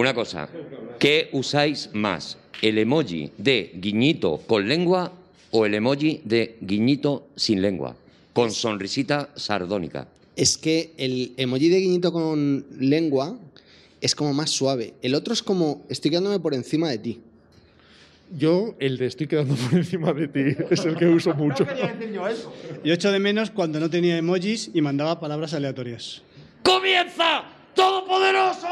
Una cosa, ¿qué usáis más? ¿El emoji de guiñito con lengua o el emoji de guiñito sin lengua? Con sonrisita sardónica. Es que el emoji de guiñito con lengua es como más suave. El otro es como estoy quedándome por encima de ti. Yo, el de estoy quedando por encima de ti, es el que uso mucho. Yo echo de menos cuando no tenía emojis y mandaba palabras aleatorias. ¡Comienza Todopoderoso!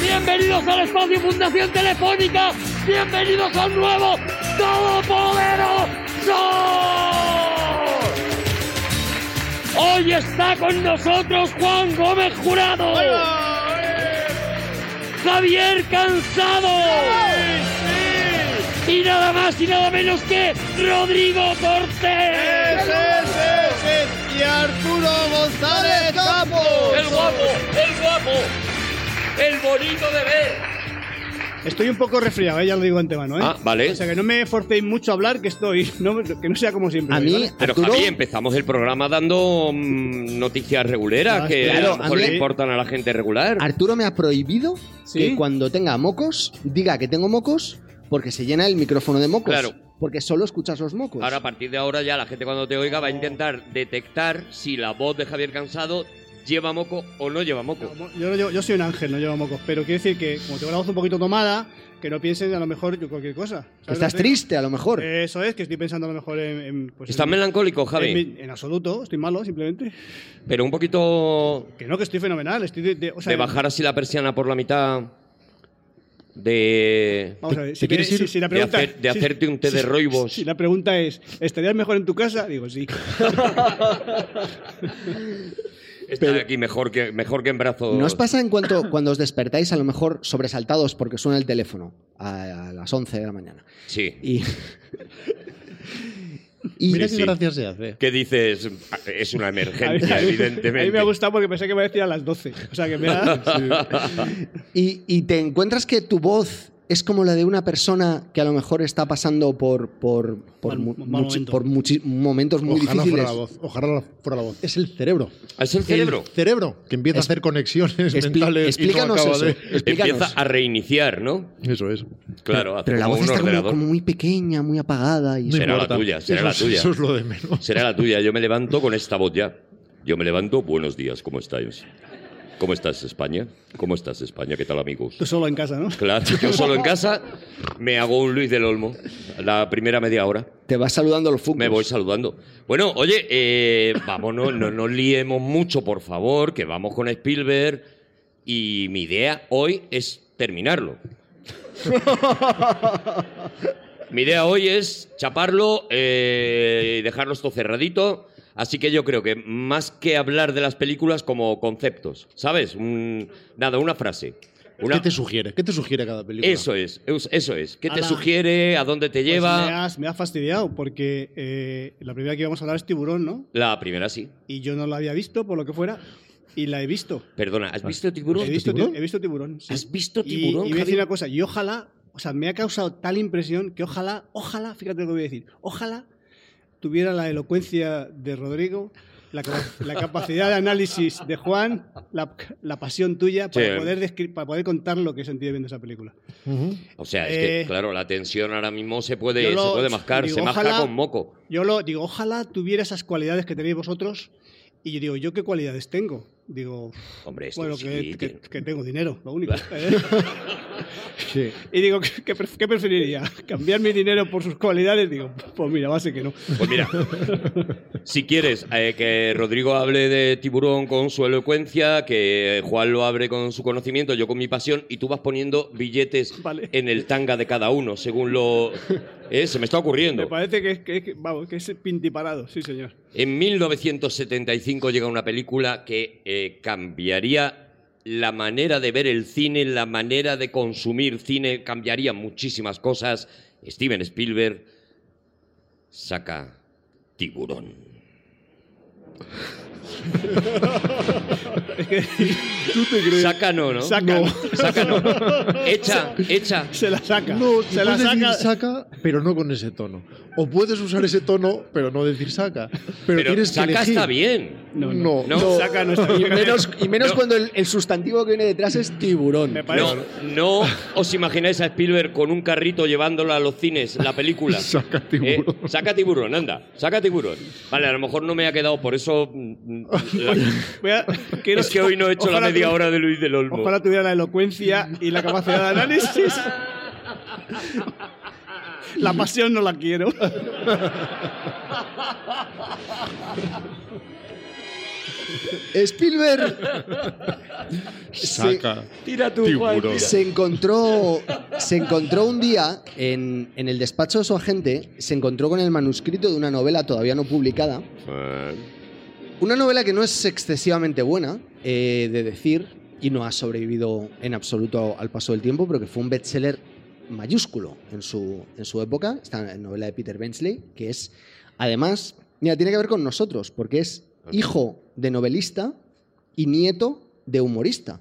Bienvenidos al espacio Fundación Telefónica. Bienvenidos a un nuevo Todopoderoso. Hoy está con nosotros Juan Gómez Jurado. Javier Cansado. Y nada más y nada menos que Rodrigo Cortés. Y Arturo González Campos. El guapo, el guapo, el bonito de ver. Estoy un poco resfriado, ¿eh? ya lo digo de antemano. ¿eh? Ah, vale. O sea que no me forcéis mucho a hablar, que estoy. no- que no sea como siempre. A mí, ¿vale? Pero Arturo, Javi, empezamos el programa dando mm, noticias reguleras Ah, que claro, a lo mejor a mí- le importan a la gente regular. Arturo me ha prohibido ¿Sí? que cuando tenga mocos diga que tengo mocos porque se llena el micrófono de mocos. Claro. Porque solo escuchas los mocos. Ahora, a partir de ahora, ya la gente cuando te oiga va a intentar detectar si la voz de Javier Cansado lleva moco o no lleva moco. No, Yo, no llevo- yo soy un ángel, no llevo mocos. Pero quiero decir que, como tengo la voz un poquito tomada, que no piensen a lo mejor yo cualquier cosa. Que ¿sabes estás triste, a lo mejor. Eso es, que estoy pensando a lo mejor en. en, pues, ¿Estás en- melancólico, en, Javi? mi- en absoluto, estoy malo, simplemente. Pero un poquito Que no, que estoy fenomenal. Estoy de, de- o sea, de bajar así la persiana por la mitad. De. Vamos a ver, ¿Te si, quieres si- ir? si la de pregunta, hacer- de si- hacerte un té de si- roibos. Si la pregunta es, ¿estarías mejor en tu casa? Digo, sí. Estar aquí mejor que, mejor que en brazos. ¿No os pasa en cuanto cuando os despertáis, a lo mejor sobresaltados porque suena el teléfono a, a las 11 de la mañana? Sí. Y. y Mira Sí, qué sí. gracia se hace. ¿Qué dices? Es una emergencia, a mí- evidentemente. a mí me ha gustado porque pensé que me decía a las 12. O sea, que me da... Y, y te encuentras que tu voz es como la de una persona que a lo mejor está pasando por, por, por, Mal- mu- mal muchi- momento. por muchi- momentos muy Ojalá difíciles. fuera la voz. Ojalá fuera la voz. Es el cerebro. ¿Es el cerebro? El cerebro que empieza a hacer conexiones mentales y no explícanos acaba eso. de. Explícanos. Empieza a reiniciar, ¿no? Eso es. Claro, hace Pero la como voz un está como, muy pequeña, muy apagada. Y No Será la tuya, será Eso la es- tuya. Eso es lo de menos. Será la tuya. Yo me levanto con esta voz ya. Yo me levanto, buenos días, ¿cómo estáis? ¿Cómo estás, España? ¿Cómo estás, España? ¿Qué tal, amigos? Tú solo en casa, ¿no? Claro, yo solo en casa me hago un Luis del Olmo la primera media hora. Te vas saludando los focos. Me voy saludando. Bueno, oye, eh, vámonos, no nos liemos mucho, por favor, que vamos con Spielberg. Y mi idea hoy es terminarlo. mi idea hoy es chaparlo eh, y dejarlo esto cerradito. Así que yo creo que más que hablar de las películas como conceptos, ¿sabes? Un- nada, una frase. Una- ¿Qué te sugiere? ¿Qué te sugiere cada película? Eso es, es- eso es. ¿Qué te Ala. sugiere? ¿A dónde te Pues lleva? me, has, me has fastidiado porque eh, la primera que íbamos a hablar es Tiburón, ¿no? La primera sí. Y yo no la había visto, por lo que fuera, y la he visto. Perdona, ¿has visto tiburón? He visto, tiburón? ti- he visto Tiburón. sí. ¿Has visto tiburón? Y, voy a decir una cosa, y ojalá, o sea, me ha causado tal impresión que ojalá, ojalá, fíjate lo que voy a decir, ojalá tuviera la elocuencia de Rodrigo, la, capa- la capacidad de análisis de Juan, la, la pasión tuya para, Sí. poder descri- para poder contar lo que he sentido viendo esa película. O sea, es que, Eh, claro, la tensión ahora mismo se puede, lo- se puede mascar, digo, se masca con moco. Yo lo digo, ojalá tuviera esas cualidades que tenéis vosotros. Y yo digo, ¿yo qué cualidades tengo? Digo, Hombre, esto bueno, sí, que- que- que tengo dinero, lo único. ¿eh? Y digo, ¿qué, qué pref- qué preferiría? ¿Cambiar mi dinero por sus cualidades? Digo, pues mira, va a ser que no. Pues mira, si quieres eh, que Rodrigo hable de tiburón con su elocuencia, que Juan lo abre con su conocimiento, yo con mi pasión, y tú vas poniendo billetes Vale. en el tanga de cada uno, según lo... Eh, se me está Me ocurriendo. parece que es, que, que- vamos, que es pintiparado, sí, señor. En 1975 llega una película que eh, cambiaría la manera de ver el cine, la manera de consumir cine, cambiaría muchísimas cosas. Steven Spielberg saca Tiburón. Es que ¿Tú te crees? Saca no, ¿no? saca, Saca no. Echa, echa. se la saca. No, se la decir saca. saca, pero no con ese tono. O puedes usar ese tono, pero no decir saca. Pero, Pero tienes que saca elegir. está bien. No, No, no. no. Saca no está Y bien. menos, y menos No. cuando el, el sustantivo que viene detrás es tiburón. Me parece. No, no os imagináis a Spielberg con un carrito llevándola a los cines, la película. Saca tiburón. Eh, saca tiburón, anda, saca tiburón. Vale, a lo mejor no me ha quedado, por eso. mm, la- Voy a- es que hoy no he hecho la ojalá media tu- hora de Luis del Olmo. Ojalá tuviera la elocuencia y la capacidad de análisis. La pasión no la quiero. Spielberg Saca. Tira tú, Juan. Tiburón. tira. se encontró, se encontró un día en, en el despacho de su agente, se encontró con el manuscrito de una novela todavía no publicada. Una novela que no es excesivamente buena, eh, de decir, y no ha sobrevivido en absoluto al paso del tiempo, pero que fue un bestseller mayúsculo en su, en su época, esta novela de Peter Benchley, que es, además, mira, tiene que ver con nosotros, porque es hijo de novelista y nieto de humorista.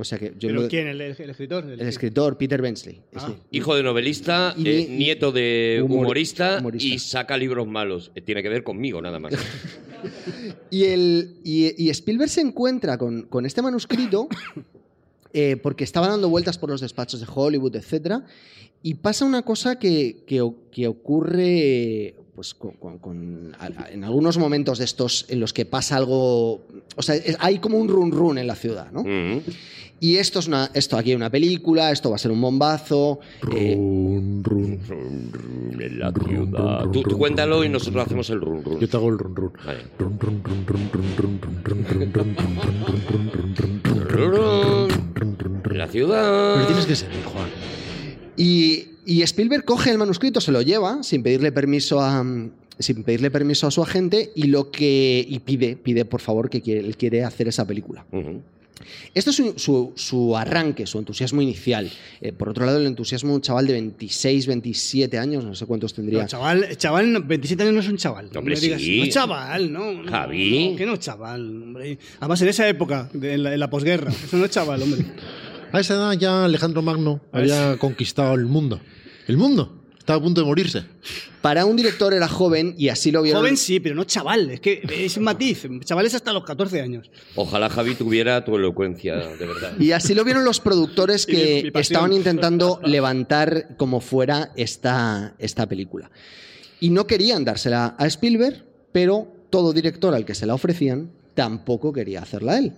O sea que yo ¿Pero lo- quién? ¿El, el escritor? el escritor Peter Benchley. Ah. sí. Hijo de novelista, Y eh, ni- nieto de humor- humorista, humorista. y saca libros malos. Eh, Tiene que ver conmigo, nada más. Y, el, y, y Spielberg se encuentra con, con este manuscrito eh, porque estaba dando vueltas por los despachos de Hollywood, etc. Y pasa una cosa que, que o- que ocurre pues con, con, con a, en algunos momentos de estos en los que pasa algo, o sea, hay como un run run en la ciudad, ¿no? Uh. Y esto es una, esto aquí hay una película, esto va a ser un bombazo. Run, run, run, en la ciudad. Tú, cuéntalo y nosotros hacemos el run run. Yo te hago el run run. En la ciudad. Pero tienes que ser, Juan. Y y Spielberg coge el manuscrito, se lo lleva sin pedirle permiso a sin pedirle permiso a su agente y lo que y pide pide por favor que quiere, él quiere hacer esa película. Esto es su, su- su arranque, su entusiasmo inicial. Eh, por otro lado, el entusiasmo de un chaval de 26, 27 años, no sé cuántos tendría. No, chaval, chaval, no, 27 años no es un chaval. No Hombre, me digas, sí. No chaval, no. no, Javi. no, que no es chaval, hombre. Además, en esa época, de- en, la, en la posguerra. Eso no es chaval, hombre. A esa edad ya Alejandro Magno había conquistado el mundo. El mundo. Estaba a punto de morirse. Para un director era joven y así lo vieron. Joven sí, pero no chaval. Es que es un matiz. Chavales hasta los 14 años. Ojalá Javi tuviera tu elocuencia, de verdad. Y así lo vieron los productores mi- que mi estaban intentando levantar como fuera esta, esta película. Y no querían dársela a Spielberg, pero todo director al que se la ofrecían tampoco quería hacerla él.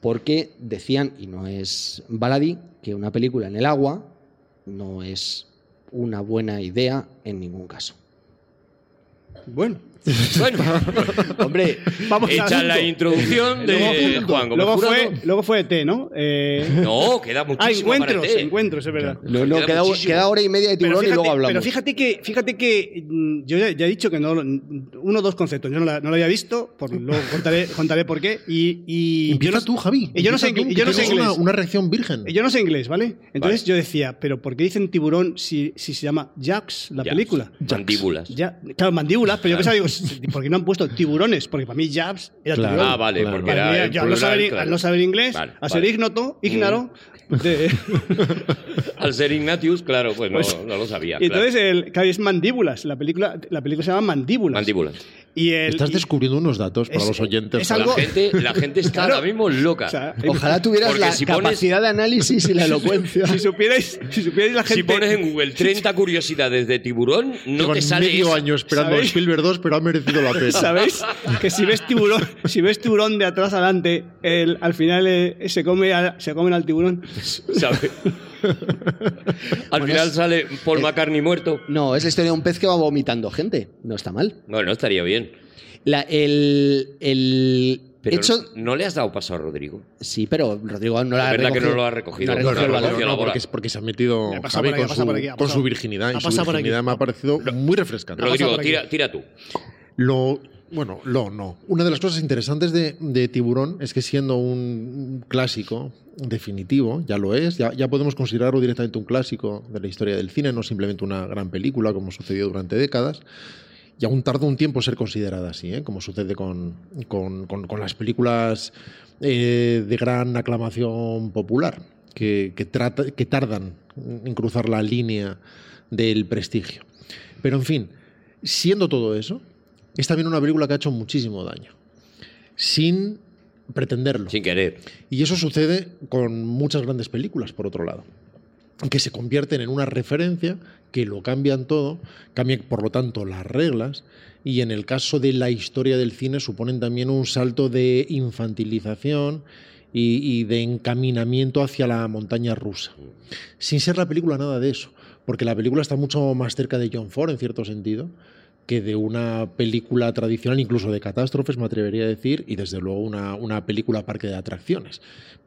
Porque decían, y no es baladí, que una película en el agua no es una buena idea en ningún caso. Bueno, Bueno, Hombre, vamos hecha la introducción de Luego- Juan Gómez Luego Jurado. fue, luego fue ET, ¿no? Eh, No, queda ah, muchísimo para encuentros, encuentros, es verdad. no, no, Queda queda, muchísimo. queda hora y media de tiburón y luego hablamos. pero fíjate que, fíjate que mm, yo ya, ya he dicho que no, uno o dos conceptos, yo no, la- no lo había visto, por, luego contaré, contaré por qué. Y, y yo no, tú, Javi. y yo no sé tú, yo no sé una, inglés. una reacción virgen. yo no sé inglés, ¿vale? Entonces Vale. yo decía, pero ¿por qué dicen tiburón si, si se llama Jax, la película? Mandíbulas. Ya, claro, mandíbulas, pero yo pensaba, digo, ¿por qué no han puesto tiburones? Porque para mí Jabs era Claro. tiburón. Ah, vale, Claro. porque era al no, saber, claro. al no saber inglés, Vale, a ser vale. ignoto, ignaro, de- Al ser Ignatius, claro, pues no, Pues- no lo sabía. y claro. entonces el, claro, es mandíbulas. La película, la película se llama Mandíbulas. Mandíbulas. Y el, Estás y- descubriendo unos datos para es- los oyentes. es algo- La gente, la gente está Claro. ahora mismo loca. o sea, Ojalá tuvieras la si pones- capacidad de análisis y la elocuencia. si supierais, si supierais la gente. si pones en Google 30 curiosidades de tiburón, no Llevan te sale medio esa. año esperando a ¿Sabéis? Spielberg 2, pero ha merecido la pena. ¿Sabéis? Que si ves tiburón, si ves tiburón de atrás adelante, el, al final eh, se come se comen al tiburón. ¿sabes? Al final sale Paul McCartney muerto. No, es la historia de un pez que va vomitando gente. No está mal. Bueno, estaría bien. La- el, el Pero hecho. no le has dado paso a Rodrigo. Sí, pero Rodrigo no la ha Es verdad que recogido. no lo ha recogido. No recogido No, no, no, no, porque, porque se ha metido Javi aquí, con, su, aquí, con su virginidad. Y su virginidad me ha parecido muy refrescante. Rodrigo, tira, tira tú. Lo, bueno, lo no. Una de las cosas interesantes de, Tiburón es que siendo un clásico definitivo, ya lo es, ya, podemos considerarlo directamente un clásico de la historia del cine, no simplemente una gran película como sucedió durante décadas. y aún tarda un tiempo ser considerada así, ¿eh? como sucede con, con- las películas eh, de gran aclamación popular, que, que tardan en cruzar la línea del prestigio. Pero en fin, siendo todo eso, es también una película que ha hecho muchísimo daño, sin pretenderlo. Sin querer. Y eso sucede con muchas grandes películas, por otro lado, que se convierten en una referencia, que lo cambian todo, cambian por lo tanto las reglas, y en el caso de la historia del cine suponen también un salto de infantilización y, y de encaminamiento hacia la montaña rusa. Sin ser la película nada de eso, porque la película está mucho más cerca de John Ford, en cierto sentido, que de una película tradicional, incluso de catástrofes, me atrevería a decir, y desde luego una, una película parque de atracciones,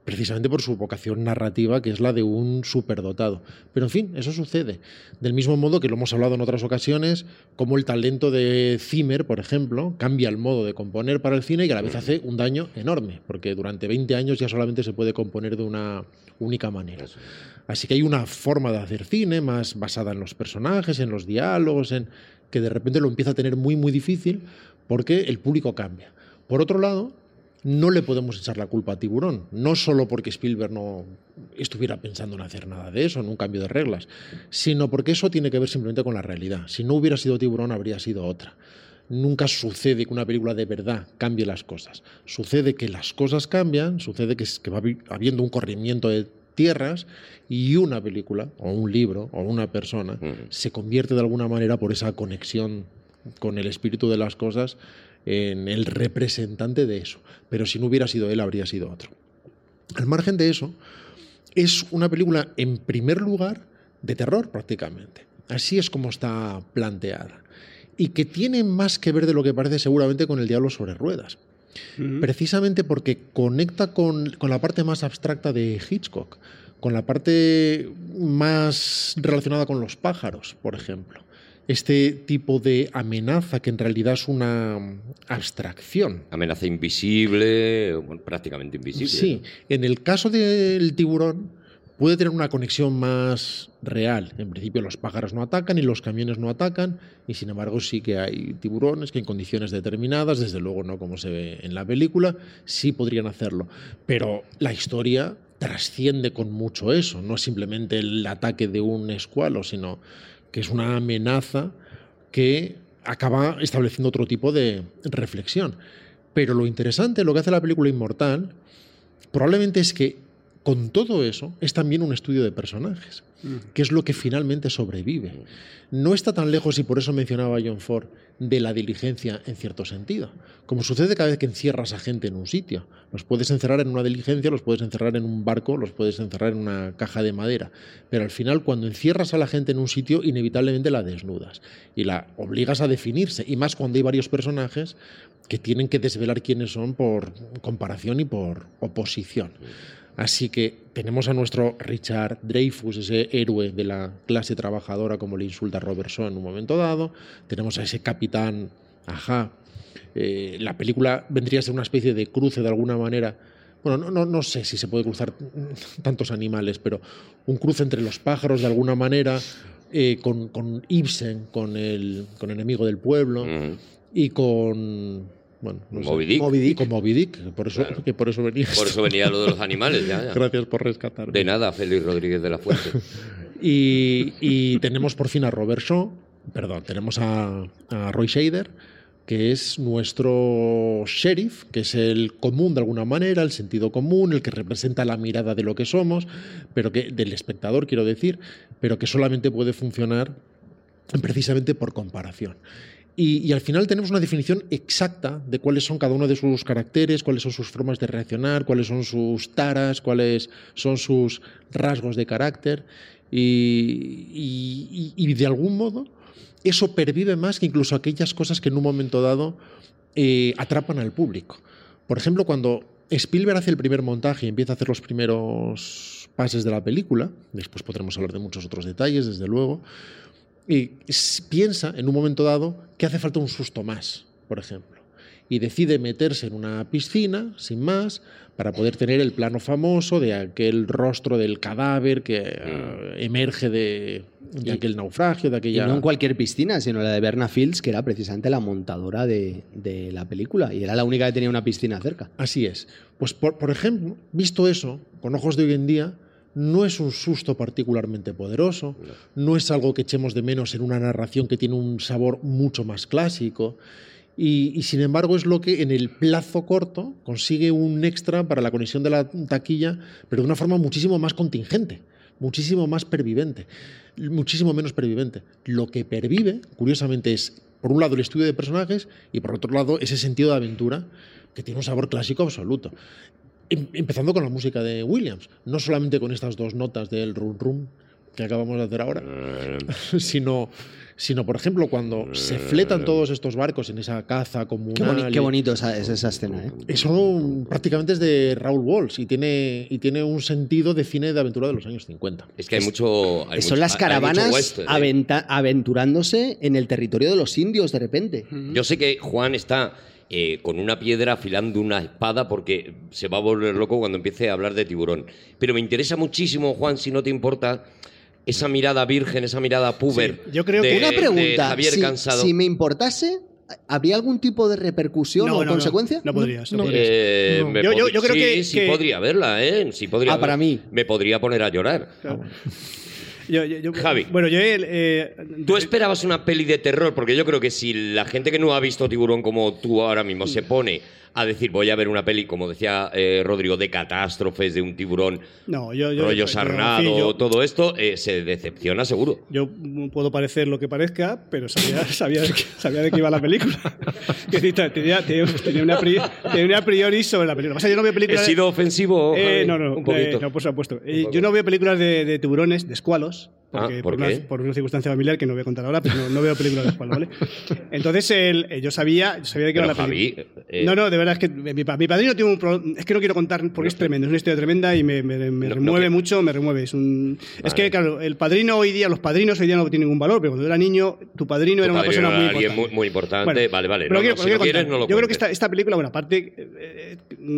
precisamente por su vocación narrativa, que es la de un superdotado. Pero en fin, eso sucede. Del mismo modo que lo hemos hablado en otras ocasiones, como el talento de Zimmer, por ejemplo, cambia el modo de componer para el cine y a la vez hace un daño enorme, porque durante 20 años ya solamente se puede componer de una única manera. Así que hay una forma de hacer cine más basada en los personajes, en los diálogos, en que de repente lo empieza a tener muy muy difícil porque el público cambia. Por otro lado, no le podemos echar la culpa a Tiburón, no solo porque Spielberg no estuviera pensando en hacer nada de eso, en un cambio de reglas, sino porque eso tiene que ver simplemente con la realidad. Si no hubiera sido Tiburón, habría sido otra. Nunca sucede que una película de verdad cambie las cosas. Sucede que las cosas cambian, sucede que, va habi- habiendo un corrimiento de tierras y una película, o un libro, o una persona, se convierte de alguna manera por esa conexión con el espíritu de las cosas en el representante de eso. Pero si no hubiera sido él, habría sido otro. Al margen de eso, es una película, en primer lugar, de terror prácticamente. Así es como está planteada. Y que tiene más que ver de lo que parece seguramente con el diablo sobre ruedas. Precisamente porque conecta con, con la parte más abstracta de Hitchcock, con la parte más relacionada con los pájaros, por ejemplo. Este tipo de amenaza que en realidad es una abstracción. Amenaza invisible, bueno, prácticamente invisible. Sí, en el caso del tiburón puede tener una conexión más real. En principio los pájaros no atacan y los camiones no atacan, y sin embargo sí que hay tiburones que en condiciones determinadas, desde luego no como se ve en la película, sí podrían hacerlo. Pero la historia trasciende con mucho eso, no es simplemente el ataque de un escualo, sino que es una amenaza que acaba estableciendo otro tipo de reflexión. Pero lo interesante, lo que hace la película Inmortal, probablemente es que con todo eso es también un estudio de personajes, que es lo que finalmente sobrevive. No está tan lejos, y por eso mencionaba a John Ford, de la diligencia en cierto sentido. Como sucede cada vez que encierras a gente en un sitio. Los puedes encerrar en una diligencia, los puedes encerrar en un barco, los puedes encerrar en una caja de madera. Pero al final, cuando encierras a la gente en un sitio, inevitablemente la desnudas y la obligas a definirse. Y más cuando hay varios personajes que tienen que desvelar quiénes son por comparación y por oposición. Así que tenemos a nuestro Richard Dreyfus, ese héroe de la clase trabajadora, como le insulta Robertson en un momento dado. Tenemos a ese capitán, ajá. Eh, la película vendría a ser una especie de cruce de alguna manera. Bueno, no, no, no sé si se puede cruzar tantos animales, pero un cruce entre los pájaros de alguna manera, eh, con, con Ibsen, con el, con enemigo del pueblo, y con. Bueno, no sé. Moby Dick. Y con Moby Dick, por eso, Claro. que por eso venía. Por eso venía lo de los animales, ya, ya. Gracias por rescatarme. De nada, Félix Rodríguez de la Fuente. Y, y tenemos por fin a Robert Shaw, perdón, tenemos a, a Roy Shader, que es nuestro sheriff, que es el común de alguna manera, el sentido común, el que representa la mirada de lo que somos, pero que del espectador quiero decir, pero que solamente puede funcionar precisamente por comparación. Y, al final tenemos una definición exacta de cuáles son cada uno de sus caracteres, cuáles son sus formas de reaccionar, cuáles son sus taras, cuáles son sus rasgos de carácter. Y de algún modo eso pervive más que incluso aquellas cosas que en un momento dado eh, atrapan al público. Por ejemplo, cuando Spielberg hace el primer montaje y empieza a hacer los primeros pases de la película, después podremos hablar de muchos otros detalles, desde luego, y piensa en un momento dado que hace falta un susto más, por ejemplo, y decide meterse en una piscina, sin más, para poder tener el plano famoso de aquel rostro del cadáver que eh, emerge de, de aquel naufragio, de Y aquella... no en cualquier piscina, sino la de Berna Fields, que era precisamente la montadora de, de la película. Y era la única que tenía una piscina cerca. Así es. Pues, por, por ejemplo, visto eso, con ojos de hoy en día, no es un susto particularmente poderoso, no es algo que echemos de menos en una narración que tiene un sabor mucho más clásico. Y, y, sin embargo es lo que en el plazo corto consigue un extra para la conexión de la taquilla, pero de una forma muchísimo más contingente, muchísimo más pervivente, muchísimo menos pervivente. Lo que pervive, curiosamente, es por un lado el estudio de personajes y por otro lado ese sentido de aventura que tiene un sabor clásico absoluto. Em- Empezando con la música de Williams, no solamente con estas dos notas del rum rum que acabamos de hacer ahora, sino, sino por ejemplo cuando se fletan todos estos barcos en esa caza Qué, comunal. boni- qué bonito esa- es esa escena, ¿eh? Eso prácticamente es de Raúl Walsh y tiene, y tiene un sentido de cine de aventura de los años 50. Es que hay mucho. hay Son mucho- las hay caravanas mucho western, ¿eh? aventa- aventurándose en el territorio de los indios de repente. Yo sé que Juan está eh, con una piedra afilando una espada porque se va a volver loco cuando empiece a hablar de tiburón. Pero me interesa muchísimo, Juan, si no te importa, esa mirada virgen, esa mirada puber. Sí, yo creo de- que- Una de pregunta, Javier si, Cansado. si me importase, ¿habría algún tipo de repercusión o consecuencia? No, podrías. no No. podrías. Eh, No. me Yo- yo- pod- yo creo sí, que- sí que- podría verla, ¿eh? Sí podría Ah, para mí. Me podría poner a llorar. Yo- yo- yo- Javi. Bueno, yo. eh, ¿Tú esperabas una peli de terror? Porque yo creo que si la gente que no ha visto Tiburón como tú ahora mismo se pone a decir voy a ver una peli, como decía eh, Rodrigo, de catástrofes, de un tiburón, no, yo, yo, rollo yo- sarnado, todo esto, eh, se decepciona seguro. Yo puedo parecer lo que parezca, pero sabía, sabía, de, qué, sabía de qué iba la película. Tenía, tenía, una pri- tenía una a priori sobre la película. Es que yo no veo ¿He películas. sido ofensivo? Eh, no, no, Un poquito. eh, no, por supuesto. Eh, yo no veo películas de, de tiburones, de escualos, porque Ah, ¿por una, qué? por una circunstancia familiar que no voy a contar ahora, pero no, no veo películas de escualos, ¿vale? Entonces el- eh, yo sabía, yo sabía de qué Pero, iba la película. Javi, no, no, de verdad es que mi, mi padrino tiene un problema. Es que no quiero contar porque es tremendo, es una historia tremenda y me, me- me No, no remueve que- mucho, me remueve. Es, un, es Vale. que, claro, el padrino hoy día, los padrinos hoy día no tienen ningún valor, pero cuando era niño, tu padrino tu era una padrino persona muy era alguien importante. muy, muy importante. Bueno, vale, vale. pero No, quiero- no, si quiero no quieres, no lo Yo creo que esta, esta película, bueno, aparte eh,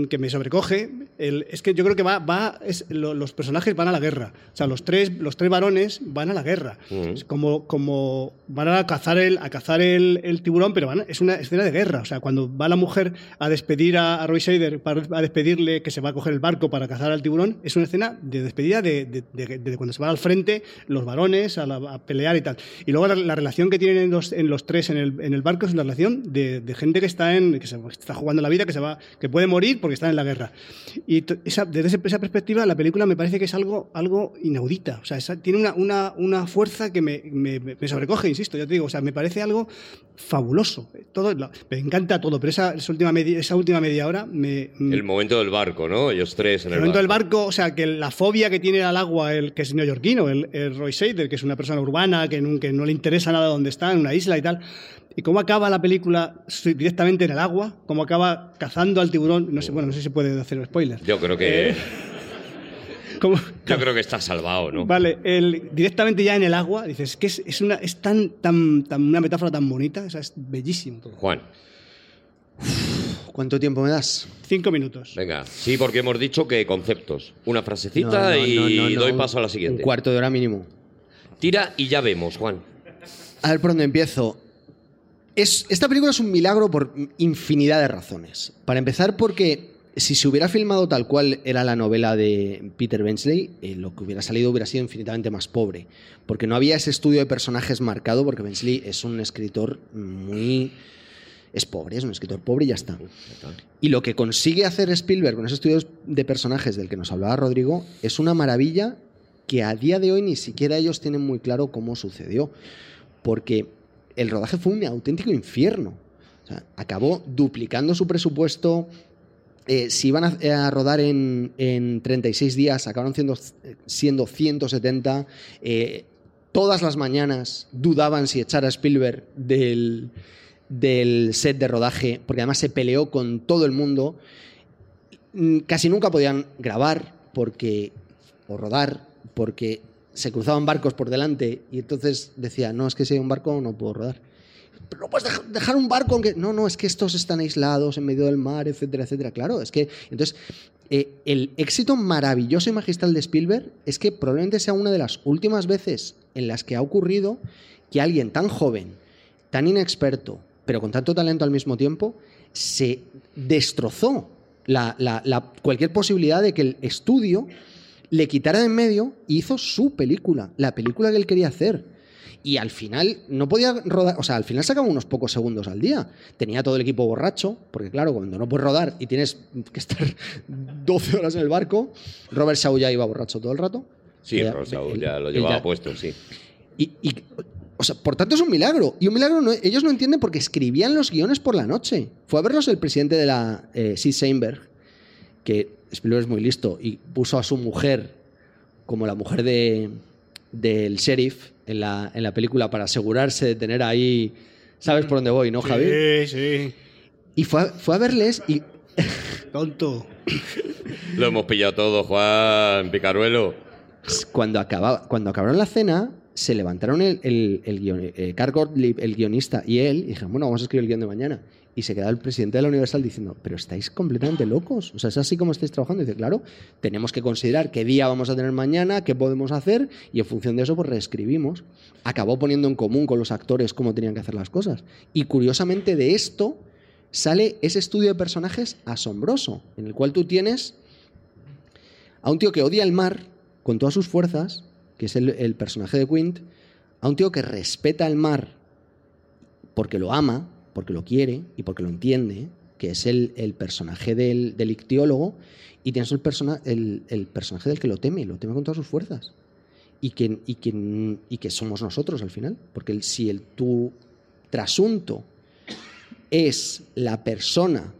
que me sobrecoge, el- es que yo creo que va, va es, lo- los personajes van a la guerra. O sea, los tres, los tres varones van a la guerra. Ujú. Es como, como van a cazar el, a cazar el, el tiburón, pero van, es una escena de guerra. O sea, cuando va la mujer a despedir a, a Roy Shader, para, a despedirle que se va a coger el barco para cazar al tiburón, es una escena de despedida de, de- de- de cuando se van al frente los varones a, la- a pelear y tal. Y luego la, la relación que tienen en los, en los tres en el, en el barco es una relación de, gente que está en que se está jugando la vida, que se va, que puede morir porque está en la guerra. Y esa- desde esa perspectiva, la película me parece que es algo, algo inaudita. O sea, esa- tiene una, una, una fuerza que me, me- me sobrecoge, insisto, ya te digo. O sea, me parece algo fabuloso. Todo, me encanta todo, pero esa, esa última, media, esa última media hora me. El momento del barco, ¿no? Ellos tres en el el, momento del barco, o sea, que la fobia que tiene al agua, el que es neoyorquino, el, el Roy Shader, que es una persona urbana, que, nun- que no le interesa nada dónde está, en una isla y tal. Y cómo acaba la película directamente en el agua, cómo acaba cazando al tiburón. No sé, bueno, no sé si se puede hacer spoiler. Yo creo que. Eh, Cómo- Yo creo que está salvado, ¿no? Vale, el, directamente ya en el agua, dices, que es, es una, es tan, tan, tan, una metáfora tan bonita, o sea, es bellísimo todo. Juan, ¿Cuánto tiempo me das? Cinco minutos. venga. Sí, porque hemos dicho que conceptos. Una frasecita No, no, y no, no, no. doy paso a la Un siguiente. cuarto de hora mínimo. Tira y ya vemos, Juan. A ver por dónde empiezo. Es, esta película es un milagro por infinidad de razones. Para empezar, porque si se hubiera filmado tal cual era la novela de Peter Benchley, eh, lo que hubiera salido hubiera sido infinitamente más pobre. Porque no había ese estudio de personajes marcado, porque Benchley es un escritor muy. Es pobre, es un escritor pobre y ya está. Y lo que consigue hacer Spielberg con ese estudio de personajes del que nos hablaba Rodrigo es una maravilla que a día de hoy ni siquiera ellos tienen muy claro cómo sucedió. Porque el rodaje fue un auténtico infierno. O sea, acabó duplicando su presupuesto. Eh, si iban a, a rodar en, en 36 días, acabaron siendo, siendo 170. Eh, todas las mañanas dudaban si echar a Spielberg del, del set de rodaje, porque además se peleó con todo el mundo. Mm, Casi nunca podían grabar porque, o rodar porque se cruzaban barcos por delante y entonces decía, no, es que si hay un barco no puedo rodar. pero no puedes dej- dejar un barco aunque... No, no, es que estos están aislados en medio del mar, etcétera, etcétera. Claro, es que... Entonces, eh, el éxito maravilloso y magistral de Spielberg es que probablemente sea una de las últimas veces en las que ha ocurrido que alguien tan joven, tan inexperto, pero con tanto talento al mismo tiempo, se destrozó la- la- la- cualquier posibilidad de que el estudio le quitara de en medio y hizo su película, la película que él quería hacer. Y al final no podía rodar, o sea, al final sacaba unos pocos segundos al día. Tenía todo el equipo borracho, porque claro, cuando no puedes rodar y tienes que estar 12 horas en el barco, Robert Shaw ya iba borracho todo el rato. Sí, Rosa, él- ya lo llevaba ya- puesto, sí. y, y, o sea, por tanto es un milagro. Y un milagro no- ellos no entienden porque escribían los guiones por la noche. Fue a verlos el presidente de la eh, que Spielberg es muy listo, y puso a su mujer como la mujer de, del sheriff en la, en la película para asegurarse de tener ahí... ¿Sabes por dónde voy, no, Javi? Sí, sí. Y fue a, fue a verles y Tonto. Lo hemos pillado todo, Juan Picaruelo. cuando, acababa, cuando acabaron la cena, se levantaron el, el, el, guion- eh, el guionista, y él, y dijeron, bueno, vamos a escribir el guion de mañana. Y se quedaba el presidente de la Universal diciendo, pero estáis completamente locos. O sea, es así como estáis trabajando. Dice, claro, tenemos que considerar qué día vamos a tener mañana, qué podemos hacer, y en función de eso, pues reescribimos. Acabó poniendo en común con los actores cómo tenían que hacer las cosas. Y curiosamente de esto sale ese estudio de personajes asombroso, en el cual tú tienes a un tío que odia el mar con todas sus fuerzas, que es el, personaje de Quint, a un tío que respeta el mar porque lo ama, porque lo quiere y porque lo entiende, que es el, el personaje del, del ictiólogo, y tienes el, persona, el, el personaje del que lo teme, lo teme con todas sus fuerzas. Y que, y que, y que somos nosotros al final, porque si el, tu trasunto es la persona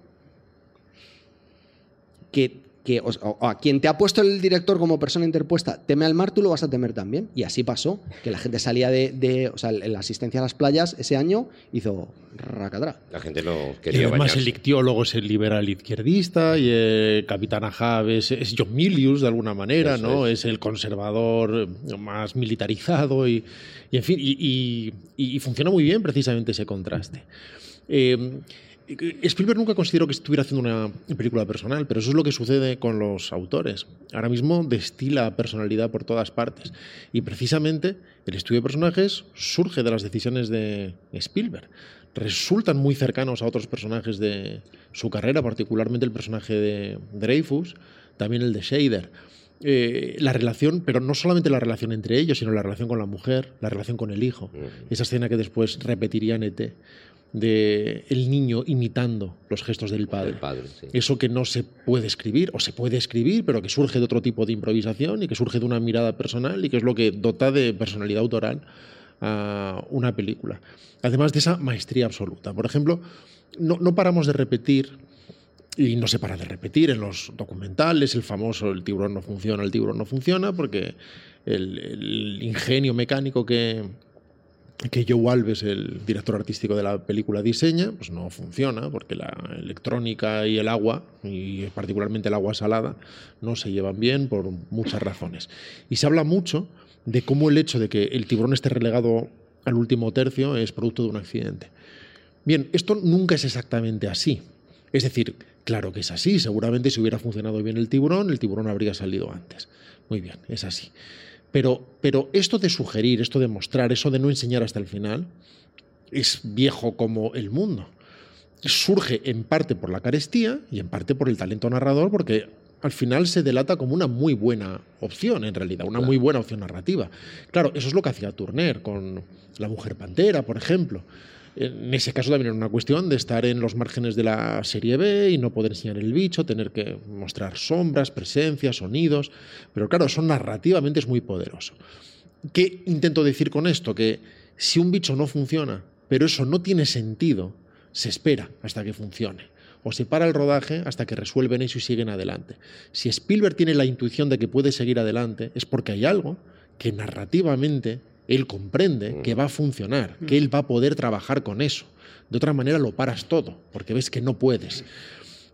que, que- o- o a quien te ha puesto el director como persona interpuesta teme al mar, tú lo vas a temer también. Y así pasó, que la gente salía de, de- o sea, en la asistencia a las playas ese año hizo racadra. La gente no Y quería además bañarse. el ictiólogo es el liberal izquierdista y el capitán Ahab es, es John Milius de alguna manera, Eso ¿no? es. Es. el conservador eh, más militarizado y, y en fin, y, y- y funciona muy bien precisamente ese contraste. Eh, Spielberg nunca consideró que estuviera haciendo una película personal, pero eso es lo que sucede con los autores. Ahora mismo destila personalidad por todas partes. Y precisamente el estudio de personajes surge de las decisiones de Spielberg. Resultan muy cercanos a otros personajes de su carrera, particularmente el personaje de Dreyfus, también el de Shader. Eh, la relación, pero no solamente la relación entre ellos, sino la relación con la mujer, la relación con el hijo. Esa escena que después repetiría en ET, de el niño imitando los gestos del padre. El padre, sí. Eso que no se puede escribir, o se puede escribir, pero que surge de otro tipo de improvisación y que surge de una mirada personal y que es lo que dota de personalidad autoral a una película. Además de esa maestría absoluta. Por ejemplo, no, no paramos de repetir, y no se para de repetir en los documentales, el famoso el tiburón no funciona, el tiburón no funciona, porque el, el ingenio mecánico que, que Joe Alves, el director artístico de la película, diseña, pues no funciona, porque la electrónica y el agua, y particularmente el agua salada, no se llevan bien por muchas razones. Y se habla mucho de cómo el hecho de que el tiburón esté relegado al último tercio es producto de un accidente. Bien, esto nunca es exactamente así. Es decir, claro que es así. Seguramente si hubiera funcionado bien el tiburón, el tiburón habría salido antes. Muy bien, es así. Pero, pero esto de sugerir, esto de mostrar, eso de no enseñar hasta el final, es viejo como el mundo. Surge en parte por la carestía y en parte por el talento narrador, porque al final se delata como una muy buena opción, en realidad, una muy buena opción narrativa. Claro, eso es lo que hacía Turner con La Mujer Pantera, por ejemplo. En ese caso también era una cuestión de estar en los márgenes de la serie B y no poder enseñar el bicho, tener que mostrar sombras, presencias, sonidos. Pero claro, eso narrativamente es muy poderoso. ¿Qué intento decir con esto? Que si un bicho no funciona, pero eso no tiene sentido, se espera hasta que funcione. O se para el rodaje hasta que resuelven eso y siguen adelante. Si Spielberg tiene la intuición de que puede seguir adelante, es porque hay algo que narrativamente él comprende que va a funcionar, que él va a poder trabajar con eso. De otra manera lo paras todo, porque ves que no puedes.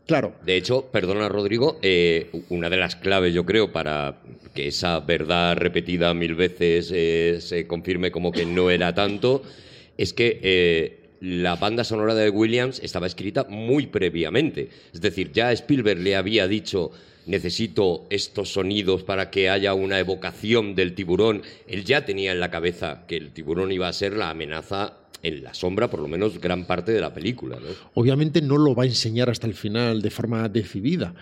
Claro, De hecho, perdona Rodrigo, eh, una de las claves yo creo para que esa verdad repetida mil veces eh, se confirme como que no era tanto, es que eh, la banda sonora de Williams estaba escrita muy previamente. Es decir, ya Spielberg le había dicho necesito estos sonidos para que haya una evocación del tiburón. Él ya tenía en la cabeza que el tiburón iba a ser la amenaza en la sombra, por lo menos gran parte de la película. ¿no? Obviamente no lo va a enseñar hasta el final de forma decidida,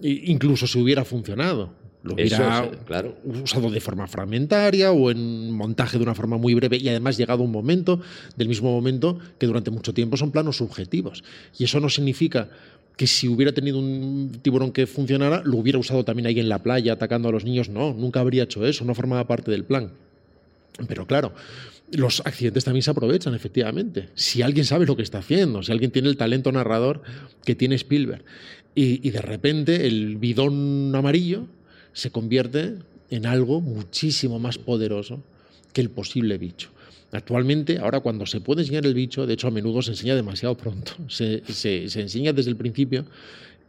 incluso si hubiera funcionado. Lo hubiera claro. usado de forma fragmentaria o en montaje de una forma muy breve y además llegado un momento, del mismo momento, que durante mucho tiempo son planos subjetivos. Y eso no significa que si hubiera tenido un tiburón que funcionara, lo hubiera usado también ahí en la playa atacando a los niños. No, nunca habría hecho eso, no formaba parte del plan. Pero claro, los accidentes también se aprovechan, efectivamente. Si alguien sabe lo que está haciendo, si alguien tiene el talento narrador que tiene Spielberg, y, y de repente el bidón amarillo se convierte en algo muchísimo más poderoso que el posible bicho. Actualmente, ahora cuando se puede enseñar el bicho, de hecho a menudo se enseña demasiado pronto, se, se- se enseña desde el principio,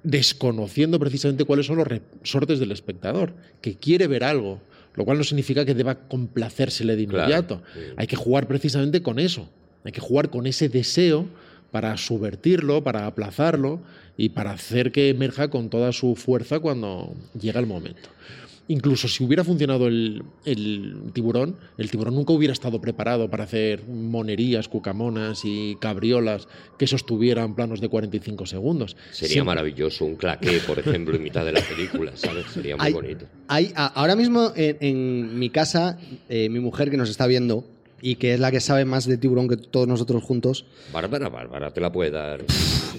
desconociendo precisamente cuáles son los resortes del espectador, que quiere ver algo, lo cual no significa que deba complacérsele de Claro, inmediato. sí. Hay que jugar precisamente con eso, hay que jugar con ese deseo para subvertirlo, para aplazarlo y para hacer que emerja con toda su fuerza cuando llega el momento. Incluso si hubiera funcionado el, el tiburón, el tiburón nunca hubiera estado preparado para hacer monerías, cucamonas y cabriolas que sostuvieran planos de 45 segundos. Sería Siempre- maravilloso un claqué, por ejemplo, en mitad de la película, ¿sabes? Sería muy Hay- bonito. hay- ahora mismo en, en mi casa, eh, mi mujer que nos está viendo y que es la que sabe más de tiburón que todos nosotros juntos, Bárbara, Bárbara, te la puede dar.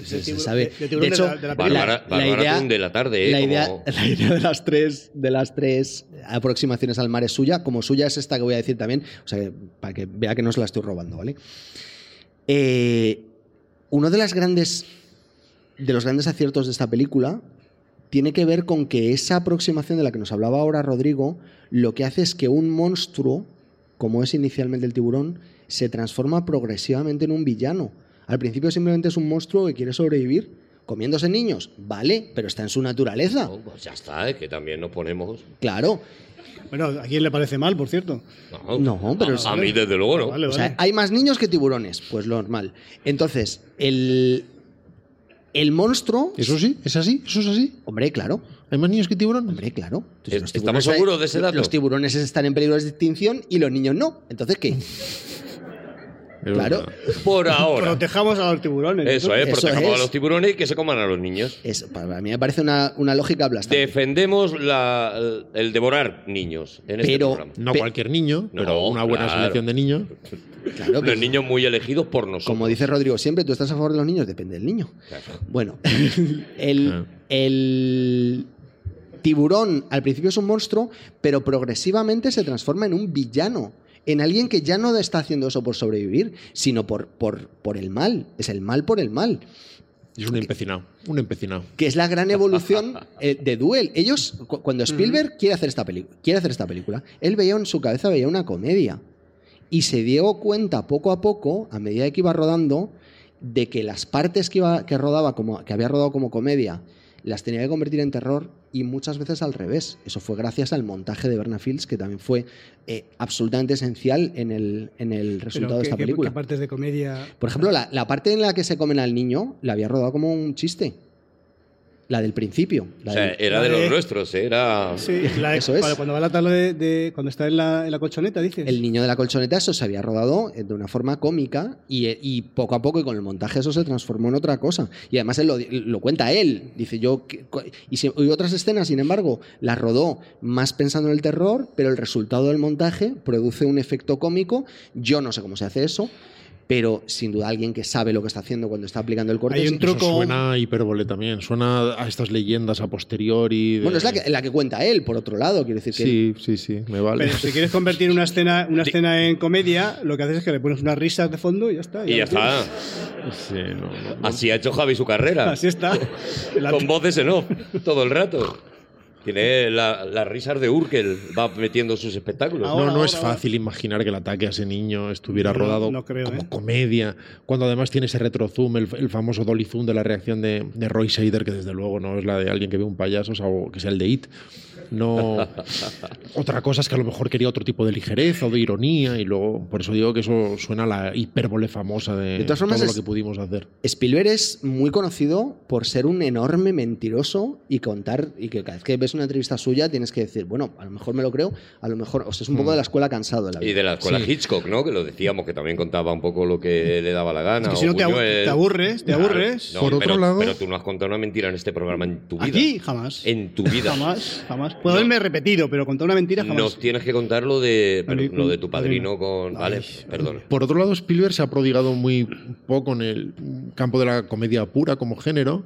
se, sabe. de- de De, de hecho, la- de la Bárbara, la- la idea- tarde, ¿eh? la, idea, Como- la idea de las tres de las tres aproximaciones al mar es suya, como suya es esta que voy a decir también, o sea, que- para que vea que no se la estoy robando, ¿vale? Eh, uno de las grandes de los grandes aciertos de esta película tiene que ver con que esa aproximación de la que nos hablaba ahora Rodrigo, lo que hace es que un monstruo, como es inicialmente el tiburón, se transforma progresivamente en un villano. Al principio simplemente es un monstruo que quiere sobrevivir comiéndose niños, vale, pero está en su naturaleza. No, pues ya está, es que también nos ponemos. Claro. Bueno, ¿a quién le parece mal, por cierto? No, No, pero a, a mí desde luego no. Vale, O sea, hay más niños que tiburones, pues lo normal. Entonces, el, el monstruo... Eso sí, es así, eso es así. Hombre, claro. Hay más niños que tiburones. Hombre, claro. Es- los ¿estamos seguros de ese dato? Los tiburones están en peligro de extinción y los niños no. Entonces, ¿qué? Es Claro. Por ahora. Protejamos a los tiburones. Eso es, Eso protejamos es. a los tiburones y que se coman a los niños. Es, para mí me parece una, una lógica aplastante. Defendemos la- el devorar niños en este Pero- programa. No Pe- cualquier niño, No, pero una buena claro. selección de niños. Claro, Los pues, niños muy elegidos por nosotros. como dice Rodrigo siempre, ¿tú estás a favor de los niños? Depende del niño. Claro. Bueno, el, Ah. el tiburón al principio es un monstruo, pero progresivamente se transforma en un villano. En alguien que ya no está haciendo eso por sobrevivir, sino por, por, por el mal. Es el mal por el mal. Es un empecinado, un empecinado. que es la gran evolución eh, de Duel. Ellos, cu- cuando Spielberg quiere hacer esta película, quiere hacer esta película, él veía en su cabeza veía una comedia y se dio cuenta poco a poco, a medida que iba rodando, de que las partes que iba que rodaba como que había rodado como comedia las tenía que convertir en terror y muchas veces al revés. Eso fue gracias al montaje de Berna Fields, que también fue eh, absolutamente esencial en el, en el resultado de ¿qué- esta qué- película. qué partes de comedia? Por ejemplo, la, la parte en la que se comen al niño la había rodado como un chiste. La del principio. La O sea, del- era de los nuestros, ¿eh? era... Sí, la- Eso es. cuando- va la tabla de, de- Cuando está en la, en la colchoneta, dices. El niño de la colchoneta, eso se había rodado eh, de una forma cómica y, eh, y poco a poco y con el montaje eso se transformó en otra cosa. Y además él lo, lo cuenta él. Dice yo... Y, si- y otras escenas, sin embargo, las rodó más pensando en el terror, pero el resultado del montaje produce un efecto cómico. Yo no sé cómo se hace eso, pero sin duda alguien que sabe lo que está haciendo cuando está aplicando el corte. Hay un truco- Eso suena a hipérbole también. Suena a estas leyendas a posteriori. de- Bueno, es la que, la que cuenta él, por otro lado. Quiero decir que Sí, sí, sí, me vale. Pero si quieres convertir una escena, una escena en comedia, lo que haces es que le pones unas risas de fondo y ya está. Y ya está. Sí, no, no, no. Así ha hecho Javi su carrera. Así está. Con voces en off todo el rato. Tiene la- las risas de Urkel, va metiendo sus espectáculos. Ahora, no, no es ahora, fácil imaginar que el ataque a ese niño estuviera No, rodado no creo, como ¿eh? comedia, cuando además tiene ese retrozoom, el, el famoso dolly zoom de la reacción de, de Roy Shader, que desde luego no es la de alguien que ve un payaso, o que sea el de It. No. Otra cosa es que a lo mejor quería otro tipo de ligereza o de ironía, y luego, por eso digo que eso suena a la hipérbole famosa de, De todas formas, todo es- lo que pudimos hacer. Spielberg es muy conocido por ser un enorme mentiroso y contar, y que cada vez que ves una entrevista suya tienes que decir, bueno, a lo mejor me lo creo, a lo mejor, o sea, es un poco de la escuela cansado de la Y vida. de la escuela Sí. Hitchcock, ¿no? Que lo decíamos, que también contaba un poco lo que le daba la gana. Es que si no te abu- Buñuel. te aburres, te aburres. No, Por otro lado- pero tú no has contado una mentira en este programa en tu vida. Aquí, jamás. En tu vida. Jamás, jamás. Puedo haberme repetido, pero contar una mentira jamás. Nos tienes que contar lo de, pero lo de tu padrino con... Vale, Ay, perdón. Por otro lado, Spielberg se ha prodigado muy poco en el campo de la comedia pura como género,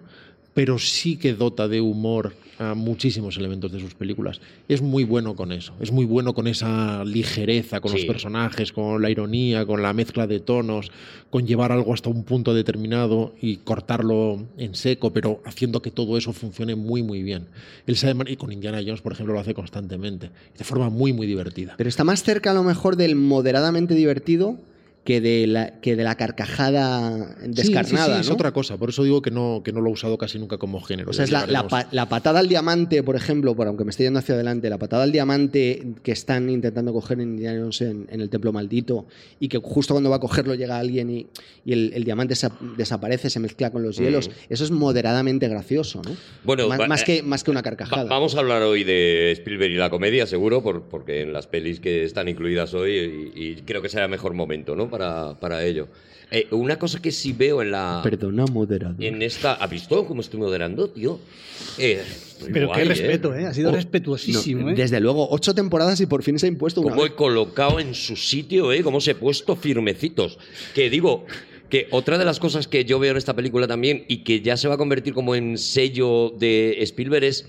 pero sí que dota de humor a muchísimos elementos de sus películas. Es muy bueno con eso, es muy bueno con esa ligereza, con los personajes, con la ironía, con la mezcla de tonos, con llevar algo hasta un punto determinado y cortarlo en seco, pero haciendo que todo eso funcione muy, muy bien. Él sabe, y con Indiana Jones, por ejemplo, lo hace constantemente, de forma muy, muy divertida. Pero está más cerca a lo mejor del moderadamente divertido que de la, que de la carcajada descarnada. sí, sí, es ¿no? otra cosa. Por eso digo que no, que no lo he usado casi nunca como género. O sea, es la, la llegaremos. pa- la patada al diamante, por ejemplo, por aunque me esté yendo hacia adelante, la patada al diamante que están intentando coger en Indiana Jones en, en el templo maldito y que justo cuando va a cogerlo llega alguien y, y el, el diamante sa- desaparece, se mezcla con los hielos. Eso es moderadamente gracioso, ¿no? Bueno, más, va- más eh, que, más que una Va- carcajada. vamos a hablar hoy de Spielberg y la comedia, seguro, por- porque en las pelis que están incluidas hoy, y, y creo que será el mejor momento, ¿no? Para, para ello. Eh, una cosa que sí veo en la... Perdona, moderador. En esta... ¿Has visto cómo estoy moderando, tío? Eh, Pero guay, qué respeto, ¿eh? Ha sido Oh, respetuosísimo, No, ¿eh? Desde luego, ocho temporadas y por fin se ha impuesto una Cómo vez. he colocado en su sitio, ¿eh? Cómo se he puesto firmecitos. Que digo, que otra de las cosas que yo veo en esta película también y que ya se va a convertir como en sello de Spielberg es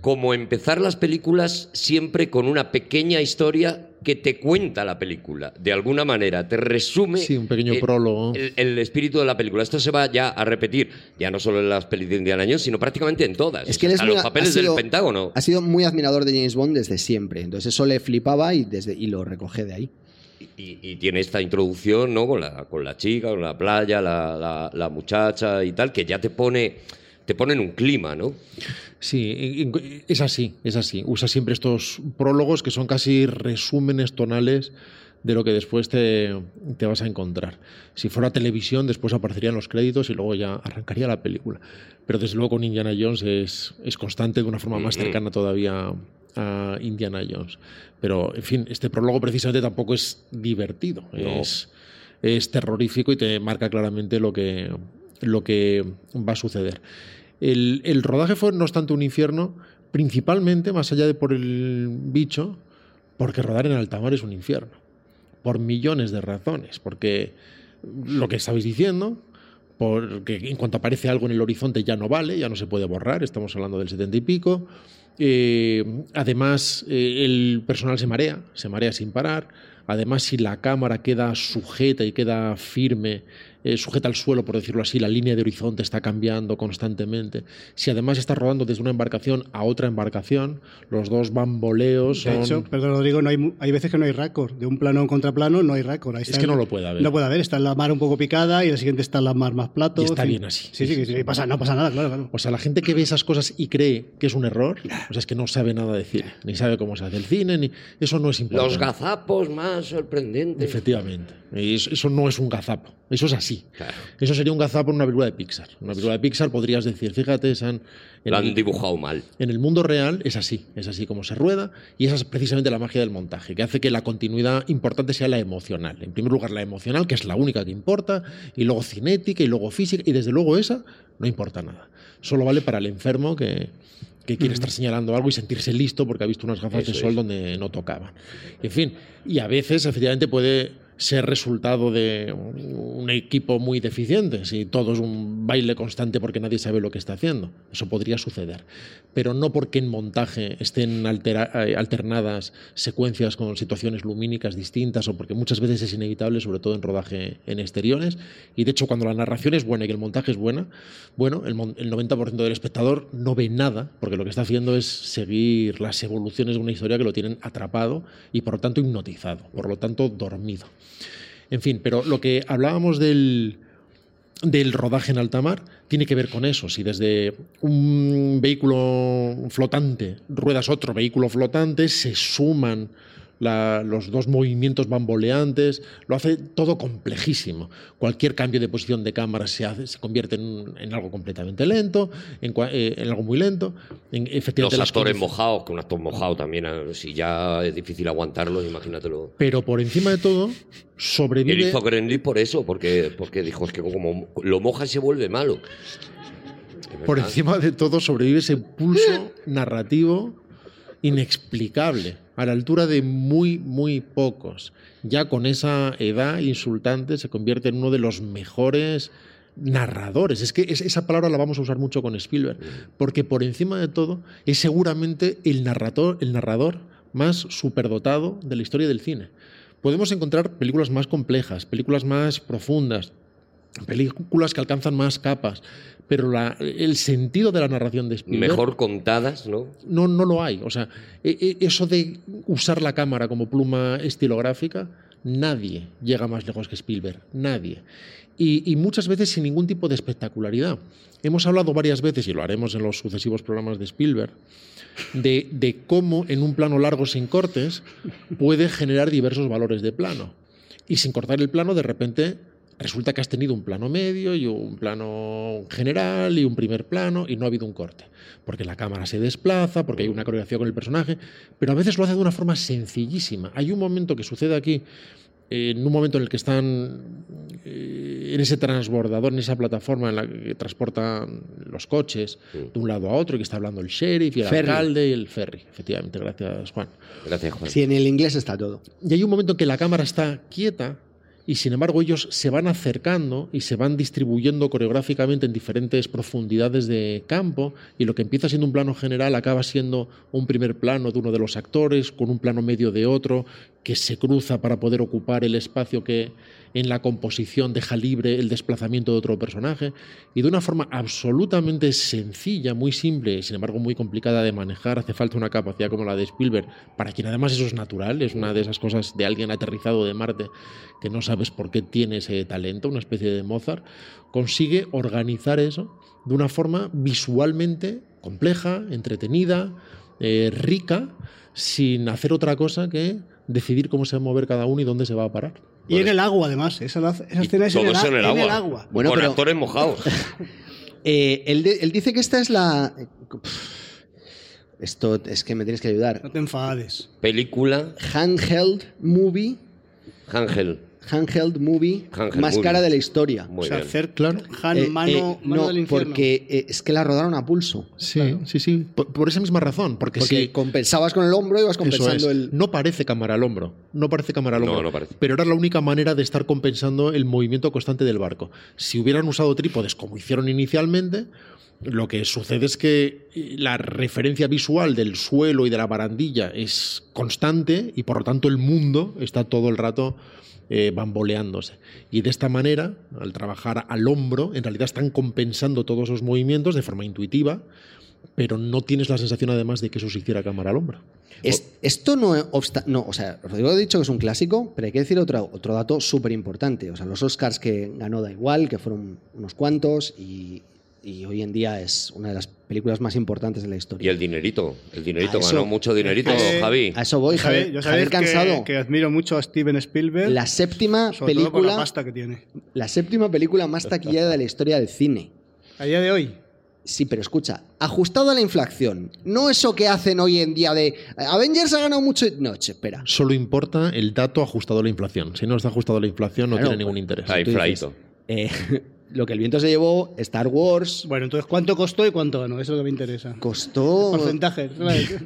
como empezar las películas siempre con una pequeña historia que te cuenta la película, de alguna manera, te resume Sí, un pequeño el- prólogo. El, el espíritu de la película. Esto se va ya a repetir, ya no solo en las pelis de Indiana Jones, sino prácticamente en todas. Es que él es a muy- los papeles sido- del Pentágono. Ha sido muy admirador de James Bond desde siempre. Entonces eso le flipaba y, desde, y lo recoge de ahí. Y, y tiene esta introducción, ¿no? Con la, con la chica, con la playa, la, la- la muchacha y tal, que ya te pone, te pone en un clima, ¿no? Sí, es así, es así. Usa siempre estos prólogos que son casi resúmenes tonales de lo que después te, te vas a encontrar. Si fuera televisión, después aparecerían los créditos y luego ya arrancaría la película. Pero desde luego con Indiana Jones es, es constante de una forma más Ujú. cercana todavía a Indiana Jones. Pero, en fin, este prólogo precisamente tampoco es divertido. No. Es, es terrorífico y te marca claramente lo que, lo que va a suceder. El, rodaje fue, no obstante, un infierno, principalmente, más allá de por el bicho, porque rodar en alta mar es un infierno. Por millones de razones. Porque lo que estabais diciendo, porque en cuanto aparece algo en el horizonte ya no vale, ya no se puede borrar, estamos hablando del 70 y pico. Eh, además, eh, el personal se marea, se marea sin parar. Además, si la cámara queda sujeta y queda firme, eh, sujeta al suelo, por decirlo así, la línea de horizonte está cambiando constantemente. Si además está rodando desde una embarcación a otra embarcación, los dos bamboleos De son... hecho, perdón, Rodrigo, no hay, hay veces que no hay récord. De un plano a un contraplano no hay récord. Ahí Es que no lo puede haber. No puede haber. Está la mar un poco picada y el siguiente está la mar más plato. Y está en fin. bien así. Sí, sí, que sí, pasa, no pasa nada, claro, claro. O sea, la gente que ve esas cosas y cree que es un error, o sea, es que no sabe nada de cine, ni sabe cómo se hace el cine, ni eso no es importante. Los gazapos más sorprendentes. Efectivamente. Y eso, eso no es un gazapo. Eso es así. Claro. Eso sería un gazapo en una película de Pixar. Una película de Pixar podrías decir, fíjate, San, en, Lo han el, dibujado mal. en el mundo real es así. Es así como se rueda. Y esa es precisamente la magia del montaje, que hace que la continuidad importante sea la emocional. En primer lugar, la emocional, que es la única que importa, y luego cinética, y luego física, y desde luego esa no importa nada. Solo vale para el enfermo que, que quiere estar señalando algo y sentirse listo porque ha visto unas gafas Eso de sol es. donde no tocaban. En fin, y a veces efectivamente puede ser resultado de un equipo muy deficiente, si todo es un baile constante porque nadie sabe lo que está haciendo. Eso podría suceder. Pero no porque en montaje estén altera- eh, alternadas secuencias con situaciones lumínicas distintas o porque muchas veces es inevitable, sobre todo en rodaje en exteriores. Y de hecho, cuando la narración es buena y que el montaje es buena, bueno, el, el 90% del espectador no ve nada porque lo que está haciendo es seguir las evoluciones de una historia que lo tienen atrapado y por lo tanto hipnotizado, por lo tanto dormido. En fin, pero lo que hablábamos del, del rodaje en alta mar tiene que ver con eso. Si desde un vehículo flotante ruedas otro vehículo flotante, se suman la- los dos movimientos bamboleantes, lo hace todo complejísimo. Cualquier cambio de posición de cámara se, hace, se convierte en, en algo completamente lento, en, eh, en algo muy lento. En, efectivamente, Los actores mojados, que un actor mojado también, eh, si ya es difícil aguantarlo, imagínatelo. Pero por encima de todo, Él sobrevive. hizo Gremlin por eso, porque, porque dijo, es que como lo moja se vuelve malo. Por encima de todo sobrevive ese pulso narrativo inexplicable, a la altura de muy, muy pocos. Ya con esa edad insultante se convierte en uno de los mejores narradores. Es que es- esa palabra la vamos a usar mucho con Spielberg, porque por encima de todo es seguramente el narrador, el narrador más superdotado de la historia del cine. Podemos encontrar películas más complejas, películas más profundas, películas que alcanzan más capas, pero la- el sentido de la narración de Spielberg Mejor contadas, ¿no? no, no lo hay. O sea, e- e- eso de usar la cámara como pluma estilográfica, nadie llega más lejos que Spielberg, nadie. Y, y muchas veces sin ningún tipo de espectacularidad. Hemos hablado varias veces, y lo haremos en los sucesivos programas de Spielberg, de, de cómo en un plano largo sin cortes puede generar diversos valores de plano. Y sin cortar el plano, de repente resulta que has tenido un plano medio y un plano general y un primer plano y no ha habido un corte. Porque la cámara se desplaza, porque hay una coreografía con el personaje, pero a veces lo hace de una forma sencillísima. Hay un momento que sucede aquí, eh, en un momento en el que están eh, en ese transbordador, en esa plataforma en la que transportan los coches de un lado a otro, y que está hablando el sheriff y el Ferry. alcalde y el ferry. Efectivamente, gracias Juan. Gracias, Juan. Sí, en el inglés está todo. Y hay un momento en que la cámara está quieta y sin embargo ellos se van acercando y se van distribuyendo coreográficamente en diferentes profundidades de campo y lo que empieza siendo un plano general acaba siendo un primer plano de uno de los actores con un plano medio de otro que se cruza para poder ocupar el espacio que en la composición deja libre el desplazamiento de otro personaje y de una forma absolutamente sencilla, muy simple, sin embargo muy complicada de manejar. Hace falta una capacidad como la de Spielberg, para quien además eso es natural, es una de esas cosas de alguien aterrizado de Marte que no sabes por qué tiene ese talento, una especie de Mozart, consigue organizar eso de una forma visualmente compleja, entretenida, eh, rica, sin hacer otra cosa que decidir cómo se va a mover cada uno y dónde se va a parar. Y en el agua, además. Esa, la- esa escena es en el, eso a- en el en el agua. Bueno, con pero- actores mojados. Eh, él, él dice que esta es la. Esto es que me tienes que ayudar. No te enfades. Película Handheld movie. Ángel. Handheld movie Handheld más movie. cara de la historia. Muy o sea, bien. hacer Claro. Han, Eh, mano, eh, mano no, del infierno. porque eh, es que la rodaron a pulso. Sí, sí, sí. Por, por esa misma razón, porque, Porque si compensabas con el hombro y vas Eso compensando es. el. No parece cámara al hombro. No parece cámara al hombro. no parece. Pero era la única manera de estar compensando el movimiento constante del barco. Si hubieran usado trípodes como hicieron inicialmente, lo que sucede es que la referencia visual del suelo y de la barandilla es constante y por lo tanto el mundo está todo el rato eh, bamboleándose. Y de esta manera, al trabajar al hombro, en realidad están compensando todos esos movimientos de forma intuitiva, pero no tienes la sensación además de que eso se hiciera cámara al hombro. Es- esto no obsta no, o sea, Rodrigo ha dicho que es un clásico, pero hay que decir otro, otro dato súper importante. O sea, los Oscars que ganó da igual, que fueron unos cuantos, y, y hoy en día es una de las películas más importantes de la Y historia. el dinerito. El dinerito ganó mucho dinerito, Eh, Javi. A eso voy, Javier, yo Javier Cansado. que, que admiro mucho a Steven Spielberg. la séptima sobre todo por la película, pasta que tiene. la séptima película más taquillera de la historia del cine. A día de hoy. Sí, pero escucha, ajustado a la inflación, no eso que hacen hoy en día de Avengers ha ganado mucho. No, che, espera. Solo importa el dato ajustado a la inflación. Si no está ajustado a la inflación, no Claro, tiene ningún pues, interés. Dices, flaito. Eh, lo que el viento se llevó, Star Wars, Bueno, entonces, ¿cuánto costó y cuánto ganó? Eso es lo que me interesa. costó Porcentaje.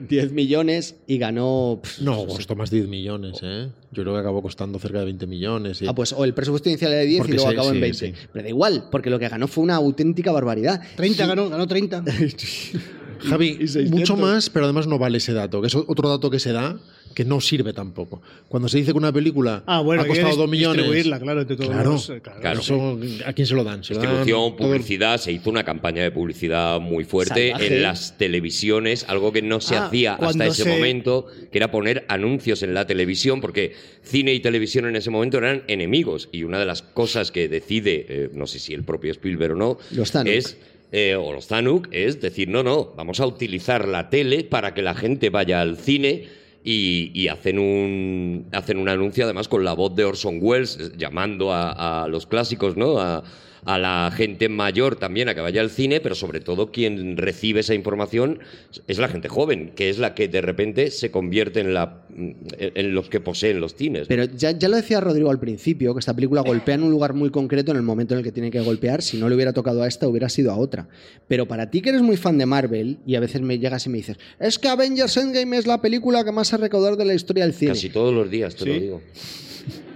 10 millones y ganó... pff, No, costó más de 10 millones, ¿eh? Yo creo que acabó costando cerca de 20 millones. Ah, pues o el presupuesto inicial era de 10 Porque y luego sí, acabó en sí, 20. sí. Pero da igual, porque lo que ganó fue una auténtica barbaridad. 30 ganó, ganó 30. Javi, y 600. mucho más, pero además no vale ese dato, que es otro dato que se da que no sirve tampoco. Cuando se dice que una película Ah, bueno, ha costado 2 millones. distribuirla, claro, entre todos Claro, los- eh, claro. Claro. Eso, ¿A quién se lo dan? Se dan Distribución, todo- publicidad, se hizo una campaña de publicidad muy fuerte Salvaje. en las televisiones, algo que no se Ah, hacía hasta ese se- momento, que era poner anuncios en la televisión, porque cine y televisión en ese momento eran enemigos. Y una de las cosas que decide, eh, no sé si el propio Spielberg o no, es eh, o los Zanuck, es decir, no, no, vamos a utilizar la tele para que la gente vaya al cine y, hacen, un, hacen un anuncio además con la voz de Orson Welles llamando a, a los clásicos, ¿no? A, a la gente mayor también a que vaya al cine, pero sobre todo quien recibe esa información es la gente joven, que es la que de repente se convierte en, la, en los que poseen los cines. ¿no? Pero ya, ya lo decía Rodrigo al principio, que esta película golpea en un lugar muy concreto en el momento en el que tiene que golpear. Si no le hubiera tocado a esta, hubiera sido a otra. Pero para ti que eres muy fan de Marvel, y a veces me llegas y me dices, es que Avengers Endgame es la película que más ha recaudado de la historia del cine. Casi todos los días, te lo digo.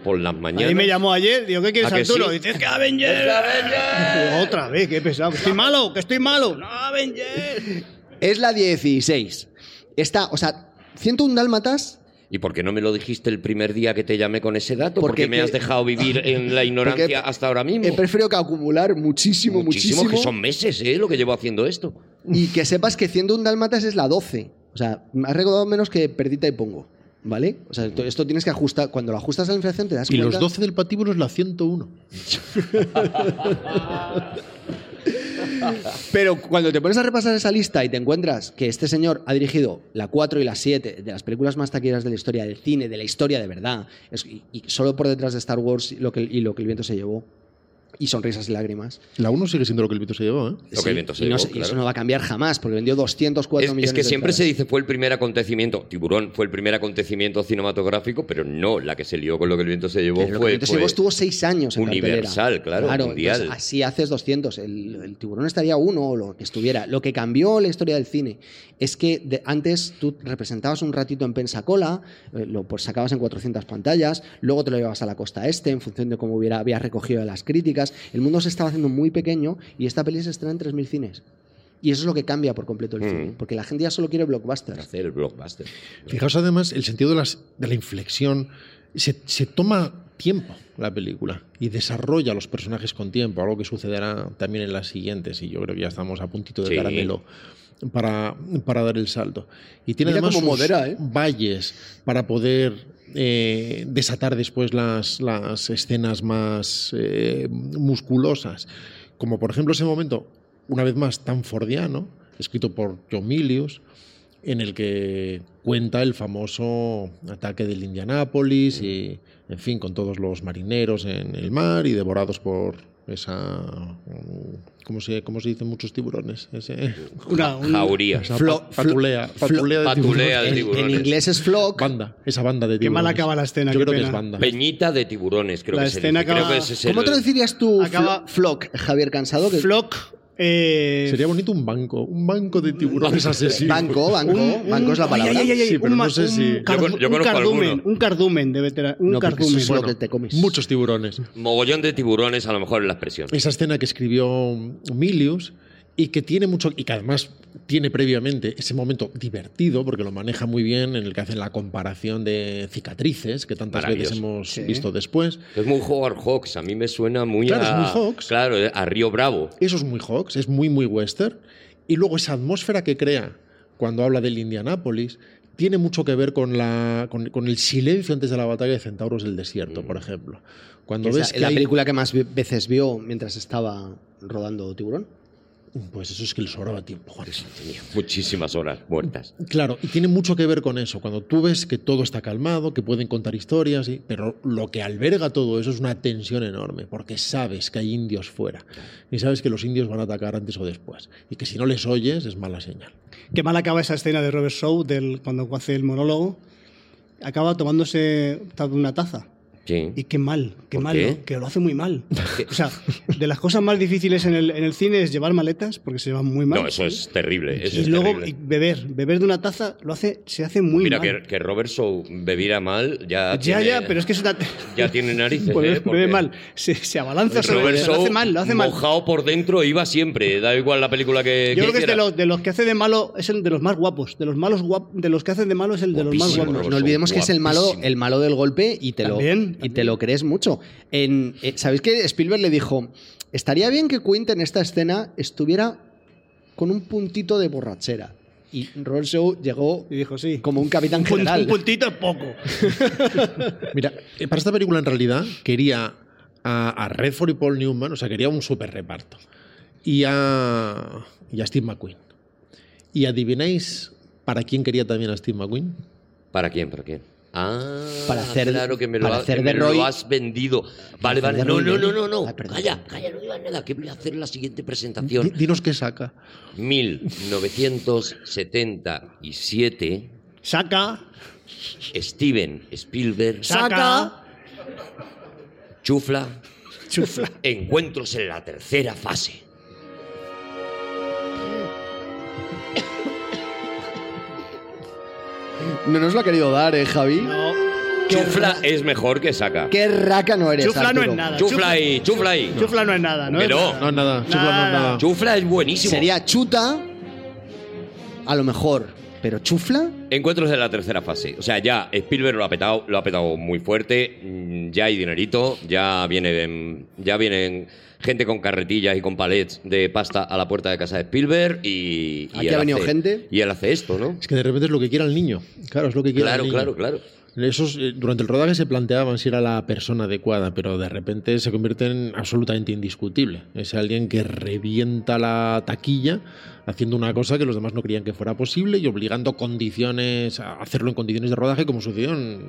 Por las A mañanas. mí me llamó ayer, digo, ¿qué quieres, ¿A que Arturo? sí? Dices que Avengers. Digo, Otra vez, qué pesado. Que estoy malo, que estoy malo. No, Avengers. Es la 16. Está, o sea, 101 dálmatas ¿Y por qué no me lo dijiste el primer día que te llamé con ese dato? Porque Porque me te- has dejado vivir en la ignorancia hasta ahora mismo. he preferido que acumular muchísimo, muchísimo. que son meses, ¿eh? Lo que llevo haciendo esto. Y que sepas que 101 dálmatas es la 12. O sea, me has recaudado menos que Perdita y Pongo. ¿Vale? O sea, esto, tienes que ajustar. Cuando lo ajustas a la inflación te das Y cuenta. los 12 del patíbulo es la 101. Pero cuando te pones a repasar esa lista y te encuentras que este señor ha dirigido la 4 y la 7 de las películas más taquilleras de la historia del cine, de la historia de verdad, es- y, y solo por detrás de Star Wars y lo que, y lo que el viento se llevó, y sonrisas y lágrimas. La 1 sigue siendo lo que el viento se llevó, ¿eh? Lo que el viento se y, no llevó, y eso claro. no va a cambiar jamás, porque vendió 204 Es, millones es que de siempre se dice fue el primer acontecimiento, Tiburón fue el primer acontecimiento cinematográfico, pero no, la que se lió con lo que el viento se llevó Pero lo que el fue, viento se fue- llevó estuvo 6 años en Universal, cartelera. claro, mundial. entonces así haces 200. El, el tiburón estaría uno o lo que estuviera. Lo que cambió la historia del cine es que de- antes tú representabas un ratito en Pensacola, eh, lo pues sacabas en 400 pantallas, luego te lo llevabas a la costa este en función de cómo hubiera, habías recogido de las críticas. El mundo se estaba haciendo muy pequeño y esta peli se estrena en 3.000 cines. Y eso es lo que cambia por completo el Mm. cine, porque la gente ya solo quiere blockbusters. hacer el blockbuster. Fijaos además el sentido de, las- de la inflexión. Se, se toma tiempo la película y desarrolla a los personajes con tiempo, algo que sucederá también en las siguientes y yo creo que ya estamos a puntito de Sí. caramelo para, para dar el salto. Y tiene Mira además cómo sus modera, ¿eh? valles para poder eh, desatar después las, las escenas más eh, musculosas, como por ejemplo ese momento, una vez más, tan fordiano, escrito por John Milius, en el que cuenta el famoso ataque del Indianápolis y, en fin, con todos los marineros en el mar y devorados por esa... ¿Cómo se, cómo se dicen muchos tiburones? Ese- Una, un- Jauría. esa Flo- pa- patulea, flo- patulea de patulea tiburones. de En, tiburones. en inglés es flock. Banda, esa banda de Qué mal tiburones. acaba la escena, Yo qué creo que pena. es banda. Peñita de tiburones, creo La que se escena dice. Creo acaba- que ese es ¿Cómo el- traducirías tú Acaba- flo- flock, Javier Cansado? Que- Flock. Eh, Sería bonito un banco, un banco de tiburones asesinos. Banco, banco, un- banco es la palabra. ay, ay, ay, Sí, pero un no sé un si- Yo yo un cardumen, alguno. un cardumen de veterano. Un No, cardumen. eso es lo que te comes. Muchos tiburones. Mogollón de tiburones, a lo mejor es la expresión. Esa escena que escribió Milius y que tiene mucho y que además tiene previamente ese momento divertido porque lo maneja muy bien en el que hacen la comparación de cicatrices que tantas veces hemos Sí. visto después. Es muy Howard Hawks, a mí me suena muy Claro, a... es muy Hawks. Claro, eh, a Río Bravo. Eso es muy Hawks, es muy muy western y luego esa atmósfera que crea cuando habla del Indianápolis tiene mucho que ver con, la, con, con el silencio antes de la batalla de Centauros del Desierto, por ejemplo. Cuando Es la, ves que la hay- película que más veces vio mientras estaba rodando Tiburón. Pues eso es que le sobraba tiempo, Juan. Tenía muchísimas horas muertas. Claro, y tiene mucho que ver con eso. Cuando tú ves que todo está calmado, que pueden contar historias, y- pero lo que alberga todo eso es una tensión enorme, porque sabes que hay indios fuera y sabes que los indios van a atacar antes o después, y que si no les oyes es mala señal. Qué mal acaba esa escena de Robert Shaw del, cuando hace el monólogo. Acaba tomándose una taza. Sí. Y qué mal, qué ¿Por mal, qué? ¿no? que lo hace muy mal. O sea, de las cosas más difíciles en el, en el cine es llevar maletas, porque se llevan muy mal. No, eso es terrible. Eso y es luego terrible. y beber, beber de una taza lo hace, se hace muy Mira, mal. que, que Robert Shaw bebiera mal, ya. ya, tiene, ya, pero es que es una... Ya tiene narices. Pues ¿eh? bebe mal, se, se abalanza sobre Robert lo hace mal, lo hace mal. mojado por dentro, iba siempre. Da igual la película que. Yo creo que es de los, de los que hace de malo, es el de los más guapos. De los malos guap- de los que hacen de malo es el de los más guapos. Robert No olvidemos que es el malo, el malo del golpe y te, lo, También, y te lo crees mucho. En, eh, ¿Sabéis que Spielberg le dijo, estaría bien que Quint en esta escena estuviera con un puntito de borrachera? Y Robert Shaw llegó Y dijo, sí. como un capitán Un, general. un puntito es poco. Mira, eh, para esta película en realidad quería a, a Redford y Paul Newman, o sea, quería un super reparto. Y a, y a Steve McQueen. ¿Y adivináis para quién quería también a Steve McQueen? ¿Para quién? ¿Para quién? Ah, Para hacer- claro que me lo, para ha- hacer que de me lo Roy- has vendido. Vale, vale. No, no, no, Lee. no, no. Ah. Calla, calla, no digas nada, que voy a hacer la siguiente presentación. Dinos qué saca. 1977, Saca, Steven Spielberg saca, chufla chufla. encuentros en la tercera fase. No nos lo ha querido dar, ¿eh, Javi? No, Chufla es mejor que saca. Qué raca no eres, chufla no es nada. Chufla ahí, chufla ahí. Chufla no es nada, ¿no? es Pero- nada. No es nada, chufla no es nada. Chufla es buenísimo. Sería chuta, a lo mejor, pero chufla... Encuentros en la tercera fase. O sea, ya Spielberg lo ha petado, lo ha petado muy fuerte. mm, Ya hay dinerito, ya viene, ya vienen gente con carretillas y con palets de pasta a la puerta de casa de Spielberg y, y Aquí él ha venido hace- gente. Y él hace esto, ¿no? Es que de repente es lo que quiera el niño. Claro, es lo que quiera Claro, el niño. claro, claro. Esos, eh, durante el rodaje se planteaban si era la persona adecuada, pero de repente se convierte en absolutamente indiscutible. Es alguien que revienta la taquilla haciendo una cosa que los demás no creían que fuera posible y obligando condiciones a hacerlo en condiciones de rodaje como sucedió en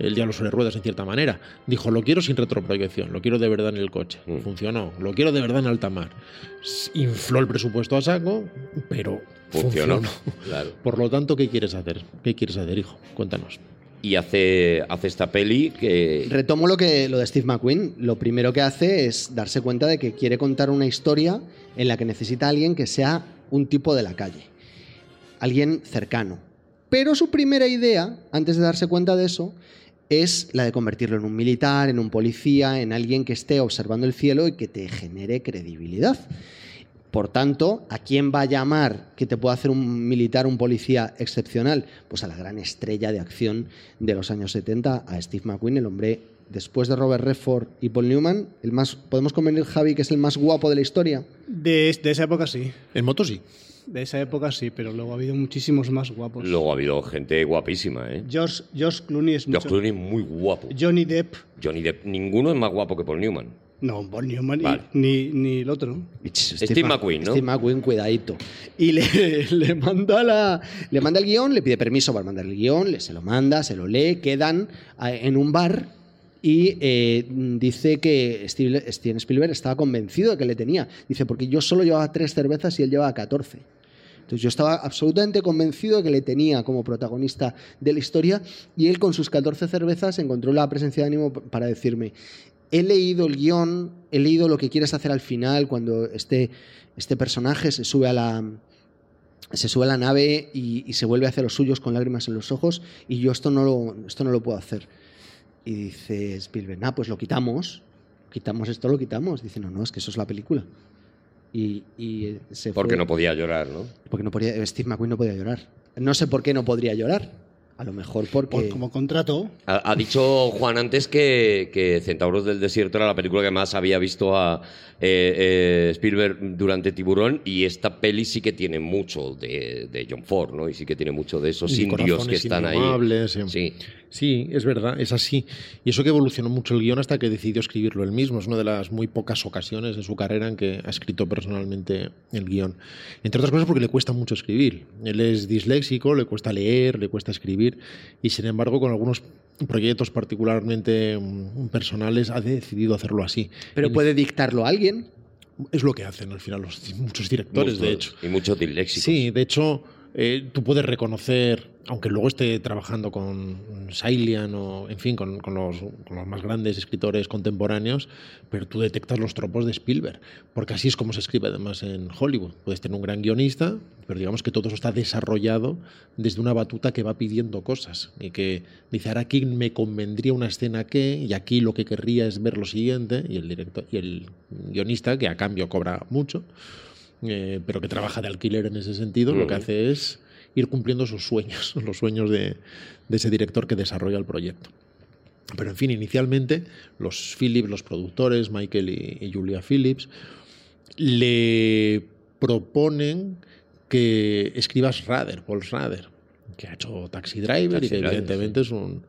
El Diablo sobre Ruedas en cierta manera. Dijo, lo quiero sin retroproyección, lo quiero de verdad en el coche. Mm. Funcionó. Lo quiero de verdad en alta mar. Infló el presupuesto a saco, pero Funcionó. funcionó. Claro. Por lo tanto, ¿qué quieres hacer? ¿Qué quieres hacer, hijo? Cuéntanos. Y hace, hace esta peli que. Retomo lo, que, lo de Steve McQueen. Lo primero que hace es darse cuenta de que quiere contar una historia en la que necesita a alguien que sea un tipo de la calle. Alguien cercano. Pero su primera idea, antes de darse cuenta de eso, es la de convertirlo en un militar, en un policía, en alguien que esté observando el cielo y que te genere credibilidad. Por tanto, ¿a quién va a llamar que te pueda hacer un militar, un policía excepcional? Pues a la gran estrella de acción de los años 70, a Steve McQueen, el hombre, después de Robert Redford y Paul Newman, el más, podemos convenir, Javi, que es el más guapo de la historia. De, de esa época sí. En moto sí. De esa época sí, pero luego ha habido muchísimos más guapos. Luego ha habido gente guapísima, ¿eh? George, George Clooney es George mucho. Clooney muy guapo. Johnny Depp. Johnny Depp, ninguno es más guapo que Paul Newman. No, Paul Newman y- ni, ni el otro. Steve McQueen, ¿no? Steve McQueen, cuidadito. Y le, le manda la, le manda el guion, le pide permiso para mandar el guion, le, se lo manda, se lo lee, quedan a- en un bar y eh, dice que Steve- Steven Spielberg estaba convencido de que le tenía. Dice, porque yo solo llevaba tres cervezas y él llevaba 14. Entonces yo estaba absolutamente convencido de que le tenía como protagonista de la historia y él con sus 14 cervezas encontró la presencia de ánimo para decirme, he leído el guion, he leído lo que quieres hacer al final cuando este, este personaje se sube a la se sube a la nave y, y se vuelve hacia los suyos con lágrimas en los ojos y yo esto no lo, esto no lo puedo hacer. Y dice Spielberg, ah, pues lo quitamos, quitamos esto, lo quitamos. Dice, no, no, es que eso es la película. Y, y se Porque fue. no podía llorar, ¿no? Porque no podía, Steve McQueen no podía llorar. No sé por qué no podría llorar. A lo mejor porque... Por- como contrato. Ha, ha dicho Juan antes que, que Centauros del Desierto era la película que más había visto a eh, eh, Spielberg durante Tiburón y esta peli sí que tiene mucho de, de John Ford, ¿no? Y sí que tiene mucho de esos Y indios que están ahí. eh. Sí. Sí, es verdad, es así. Y eso que evolucionó mucho el guion hasta que decidió escribirlo él mismo. Es una de las muy pocas ocasiones en su carrera en que ha escrito personalmente el guion. Entre otras cosas porque le cuesta mucho escribir. Él es disléxico, le cuesta leer, le cuesta escribir. Y sin embargo, con algunos proyectos particularmente mm, personales, ha decidido hacerlo así. Pero Y puede dictarlo a alguien. Es lo que hacen al final los, muchos directores, de hecho. Y muchos disléxicos. Sí, de hecho, eh, tú puedes reconocer, aunque luego esté trabajando con Sailian o, en fin, con, los más grandes escritores contemporáneos, pero tú detectas los tropos de Spielberg, porque así es como se escribe además en Hollywood. Puedes tener un gran guionista, pero digamos que todo eso está desarrollado desde una batuta que va pidiendo cosas y que dice, ahora aquí me convendría una escena que, y aquí lo que querría es ver lo siguiente, y el, director, y el guionista, que a cambio cobra mucho, eh, pero que trabaja de alquiler en ese sentido, lo que hace es ir cumpliendo sus sueños, los sueños de, de ese director que desarrolla el proyecto. Pero en fin, inicialmente los Phillips, los productores, Michael y, y Julia Phillips, le proponen que escriba Schrader, Paul Schrader, que ha hecho Taxi Driver Taxi y que Driver, evidentemente es un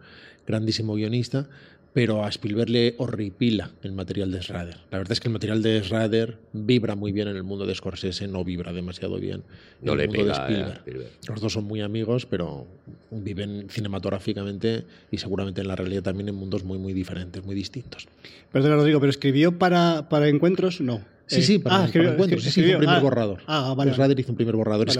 grandísimo guionista, pero a Spielberg le horripila el material de Schrader. La verdad es que el material de Schrader vibra muy bien en el mundo de Scorsese, no vibra demasiado bien en No el le mundo de pega a Spielberg. Spielberg. Los dos son muy amigos, pero viven cinematográficamente y seguramente en la realidad también en mundos muy, muy diferentes, muy distintos. Perdona, Rodrigo, pero escribió para, para encuentros, no. Sí, sí, para, ah, para escribió- encuentros. Sí, sí, hizo un primer ah, borrador. Ah, vale. Hizo un primer borrador. Vale, es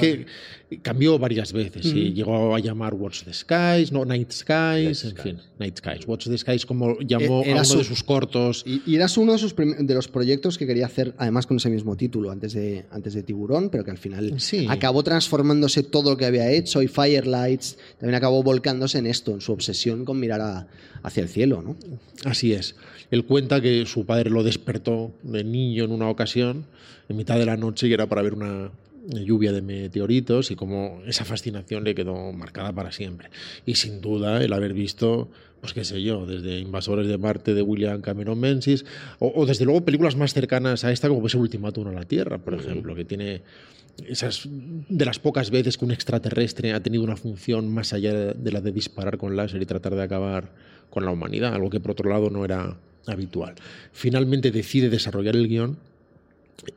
que cambió varias veces. y llegó a llamar Watch the Skies, no, Night Skies, en Skies. fin, Night Skies. Watch the Skies, como llamó E- era a uno su- de sus cortos. Y, y eras uno de, sus prim- de los proyectos que quería hacer, además con ese mismo título, antes de, antes de Tiburón, pero que al final Sí. acabó transformándose todo lo que había hecho y Firelights también acabó volcándose en esto, en su obsesión con mirar a- hacia el cielo. ¿no? Así es. Él cuenta que su padre lo despertó de niño en una ocasión, en mitad de la noche, y era para ver una lluvia de meteoritos, y como esa fascinación le quedó marcada para siempre. Y sin duda el haber visto, pues qué sé yo, desde Invasores de Marte de William Cameron Menzies, o, o desde luego películas más cercanas a esta, como ser Ultimátum a la Tierra, por ejemplo, que tiene esas de las pocas veces que un extraterrestre ha tenido una función más allá de la de disparar con láser y tratar de acabar con la humanidad, algo que por otro lado no era habitual. Finalmente decide desarrollar el guion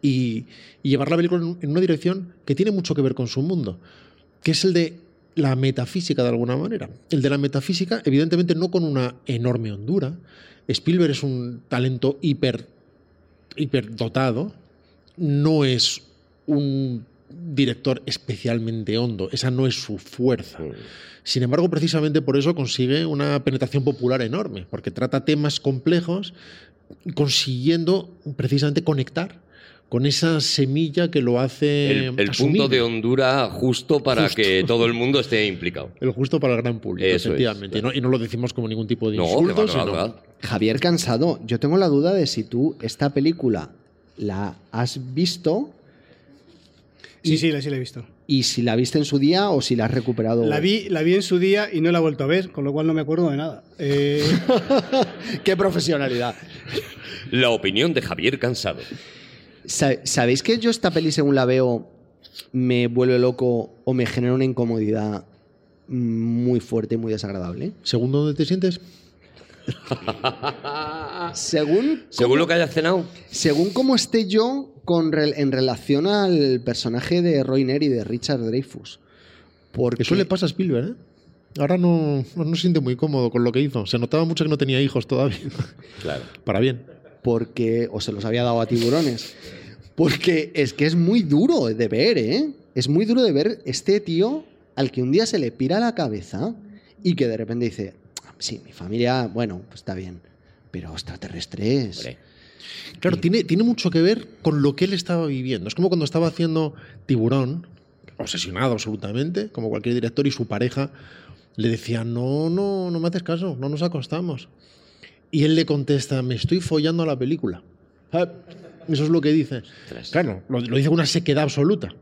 y, y llevar la película en, una dirección que tiene mucho que ver con su mundo, que es el de la metafísica de alguna manera. El de la metafísica, evidentemente no con una enorme hondura. Spielberg es un talento hiper, hiperdotado, no es un director especialmente hondo, esa no es su fuerza. Sin embargo, precisamente por eso consigue una penetración popular enorme, porque trata temas complejos, consiguiendo precisamente conectar con esa semilla que lo hace El, el punto de hondura justo para Justo. que todo el mundo esté implicado. El justo para el gran público, Eso es, efectivamente. claro. Y, no, y no lo decimos como ningún tipo de No, insulto, sino- va. Javier Cansado, yo tengo la duda de si tú esta película la has visto Sí, sí, la- sí la he visto. y si la viste en su día o si la has recuperado. La vi, la vi en su día y no la he vuelto a ver, con lo cual no me acuerdo de nada. Eh, ¡Qué profesionalidad! La opinión de Javier Cansado. Sa- ¿Sabéis que yo esta peli, según la veo, me vuelve loco o me genera una incomodidad muy fuerte y muy desagradable? ¿Segundo dónde te sientes? Según, Según lo que hayas cenado. según cómo esté yo con rel- en relación al personaje de Roy Neri de Richard Dreyfus. Porque, Eso le pasa a Spielberg, ¿eh? Ahora no, no, no se siente muy cómodo con lo que hizo. Se notaba mucho que no tenía hijos todavía. Claro. Para bien. porque o se los había dado a tiburones. Porque es que es muy duro de ver, ¿eh? Es muy duro de ver este tío al que un día se le pira la cabeza y que de repente dice, sí, mi familia, bueno, pues está bien, pero extraterrestres. Hombre. Claro, tiene, tiene mucho que ver con lo que él estaba viviendo. Es como cuando estaba haciendo Tiburón, obsesionado absolutamente, como cualquier director, y su pareja le decía, no, no, no me haces caso, no nos acostamos. Y él le contesta, me estoy follando a la película. Ah, Eso es lo que dice. Claro, lo, lo dice con una sequedad absoluta.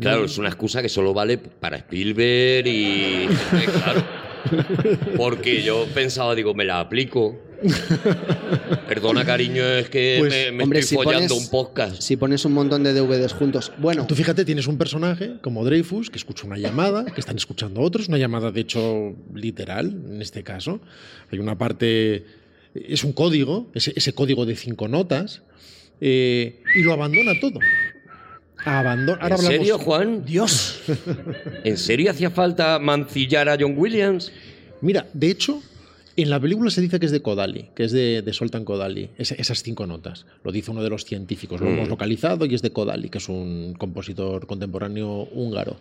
Claro, es una excusa que solo vale para Spielberg y. Claro. Porque yo pensaba, digo, me la aplico. Perdona, cariño, es que Pues, me, me hombre, estoy si follando pones- un podcast. Si pones un montón de DVDs juntos, bueno, Tú fíjate, tienes un personaje como Dreyfus que escucha una llamada, que están escuchando otros, una llamada de hecho literal, en este caso. Hay una parte, es un código, ese, ese código de cinco notas, eh, y lo abandona todo. Abandona. Ahora ¿En hablamos- serio, Juan? Dios. ¿En serio hacía falta mancillar a John Williams? Mira, de hecho, en la película se dice que es de Kodali, que es de, de Soltan Kodali, es- esas cinco notas. Lo dice uno de los científicos, lo Mm. hemos localizado y es de Kodali, que es un compositor contemporáneo húngaro.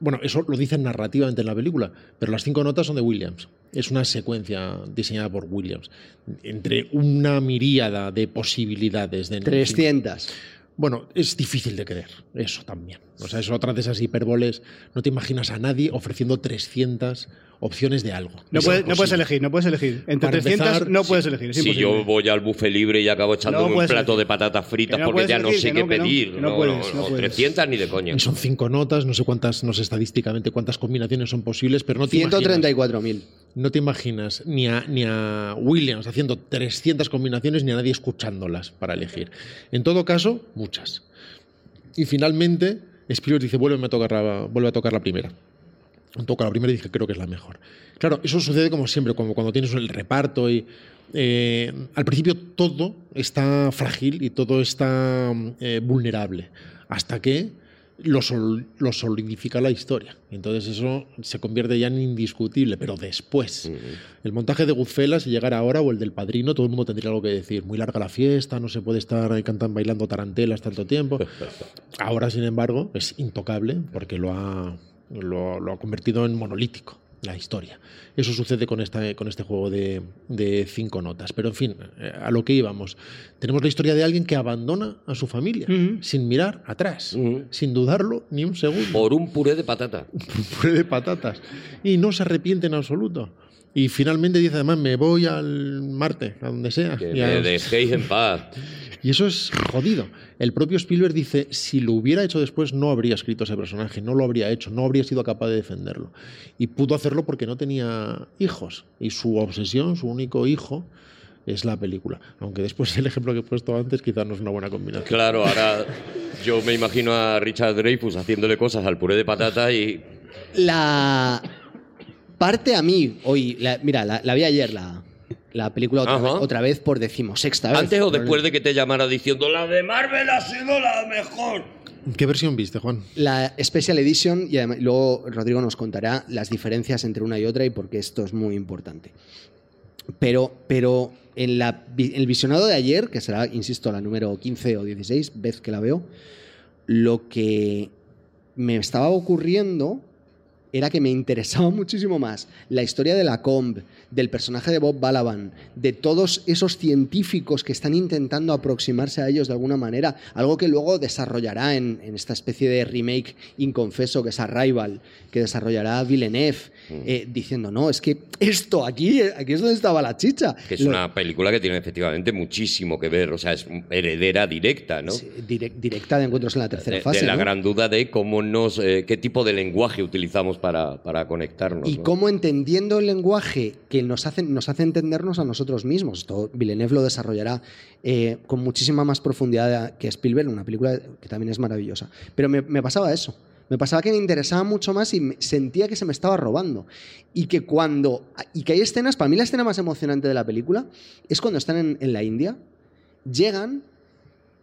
bueno, eso lo dicen narrativamente en la película, pero las cinco notas son de Williams. Es una secuencia diseñada por Williams. Entre una miríada de posibilidades de 300. Bueno, es difícil de creer, eso también. O sea, es otra de esas hipérboles. No te imaginas a nadie ofreciendo 300 opciones de algo. No Es puedes, no puedes imposible. elegir, no puedes elegir. Entre Para 300 empezar, no si- puedes elegir. Es Si yo voy al buffet libre y acabo echándome No un plato elegir. de patatas fritas no porque ya no sé qué no, que no, pedir. no puedes, no puedes. 300 ni de coña. Y son cinco notas, no sé cuántas, no sé estadísticamente cuántas combinaciones son posibles, pero no te imaginas, 134.000. no te imaginas ni a, ni a Williams haciendo 300 combinaciones ni a nadie escuchándolas para elegir. En todo caso, muchas. Y finalmente, Spielberg dice, vuelve a tocar la, vuelve a tocar la primera. Toca la primera y dije, creo que es la mejor. Claro, eso sucede como siempre, como cuando tienes el reparto y... eh, al principio todo está frágil y todo está eh, vulnerable, hasta que lo, sol- lo solidifica la historia. Entonces eso se convierte ya en indiscutible, pero después. El montaje de Goodfellas, si llegara ahora, o el del Padrino, todo el mundo tendría algo que decir. Muy larga la fiesta, no se puede estar ahí cantando, bailando tarantelas tanto tiempo. Ahora, sin embargo, es intocable porque lo ha, lo, lo ha convertido en monolítico la historia. Eso sucede con, esta, con este juego de, de cinco notas. Pero, en fin, eh, a lo que íbamos. Tenemos la historia de alguien que abandona a su familia sin mirar atrás, sin dudarlo ni un segundo Por un puré de patata. puré de patatas. Y no se arrepiente en absoluto. Y finalmente dice, además, me voy al Marte, a donde sea. Que me dejéis en paz. y eso es jodido. El propio Spielberg dice, si lo hubiera hecho después, no habría escrito ese personaje, no lo habría hecho, no habría sido capaz de defenderlo. Y pudo hacerlo porque no tenía hijos. Y su obsesión, su único hijo, es la película. Aunque después el ejemplo que he puesto antes quizás no es una buena combinación. Claro, ahora yo me imagino a Richard Dreyfus haciéndole cosas al puré de patata y La parte a mí, hoy, la- mira, la, la vi ayer, la, la película otra, vez, otra vez por decimosexta vez. antes o después de que te llamara diciendo la de Marvel ha sido la mejor. ¿Qué versión viste, Juan? La Special Edition, y además- luego Rodrigo nos contará las diferencias entre una y otra y por qué esto es muy importante. Pero, pero en la, el visionado de ayer, que será, insisto, la número 15 o 16, vez que la veo, lo que me estaba ocurriendo era que me interesaba muchísimo más la historia de la Comb, del personaje de Bob Balaban, de todos esos científicos que están intentando aproximarse a ellos de alguna manera, algo que luego desarrollará en, en esta especie de remake inconfeso que es Arrival, que desarrollará Villeneuve, eh, diciendo, no, es que esto aquí, aquí es donde estaba la chicha. Que es Lo- una película que tiene efectivamente muchísimo que ver, o sea, es heredera directa, ¿no? Sí, directa de encuentros en la tercera de, fase. de la ¿no? gran duda de cómo nos, eh, qué tipo de lenguaje utilizamos para, para conectarnos. Y ¿no? cómo entendiendo el lenguaje que nos hace, nos hace entendernos a nosotros mismos. Esto Villeneuve lo desarrollará eh, con muchísima más profundidad que Spielberg, una película que también es maravillosa. Pero me, pasaba eso. Me pasaba que me interesaba mucho más y sentía que se me estaba robando. Y que cuando. Y que hay escenas, para mí la escena más emocionante de la película es cuando están en, en la India, llegan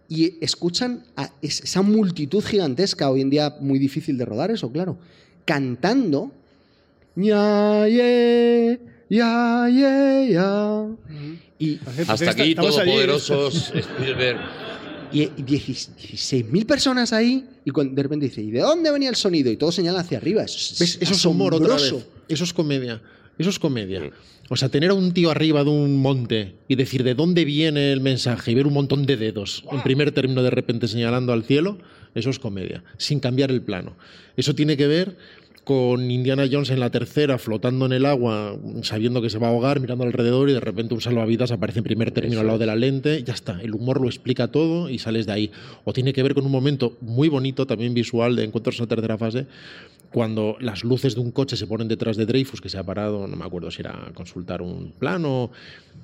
y escuchan a es- esa multitud gigantesca, hoy en día muy difícil de rodar eso, claro, cantando. Ya, ye, ya, ye, ya. Y, Hasta aquí, todopoderosos Spielberg. y 16.000 personas ahí, y cuando de repente dice, ¿y de dónde venía el sonido? Y todo señala hacia arriba. Eso es. Eso es humor otra vez. Eso es comedia. Eso es comedia. O sea, tener a un tío arriba de un monte y decir de dónde viene el mensaje y ver un montón de dedos en primer término de repente señalando al cielo, eso es comedia, sin cambiar el plano. Eso tiene que ver con Indiana Jones en la tercera flotando en el agua, sabiendo que se va a ahogar, mirando alrededor y de repente un salvavidas aparece en primer término al lado de la lente, ya está, el humor lo explica todo y sales de ahí. O tiene que ver con un momento muy bonito, también visual, de encuentros en la tercera fase, cuando las luces de un coche se ponen detrás de Dreyfus, que se ha parado, no me acuerdo si era a consultar un plano,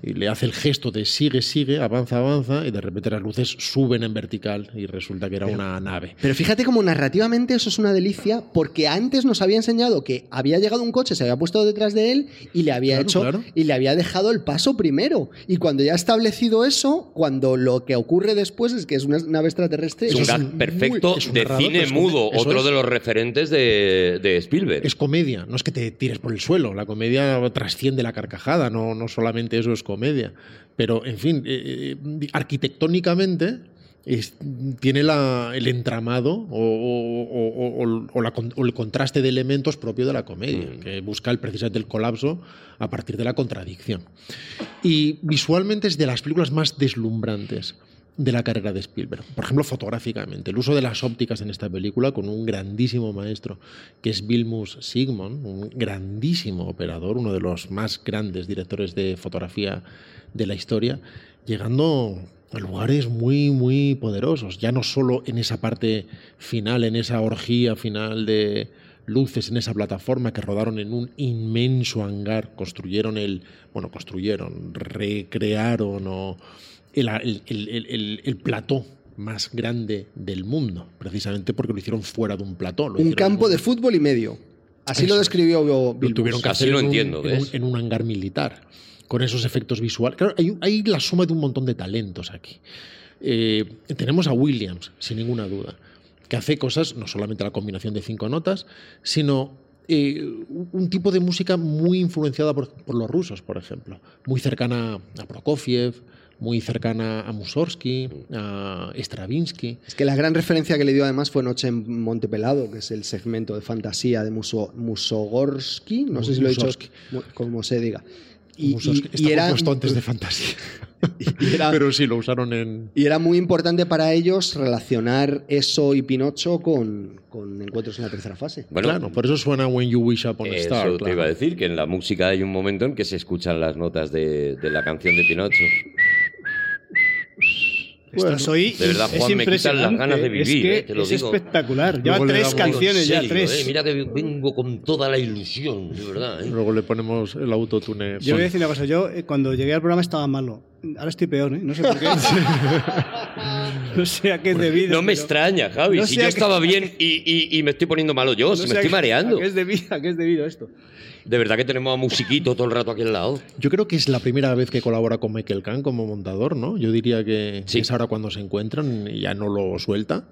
y le hace el gesto de sigue, sigue, avanza, avanza, y de repente las luces suben en vertical y resulta que era una nave. Pero fíjate como narrativamente eso es una delicia, porque antes nos había enseñado que había llegado un coche, se había puesto detrás de él y le había Claro, hecho claro. y le había dejado el paso primero. Y cuando ya ha establecido eso, cuando lo que ocurre después es que es una nave extraterrestre, Es un gag perfecto muy- es un de narrador, cine mudo, otro es. de los referentes de, de Spielberg. Es comedia, no es que te tires por el suelo, la comedia trasciende la carcajada, no, no solamente eso es comedia. Pero, en fin, eh, eh, arquitectónicamente es- tiene la- el entramado o, o- o- o- o la con- o el contraste de elementos propio de la comedia, Mm. que busca el, precisamente el colapso a partir de la contradicción. Y visualmente es de las películas más deslumbrantes de la carrera de Spielberg. Por ejemplo, fotográficamente. El uso de las ópticas en esta película con un grandísimo maestro que es Vilmus Sigmund, un grandísimo operador, uno de los más grandes directores de fotografía de la historia, llegando a lugares muy, muy poderosos. Ya no solo en esa parte final, en esa orgía final de luces en esa plataforma que rodaron en un inmenso hangar, construyeron el, bueno, construyeron, recrearon o el, el, el- el- el- el plató más grande del mundo, precisamente porque lo hicieron fuera de un plató. lo Un campo un- de fútbol y medio. Así Eso lo es. describió lo Bilbos. tuvieron que hacer lo en un- entiendo, en, un, ¿ves? en un hangar militar, con esos efectos visuales. Claro, hay, hay la suma de un montón de talentos aquí. Eh, tenemos a Williams, sin ninguna duda, que hace cosas, no solamente la combinación de cinco notas, sino eh, un- un tipo de música muy influenciada por, por los rusos, por ejemplo, muy cercana a Prokofiev, muy cercana a Mussorgsky, a Stravinsky. Es que la gran referencia que le dio además fue Noche en Montepelado, que es el segmento de fantasía de Muso, Musogorsky, no sé si lo he dicho como se diga. Y, y- y era, compuesto antes de fantasía. y era- Pero sí, lo usaron en, y era muy importante para ellos relacionar eso y Pinocho con, con encuentros en la tercera fase. Bueno, claro, por eso suena When You Wish Upon a eso Star. te claro. iba a decir, que en la música hay un momento en que se escuchan las notas de, de la canción de Pinocho. Estás hoy. De verdad, es Juan, me quitan las ganas de Es vivir, que eh, te lo es digo. espectacular. Lleva tres canciones En ya, serio, tres. eh, mira que vengo con toda la ilusión, de verdad. eh. Luego le ponemos el autotune. Yo voy a decir una cosa, yo eh, cuando llegué al programa estaba malo. Ahora estoy peor, ¿eh? No sé por qué. no sé a qué es debido. No me pero- extraña, Javi. No si yo estaba bien y, y- y me estoy poniendo malo yo, no si me estoy mareando. ¿A qué es debido, a qué es debido esto? De verdad que tenemos a Musiquito todo el rato aquí al lado. Yo creo que es la primera vez que colabora con Michael Kahn como montador, ¿no? Yo diría que Sí. es ahora cuando se encuentran y ya no lo suelta.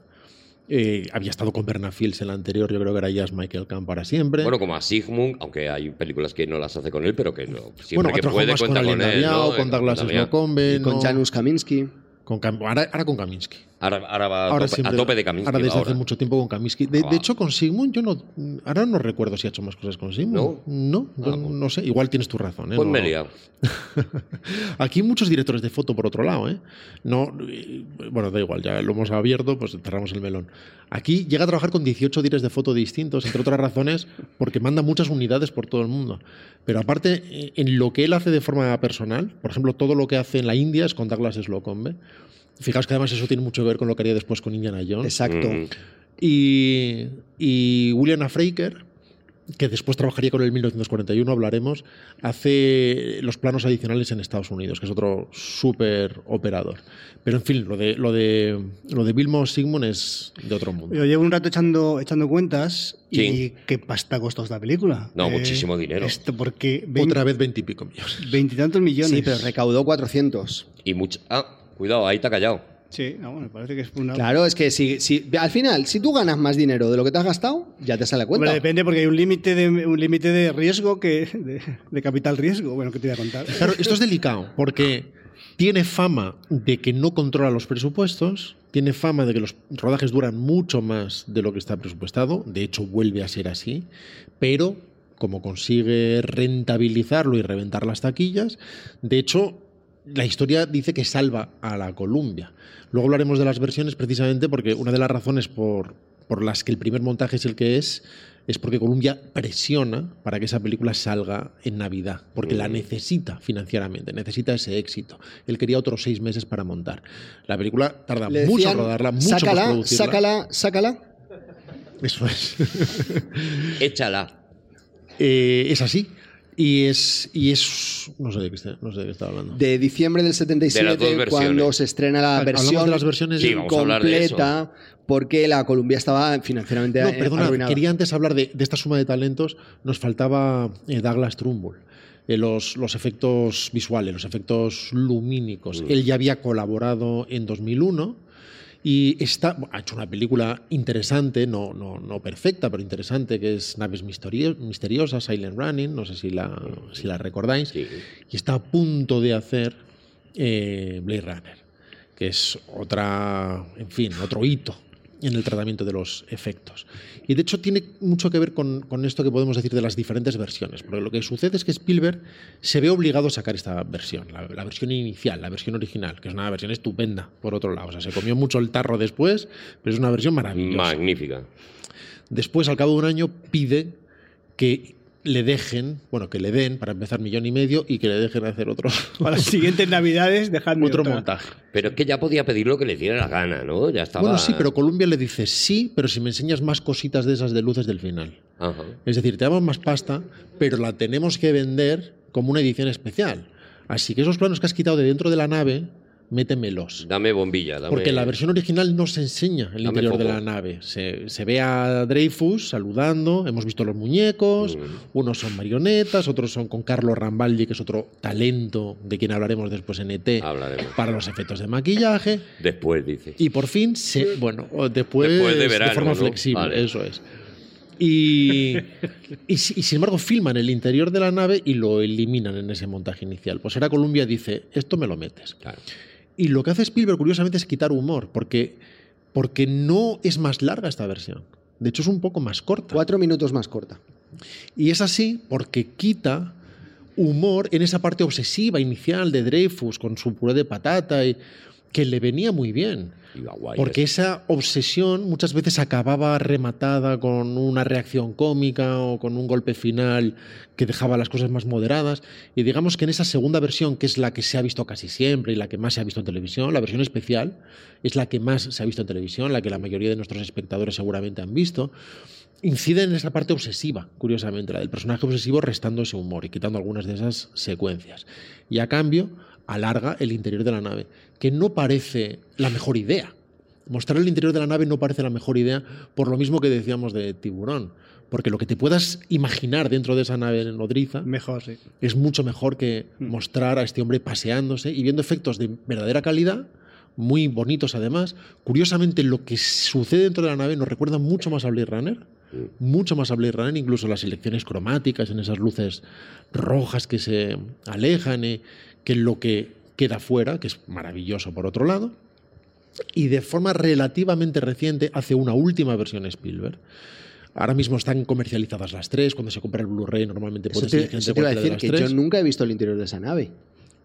Eh, había estado con Berna Fields en la anterior, yo creo que ahora ya es Michael Kahn para siempre. Bueno, como a Sigmund, aunque hay películas que no las hace con él, pero que no, siempre Bueno, que puede con con él. ¿no? con Douglas Daviau. Slocombe, Y con Janusz Kaminski. con Cam- ahora, ahora con Kaminsky. Ahora, ahora va a, Ahora tope, a siempre- tope de Kaminsky. Ahora desde va hace ahora. mucho tiempo con Kaminsky. De, Ah, de hecho, con Sigmund yo no... Ahora no recuerdo si ha hecho más cosas con Sigmund. ¿No? yo Ah, pues- no sé. Igual tienes tu razón. ¿eh? Pues No- me he liado. Aquí muchos directores de foto por otro lado, ¿eh? No, eh, bueno, da igual, ya lo hemos abierto, pues cerramos el melón. Aquí llega a trabajar con 18 directores de foto distintos, entre otras razones, porque manda muchas unidades por todo el mundo. Pero aparte, eh, en lo que él hace de forma personal, por ejemplo, todo lo que hace en la India es con Douglas Slocombe. Fijaos que además eso tiene mucho que ver con lo que haría después con Indiana Jones. Exacto. Mm. Y, y William A. Fraker, que después trabajaría con él en 1941, hablaremos, hace los planos adicionales en Estados Unidos, que es otro súper operador. Pero en fin, lo de, lo de, lo de Vilmos Sigmund es de otro mundo. Yo llevo un rato echando, echando cuentas y Sí. qué pasta costó esta película. No, muchísimo dinero. Esto porque Otra vez veintipico millones. veintitantos millones. Sí, pero recaudó 400. Y mucho. Ah, cuidado, ahí te ha callado. Sí, no, bueno, parece que es una. Claro, es que si, si al final, si tú ganas más dinero de lo que te has gastado, ya te sale a cuenta. Hombre, depende porque hay un límite de un límite de riesgo que de, de capital riesgo. Bueno, ¿qué te voy a contar? Claro, esto es delicado, porque tiene fama de que no controla los presupuestos, tiene fama de que los rodajes duran mucho más de lo que está presupuestado, de hecho vuelve a ser así, pero como consigue rentabilizarlo y reventar las taquillas, de hecho la historia dice que salva a la Columbia. Luego hablaremos de las versiones precisamente porque una de las razones por, por las que el primer montaje es el que es es porque Columbia presiona para que esa película salga en Navidad, porque la necesita financieramente, necesita ese éxito. Él quería otros seis meses para montar. La película tarda mucho en rodarla, mucho sácala, producirla. sácala, sácala. Eso es. Échala. Eh, es así. Y es, y es. No sé de qué, está- no sé de qué estaba hablando. De diciembre del De 77, las dos versiones. cuando se estrena la versión de las versiones Sí, de completa, porque la Columbia estaba financieramente No, perdona, arruinada. quería antes hablar de, de esta suma de talentos. Nos faltaba eh, Douglas Trumbull. eh, los, los efectos visuales, los efectos lumínicos. Mm. Él ya había colaborado en 2001 y está, ha hecho una película interesante, no, no, no perfecta, pero interesante, que es Naves Misterio- Misteriosas, Silent Running, no sé si la, si la recordáis, Sí. y está a punto de hacer eh, Blade Runner. que es otra, en fin, otro hito en el tratamiento de los efectos. Y de hecho tiene mucho que ver con, con, esto que podemos decir de las diferentes versiones, porque lo que sucede es que Spielberg se ve obligado a sacar esta versión, la, la, versión inicial, la versión original, que es una versión estupenda, por otro lado. O sea, se comió mucho el tarro después, pero es una versión maravillosa. Magnífica. Después, al cabo de un año, pide que le dejen, bueno, que le den, para empezar, millón y medio y que le dejen hacer otro. Para las siguientes navidades, dejadme otro otra. montaje. Pero es que ya podía pedir lo que le diera la gana, ¿no? Ya estaba. Bueno, sí, pero Columbia le dice sí, pero si me enseñas más cositas de esas de luces del final. Ajá. Es decir, te damos más pasta, pero la tenemos que vender como una edición especial. Así que esos planos que has quitado de dentro de la nave, métemelos. Dame bombilla, dame. Porque la versión original no se enseña el Dame interior de la nave. Se, se ve a Dreyfus saludando, hemos visto los muñecos, Mm. unos son marionetas, otros son con Carlos Rambaldi, que es otro talento de quien hablaremos después en ET, Hablaremos. para los efectos de maquillaje. Después, dice. Y por fin, se, bueno, después, Después de verano, forma ¿no? flexible, Vale. eso es. Y, y, si- y sin embargo filman el interior de la nave y lo eliminan en ese montaje inicial. Pues ahora Columbia dice, esto me lo metes. Claro. Y lo que hace Spielberg, curiosamente, es quitar humor, porque, porque no es más larga esta versión. De hecho, es un poco más corta. Cuatro minutos más corta. Y es así porque quita humor en esa parte obsesiva inicial de Dreyfus con su puré de patata y que le venía muy bien. Iba guay. Porque eso. esa obsesión muchas veces acababa rematada con una reacción cómica o con un golpe final que dejaba las cosas más moderadas. Y digamos que en esa segunda versión, que es la que se ha visto casi siempre y la que más se ha visto en televisión, la versión especial es la que más se ha visto en televisión, la que la mayoría de nuestros espectadores seguramente han visto, incide en esa parte obsesiva, curiosamente, la del personaje obsesivo restando ese humor y quitando algunas de esas secuencias. Y a cambio alarga el interior de la nave, que no parece la mejor idea. Mostrar el interior de la nave no parece la mejor idea, por lo mismo que decíamos de tiburón. Porque lo que te puedas imaginar dentro de esa nave nodriza Mejor, sí. es mucho mejor que mostrar a este hombre paseándose y viendo efectos de verdadera calidad, muy bonitos además. Curiosamente, lo que sucede dentro de la nave nos recuerda mucho más a Blade Runner, mucho más a Blade Runner, incluso las selecciones cromáticas en esas luces rojas que se alejan, eh, que lo que queda fuera, que es maravilloso por otro lado. Y de forma relativamente reciente hace una última versión Spielberg. Ahora mismo están comercializadas las tres. Cuando se compra el Blu-ray normalmente puedes te, elegir eso entre te iba a cualquiera decir de que las yo tres. nunca he visto el interior de esa nave.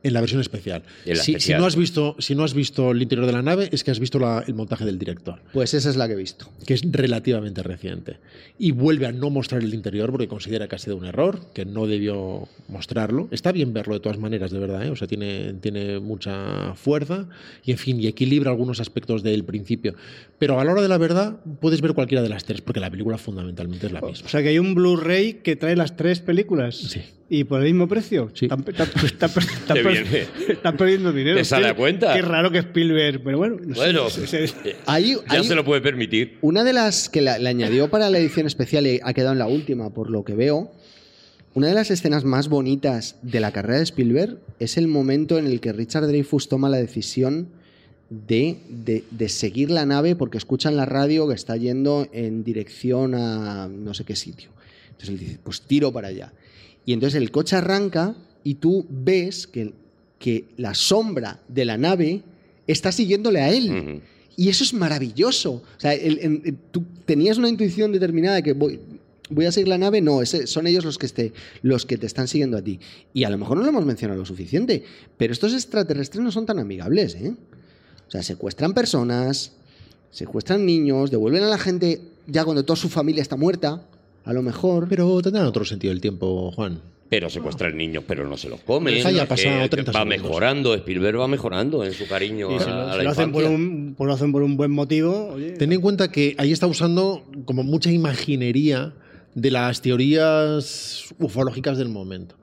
En la versión especial. La si, especial. si no has visto, si no has visto el interior de la nave, es que has visto la- el montaje del director, Pues esa es la que he visto. Que es relativamente reciente. Y vuelve a no mostrar el interior porque considera que ha sido un error, que no debió mostrarlo. Está bien verlo de todas maneras, de verdad, ¿eh? o sea, tiene, tiene mucha fuerza y, en fin, y equilibra algunos aspectos del principio. Pero a la hora de la verdad, puedes ver cualquiera de las tres, porque la película fundamentalmente es la misma. O sea que hay un Blu-ray que trae las tres películas. Sí. ¿Y por el mismo precio? Sí. Están, perdiendo dinero. ¿Te sale Qué- a cuenta? Qué raro que Spielberg. Pero bueno. no sé, Bueno, se- se- eh, Hay, ya hay se lo puede permitir. una de las que la- añadió para la edición especial y ha quedado en la última, por lo que veo. Una de las escenas más bonitas de la carrera de Spielberg es el momento en el que Richard Dreyfuss toma la decisión de, de- seguir la nave porque escuchan la radio que está yendo en dirección a no sé qué sitio. Entonces él dice, pues tiro para allá. Y entonces el coche arranca y tú ves que, que la sombra de la nave está siguiéndole a él. Y eso es maravilloso. O sea, el- el- el- tú tenías una intuición determinada de que voy, a seguir la nave. No, ese- son ellos los que, esté, los que te están siguiendo a ti. Y a lo mejor no lo hemos mencionado lo suficiente, pero estos extraterrestres no son tan amigables. ¿eh? O sea, secuestran personas, secuestran niños, devuelven a la gente ya cuando toda su familia está muerta, a lo mejor. Pero tendrán otro sentido del tiempo, Juan. Pero secuestran niños, pero no se los comen. Ya Eh, pasar 30 va segundos. mejorando, Spielberg va mejorando en su cariño y a, si lo, a si la lo hacen por infancia. un, pues lo hacen por un buen motivo. Oye, Ten en cuenta que ahí está usando como mucha imaginería de las teorías ufológicas del momento,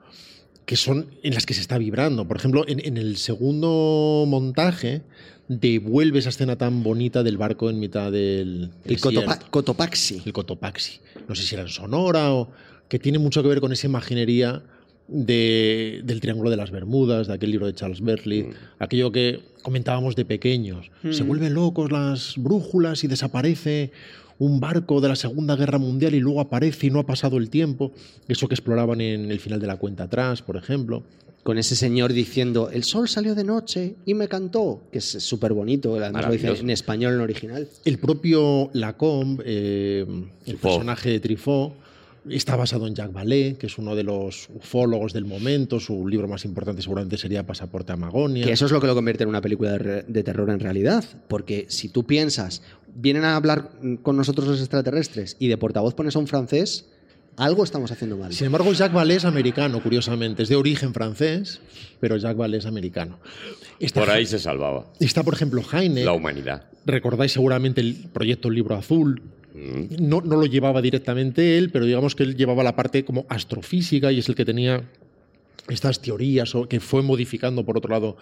que son en las que se está vibrando. Por ejemplo, en, en el segundo montaje devuelve esa escena tan bonita del barco en mitad del el. Cotopa- Cotopaxi. el Cotopaxi. No sé si era en Sonora o que tiene mucho que ver con esa imaginería de- del Triángulo de las Bermudas, de aquel libro de Charles Berkeley, aquello que comentábamos de pequeños. Se vuelven locos las brújulas y desaparece un barco de la Segunda Guerra Mundial y luego aparece y no ha pasado el tiempo. Eso que exploraban en el final de la cuenta atrás, por ejemplo. Con ese señor diciendo, el sol salió de noche y me cantó, que es súper bonito, además lo dice en español en original. El propio Lacombe, eh, el personaje de Truffaut, está basado en Jacques Vallée, que es uno de los ufólogos del momento. Su libro más importante seguramente sería Pasaporte a Magonia. Que eso es lo que lo convierte en una película de, terror en realidad. Porque si tú piensas, vienen a hablar con nosotros los extraterrestres y de portavoz pones a un francés, algo estamos haciendo mal. Sin embargo, Jacques Vallée es americano, curiosamente. Es de origen francés, pero Jacques Vallée es americano. Está, Por ahí se salvaba está, por ejemplo, Heine. la humanidad. Recordáis seguramente el proyecto El Libro Azul. No, no lo llevaba directamente él, pero digamos que él llevaba la parte como astrofísica y es el que tenía estas teorías o que fue modificando por otro lado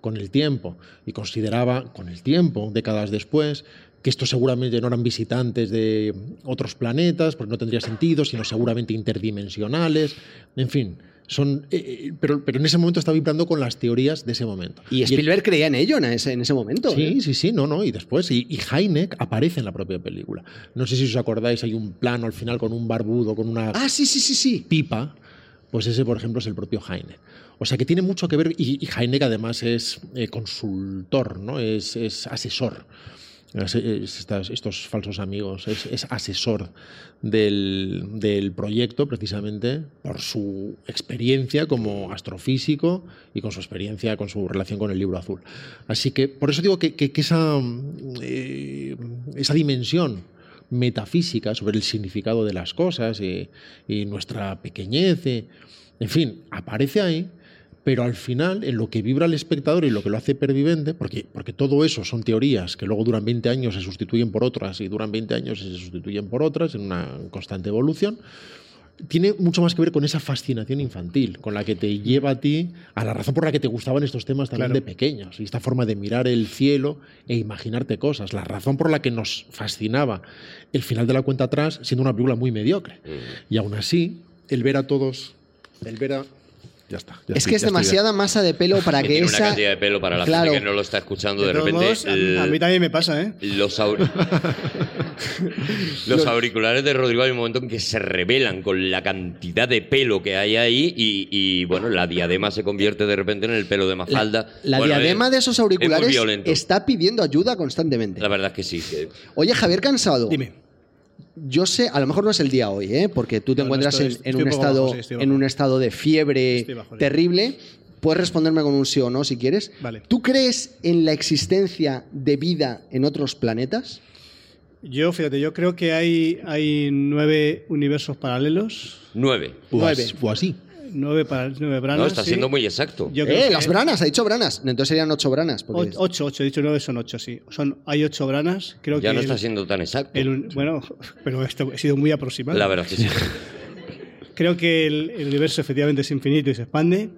con el tiempo y consideraba con el tiempo, décadas después, que estos seguramente no eran visitantes de otros planetas, pues no tendría sentido, sino seguramente interdimensionales, en fin, son, eh, eh, pero, pero en ese momento está vibrando con las teorías de ese momento. Y Spielberg creía en ello en ese, en ese momento. Sí, ¿eh? sí, sí, no, no, y después, y, y Heineck aparece en la propia película. No sé si os acordáis, hay un plano al final con un barbudo, con una Ah, sí, sí, sí, sí. pipa, pues ese, por ejemplo, es el propio Heineck. O sea que tiene mucho que ver, y, y Heineck además es eh, consultor, ¿no? es, es asesor. Estos falsos amigos, es, es asesor del, del proyecto precisamente por su experiencia como astrofísico y con su experiencia, con su relación con el libro azul. Así que por eso digo que, que- esa, eh, esa dimensión metafísica sobre el significado de las cosas y, y nuestra pequeñez, y- en fin, aparece ahí, pero al final, en lo que vibra el espectador y lo que lo hace pervivente, porque, porque todo eso son teorías que luego duran 20 años, se sustituyen por otras, y duran 20 años y se sustituyen por otras, en una constante evolución, tiene mucho más que ver con esa fascinación infantil, con la que te lleva a ti, a la razón por la que te gustaban estos temas también Claro. de pequeños, y esta forma de mirar el cielo e imaginarte cosas, la razón por la que nos fascinaba el final de la cuenta atrás, siendo una película muy mediocre. Y aún así, el ver a todos, el ver a... Ya está. ya Es estoy- que es ya demasiada masa de pelo para Que que tiene una esa. cantidad de pelo para la Claro. gente que no lo está escuchando. De, repente, modos, a, el- a mí también me pasa, ¿eh? los, aur- los auriculares de Rodrigo hay un momento en que se revelan con la cantidad de pelo que hay ahí y, y, bueno, la diadema se convierte de repente en el pelo de La, Mafalda. la Bueno, diadema es- de esos auriculares está pidiendo ayuda constantemente. La verdad es que sí. que- Oye, Javier Cansado. Dime. Yo sé, a lo mejor no es el día hoy, ¿eh? porque tú te No, no, encuentras estoy- en- un estado, bajo, sí, estoy en un estado de fiebre bajo, terrible. Puedes responderme con un sí o no si quieres. Vale. ¿Tú crees en la existencia de vida en otros planetas? Yo, fíjate, yo creo que hay, hay nueve universos paralelos, Nueve. O Nueve. o así. Nueve, para, nueve branas. No, está sí. siendo muy exacto. Yo creo ¡Eh, que- las branas! Ha dicho branas. Entonces serían ocho branas. porque O- Ocho, ocho, he dicho nueve, son ocho, sí. Son, hay ocho branas. Creo ya que no el- está siendo tan exacto. el bueno, pero esto ha sido muy aproximado. La verdad que sí. Creo que el, el universo efectivamente es infinito y se expande.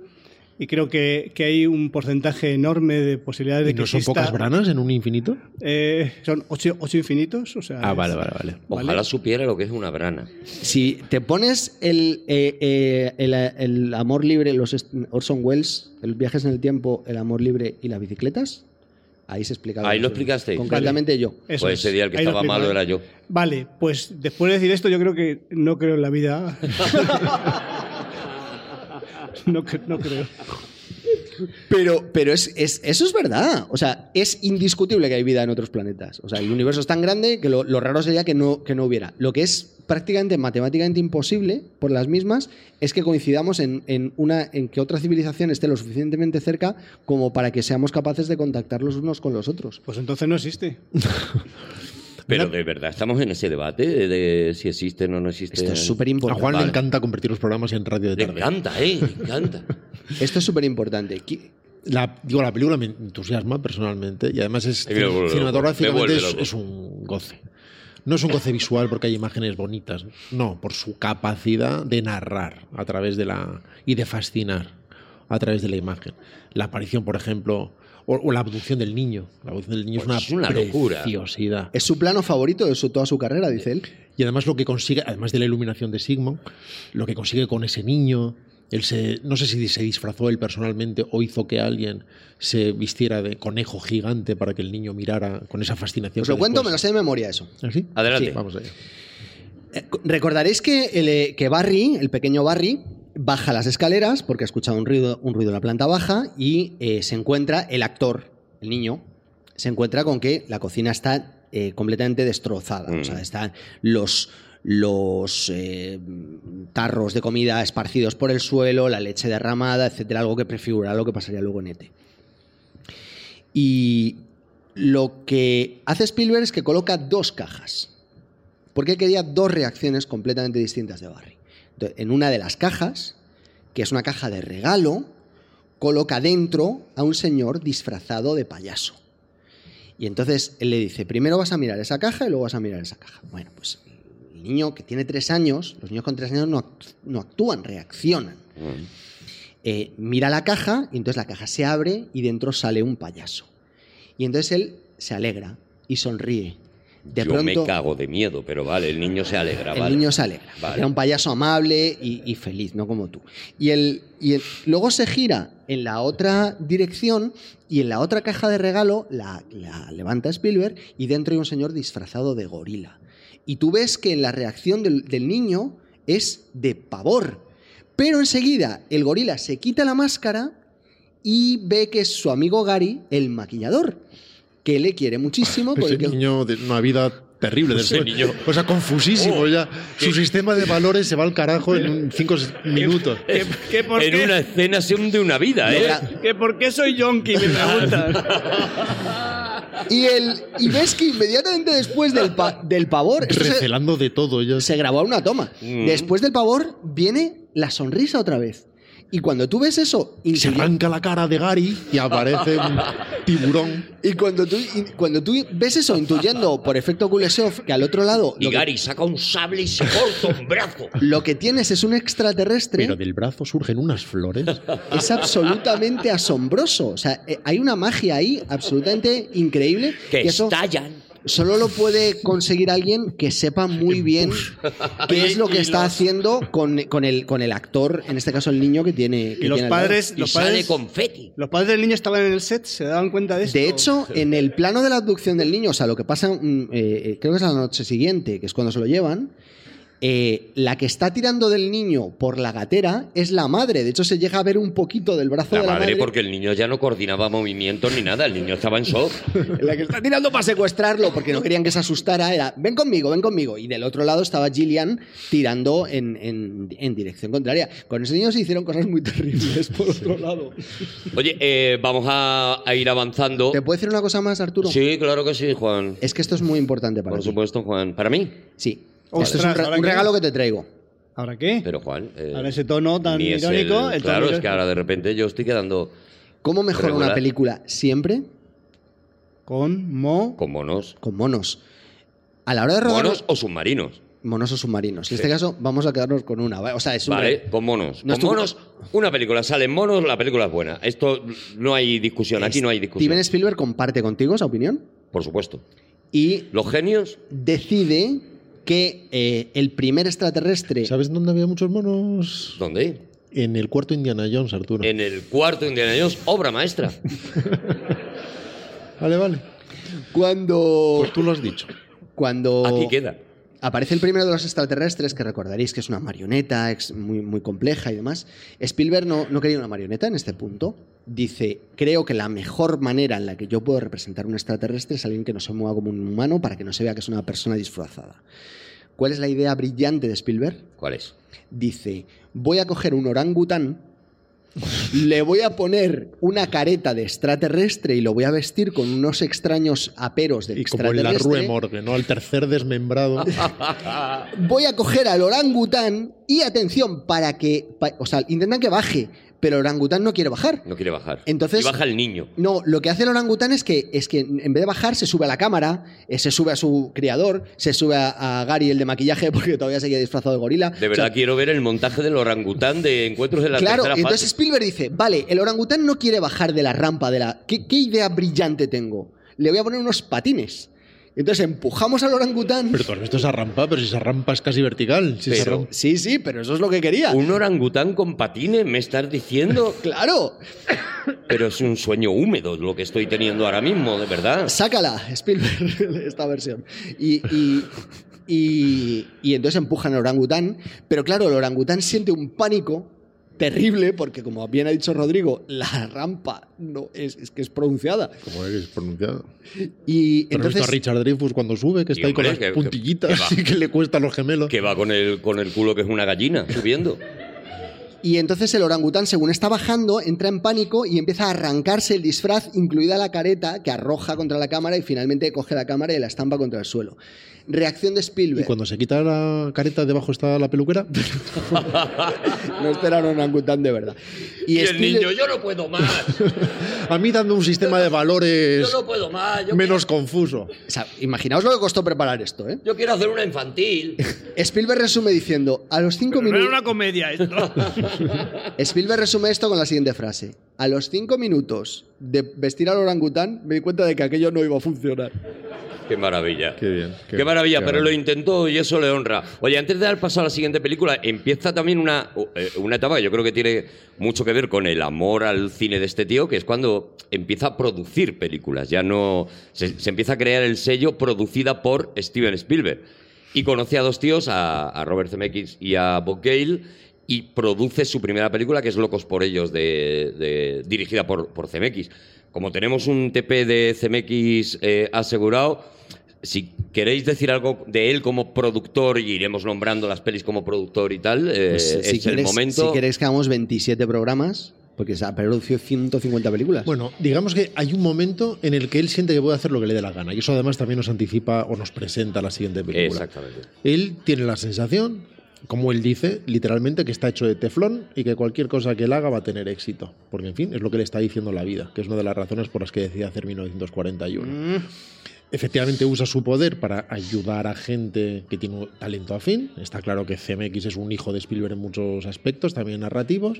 Y creo que, que hay un porcentaje enorme de posibilidades de ¿Y que no son exista- pocas branas en un infinito? Eh, son ocho, ocho infinitos. O sea, Ah, es- vale, vale, vale. Ojalá Vale. supiera lo que es una brana. Si te pones el, eh, eh, el, el amor libre, los Orson Welles, el viajes en el tiempo, el amor libre y las bicicletas, ahí se explicaba. Ahí lo explicaste. Concretamente yo. Eso pues es. ese día el que Ahí estaba malo era yo. Vale, pues después de decir esto, yo creo que no creo en la vida. no, no creo. Pero, pero es, es- eso es verdad. O sea, es indiscutible que hay vida en otros planetas. O sea, el universo es tan grande que lo, lo raro sería que no, que no hubiera. Lo que es prácticamente matemáticamente imposible por las mismas es que coincidamos en, en una, en que otra civilización esté lo suficientemente cerca como para que seamos capaces de contactar los unos con los otros. Pues entonces no existe. Pero de verdad, estamos en ese debate de, de si existe o no existe. Esto es súper A importante. Juan le encanta convertir los programas en radio de Le tarde. encanta, ¿eh? Le encanta. Esto es súper importante. La, digo, la película me entusiasma personalmente y además es cinematográficamente es un goce. No es un goce visual porque hay imágenes bonitas, no, por su capacidad de narrar a través de la y de fascinar a través de la imagen. La aparición, por ejemplo, o, o la abducción del niño. La abducción del niño Pues es es una, una locura. preciosidad. Es su plano favorito de su, toda su carrera, dice él. Y además lo que consigue, además de la iluminación de Sigmund, lo que consigue con ese niño, Él se, no sé si se disfrazó él personalmente o hizo que alguien se vistiera de conejo gigante para que el niño mirara con esa fascinación. Os lo que cuento, me lo sé de memoria eso. ¿Ah, sí? Adelante. Sí. Vamos allá. Eh, Recordaréis que, el, eh, que Barry, el pequeño Barry, baja las escaleras porque ha escuchado un ruido, un ruido en la planta baja y eh, se encuentra el actor, el niño, se encuentra con que la cocina está eh, completamente destrozada. Mm. O sea, están los, los eh, tarros de comida esparcidos por el suelo, la leche derramada, etcétera, algo que prefigura lo que pasaría luego en ET. Y lo que hace Spielberg es que coloca dos cajas. Porque él quería dos reacciones completamente distintas de Barry. En una de las cajas, que es una caja de regalo, coloca dentro a un señor disfrazado de payaso. Y entonces él le dice, primero vas a mirar esa caja y luego vas a mirar esa caja. Bueno, pues el niño que tiene tres años, los niños con tres años no, no actúan, reaccionan. Mm. Eh, mira la caja y entonces la caja se abre y dentro sale un payaso. Y entonces él se alegra y sonríe. De Yo pronto, me cago de miedo, pero vale, el niño se alegra. el vale. niño se alegra. Vale. Era un payaso amable y, y feliz, no como tú. Y, el, y el- luego se gira en la otra dirección y en la otra caja de regalo la, la levanta Spielberg y dentro hay un señor disfrazado de gorila. Y tú ves que la reacción del, del niño es de pavor. Pero enseguida el gorila se quita la máscara y ve que es su amigo Gary, el maquillador, que le quiere muchísimo. con Ese el que- niño de una vida terrible. Ese después. niño- O sea, confusísimo Oh, ya. Su sistema de valores se va al carajo en cinco minutos. ¿Qué, qué por En qué? una escena se hunde una vida, ¿eh? ¿Que por qué soy yonki? Me preguntan. Y, el, y ves que inmediatamente después del, pa- del pavor, esto se, Recelando de todo. Ya. se grabó una toma. Mm. Después del pavor viene la sonrisa otra vez. Y cuando tú ves eso, Se arranca la cara de Gary y aparece un tiburón. y cuando tú, y cuando tú ves eso intuyendo por efecto Kuleshov que al otro lado Y lo que, Gary saca un sable y se corta un brazo. lo que tienes es un extraterrestre, Pero del brazo surgen unas flores. es absolutamente asombroso. O sea, eh, hay una magia ahí absolutamente increíble. Que y eso estallan. Solo lo puede conseguir alguien que sepa muy bien qué es lo que está haciendo con, con el, con el actor, en este caso el niño que tiene. que Y los tiene padres, Y los sale padres, confeti. los padres del niño estaban en el set, se daban cuenta de esto. De hecho, en el plano de la abducción del niño, o sea, lo que pasa, mm, eh, eh, creo que es la noche siguiente, que es cuando se lo llevan, eh, la que está tirando del niño por la gatera es la madre. De hecho, se llega a ver un poquito del brazo La de la madre, madre. porque el niño ya no coordinaba movimientos ni nada, el niño estaba en shock. La que está tirando para secuestrarlo porque no querían que se asustara era, ven conmigo, ven conmigo. Y del otro lado estaba Gillian tirando en, en- en dirección contraria. Con ese niño se hicieron cosas muy terribles por otro lado. Oye, eh, vamos a, a ir avanzando. ¿Te puedo decir una cosa más, Arturo? Sí, claro que sí, Juan. Es que esto es muy importante para Por ti. supuesto, Juan. Para mí. Sí. Ostras, esto es un, regalo que te traigo. ¿Ahora qué? Pero Juan. eh, Ahora ese tono tan irónico, el- el tono claro, es que ahora de repente yo estoy quedando ¿Cómo mejora Regular. una película? Siempre Con mo. con monos. con monos. A la hora de rodar ¿Monos o submarinos? monos o submarinos. En este caso, vamos a quedarnos con una. ¿vale? O sea, es un Vale, re- con monos. No con estuvo- monos, una película. Salen monos, la película es buena. Esto no hay discusión, aquí no hay discusión. Steven Spielberg comparte contigo esa opinión Por supuesto. y Los genios, decide que eh, el primer extraterrestre ¿Sabes dónde había muchos monos? ¿dónde? En el cuarto Indiana Jones, Arturo. En el cuarto Indiana Jones, obra maestra. Vale, vale. cuando Pues tú lo has dicho. cuando Aquí queda. aparece el primero de los extraterrestres, que recordaréis que es una marioneta muy, muy compleja y demás, Spielberg no, no quería una marioneta en este punto. Dice, creo que la mejor manera en la que yo puedo representar un extraterrestre es alguien que no se mueva como un humano para que no se vea que es una persona disfrazada. ¿Cuál es la idea brillante de Spielberg? ¿Cuál es? Dice, voy a coger un orangután, le voy a poner una careta de extraterrestre y lo voy a vestir con unos extraños aperos de Y como en la extraterrestre. Rue Morgue, ¿no? Al tercer desmembrado. voy a coger al orangután y atención, para que, pa- o sea, intentan que baje, pero el orangután no quiere bajar. No quiere bajar. Entonces- y baja el niño. No, lo que hace el orangután es que, es que en vez de bajar se sube a la cámara, eh, se sube a su criador, se sube a, a Gary el de maquillaje porque todavía seguía disfrazado de gorila. De O verdad sea, quiero ver el montaje del orangután de encuentros de la Claro, tercera entonces fase. Spielberg dice, vale, el orangután no quiere bajar de la rampa de la... ¿Qué, qué idea brillante tengo? Le voy a poner unos patines Entonces empujamos al orangután. Pero tú has visto esa rampa, pero si esa rampa es casi vertical. Si esa Pero- rampa- Sí, sí, pero eso es lo que quería. Un orangután con patines, me estás diciendo. Claro, Pero es un sueño húmedo lo que estoy teniendo ahora mismo, de verdad. sácala, Spielberg, esta versión. Y, y, y- y entonces empujan al orangután, pero claro, el orangután siente un pánico terrible porque, como bien ha dicho Rodrigo, la rampa no es, es que es pronunciada. Como es pronunciado. Y Pero has visto entonces a Richard Dreyfuss cuando sube, que está ahí con las que- puntillitas que va. y que le cuesta a los gemelos. Que va con el, con el culo que es una gallina subiendo. Y entonces el orangután, según está bajando, entra en pánico y empieza a arrancarse el disfraz, incluida la careta, que arroja contra la cámara y finalmente coge la cámara y la estampa contra el suelo. Reacción de Y Spielberg. cuando se quita la careta, debajo está la peluquera. No espera un orangután de verdad. Y, el Spielberg- niño, yo no puedo más. A mí dando un sistema de valores Yo no puedo más. Yo, menos confuso. O sea, imaginaos lo que costó preparar esto, ¿eh? yo quiero hacer una infantil. Spielberg resume diciendo, a los cinco No era minutos... una comedia esto. Spielberg resume esto con la siguiente frase. A los cinco minutos de vestir al orangután me di cuenta de que aquello no iba a funcionar. Qué maravilla. Qué bien, Qué, qué- maravilla, qué pero lo intentó y eso le honra. Oye, antes de dar paso a la siguiente película, empieza también una, eh, una etapa que yo creo que tiene mucho que ver con el amor al cine de este tío, que es cuando empieza a producir películas. Ya no. Se, se empieza a crear el sello producida por Steven Spielberg. Y conoce a dos tíos, a, a Robert Zemeckis y a Bob Gale, y produce su primera película, que es Locos por Ellos, de, de- dirigida por, por Zemeckis. Como tenemos un TP de Zemeckis eh, asegurado, si queréis decir algo de él como productor, y iremos nombrando las pelis como productor y tal, eh, Pues, es si, el quieres, momento. si queréis que hagamos 27 programas, porque se ha producido 150 películas. Bueno, digamos que hay un momento en el que él siente que puede hacer lo que le dé la gana. Y eso además también nos anticipa o nos presenta la siguiente película. Exactamente. Él tiene la sensación, como él dice, literalmente, que está hecho de teflón y que cualquier cosa que él haga va a tener éxito. Porque, en fin, es lo que le está diciendo la vida, que es una de las razones por las que decide hacer 1941. Efectivamente usa su poder para ayudar a gente que tiene un talento afín. Está claro que CMX es un hijo de Spielberg en muchos aspectos, también narrativos.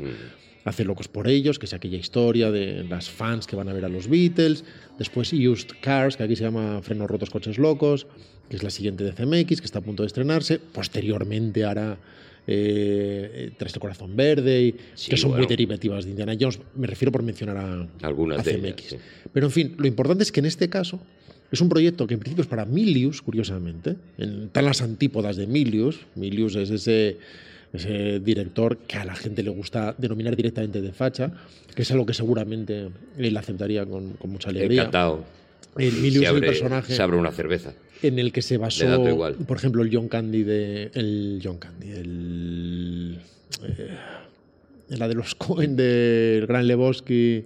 Hace Locos por ellos, que es aquella historia de las fans que van a ver a los Beatles. Después Used Cars, que aquí se llama Frenos Rotos Coches Locos, que es la siguiente de CMX, que está a punto de estrenarse. Posteriormente hará eh, Tres de Corazón Verde, y- Sí, que son muy derivativas de Indiana Jones. Me refiero por mencionar a, Algunas a de CMX. ellas, sí. Pero en fin, lo importante es que en este caso es un proyecto que en principio es para Milius, curiosamente. En, están las antípodas de Milius. Milius es ese, ese director que a la gente le gusta denominar directamente de facha, que es algo que seguramente él aceptaría con, con mucha alegría. Encantado. El Milius se es el personaje Se abre una cerveza. en el que se basó, igual. por ejemplo, el John Candy de. El John Candy, el. eh, la de los Cohen del Gran Lebowski.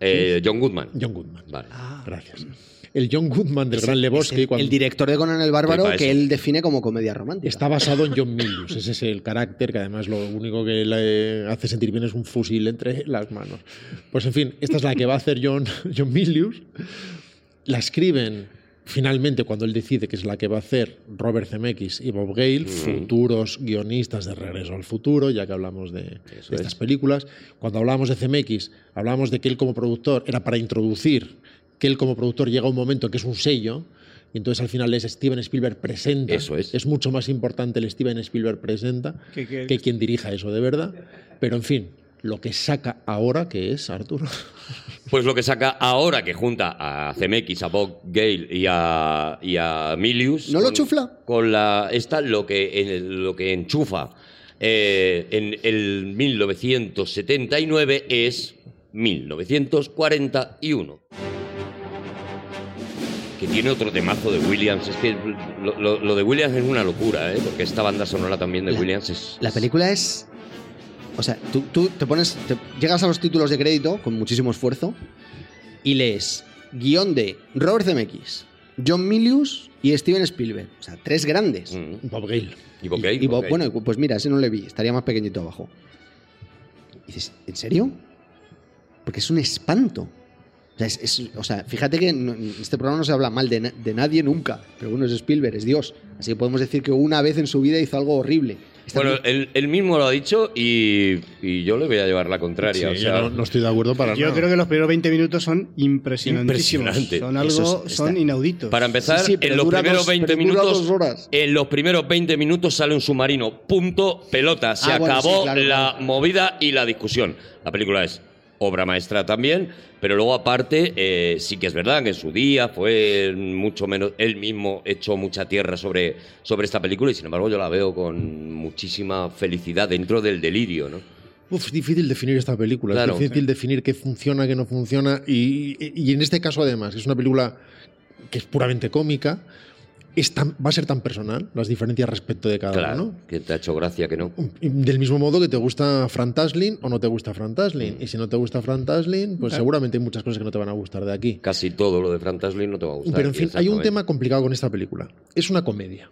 Eh, John Goodman. John Goodman. Vale. Gracias. El John Goodman del Es Gran Lebowski, el, cuando el director de Conan el Bárbaro, que él define como comedia romántica. está basado en John Milius. Ese es el carácter que además lo único que le hace sentir bien es un fusil entre las manos. Pues en fin, esta es la que va a hacer John, John Milius. La escriben finalmente cuando él decide que es la que va a hacer Robert Zemeckis y Bob Gale, futuros guionistas de Regreso al Futuro, ya que hablamos de, estas es. películas. Cuando hablamos de Zemeckis, hablamos de que él como productor era para introducir que él como productor llega a un momento en que es un sello, y entonces al final es Steven Spielberg presenta. Eso es. Es mucho más importante el Steven Spielberg presenta Que- que- que quien dirija eso de verdad. Pero en fin, lo que saca ahora, que es, Arturo? Pues lo que saca ahora que junta a CMX, a Bob Gale y a, y a Milius. ¿No lo chufla? Con la. Esta, lo que, lo que enchufa eh, en el 1979 es 1941. Que tiene otro temazo de Williams. Es que lo, lo- lo de Williams es una locura, ¿eh? Porque esta banda sonora también de La- Williams es. La película es. O sea, tú, tú te pones. te- llegas a los títulos de crédito con muchísimo esfuerzo y lees guion de Robert Zemeckis, John Milius y Steven Spielberg. O sea, tres grandes. Mm. Bob Gale. Y Bob Gale, Y- y Bob Bob- Gale. bueno, pues mira, ese no le vi, estaría más pequeñito abajo. Y dices, ¿en serio? Porque es un espanto. O sea, es- es- o sea, fíjate que en este programa no se habla mal de, na- de nadie nunca, pero bueno, es Spielberg, es Dios. Así que podemos decir que una vez en su vida hizo algo horrible. Bueno, él, él mismo lo ha dicho y, y yo le voy a llevar la contraria. Sí, o sea, yo no, no estoy de acuerdo para Yo nada. creo que los primeros 20 minutos son impresionantísimos. Impresionante. Son algo, es- son inauditos. Para empezar, Sí, sí, en los primeros dos- 20 pero dura minutos. horas. En los primeros 20 minutos sale un submarino. Punto, pelota. Se Ah, bueno, acabó sí, claro, la claro. movida y la discusión. La película es obra maestra también, pero luego aparte, eh, sí que es verdad que en su día fue mucho menos. Él mismo echó mucha tierra sobre, sobre esta película y sin embargo yo la veo con muchísima felicidad dentro del delirio, ¿no? Uf, es difícil definir esta película, Claro. es difícil definir qué funciona, qué no funciona. Y, y- y en este caso, además, es una película que es puramente cómica, es tan- va a ser tan personal, las diferencias respecto de cada Claro, uno. que te ha hecho gracia que no. Y Del mismo modo que te gusta Fran Taslin o no te gusta Fran Taslin. Y si no te gusta Fran Taslin, pues seguramente hay muchas cosas que no te van a gustar de aquí. Casi todo lo de Fran Taslin no te va a gustar. Pero en fin, hay un tema complicado con esta película. Es una comedia.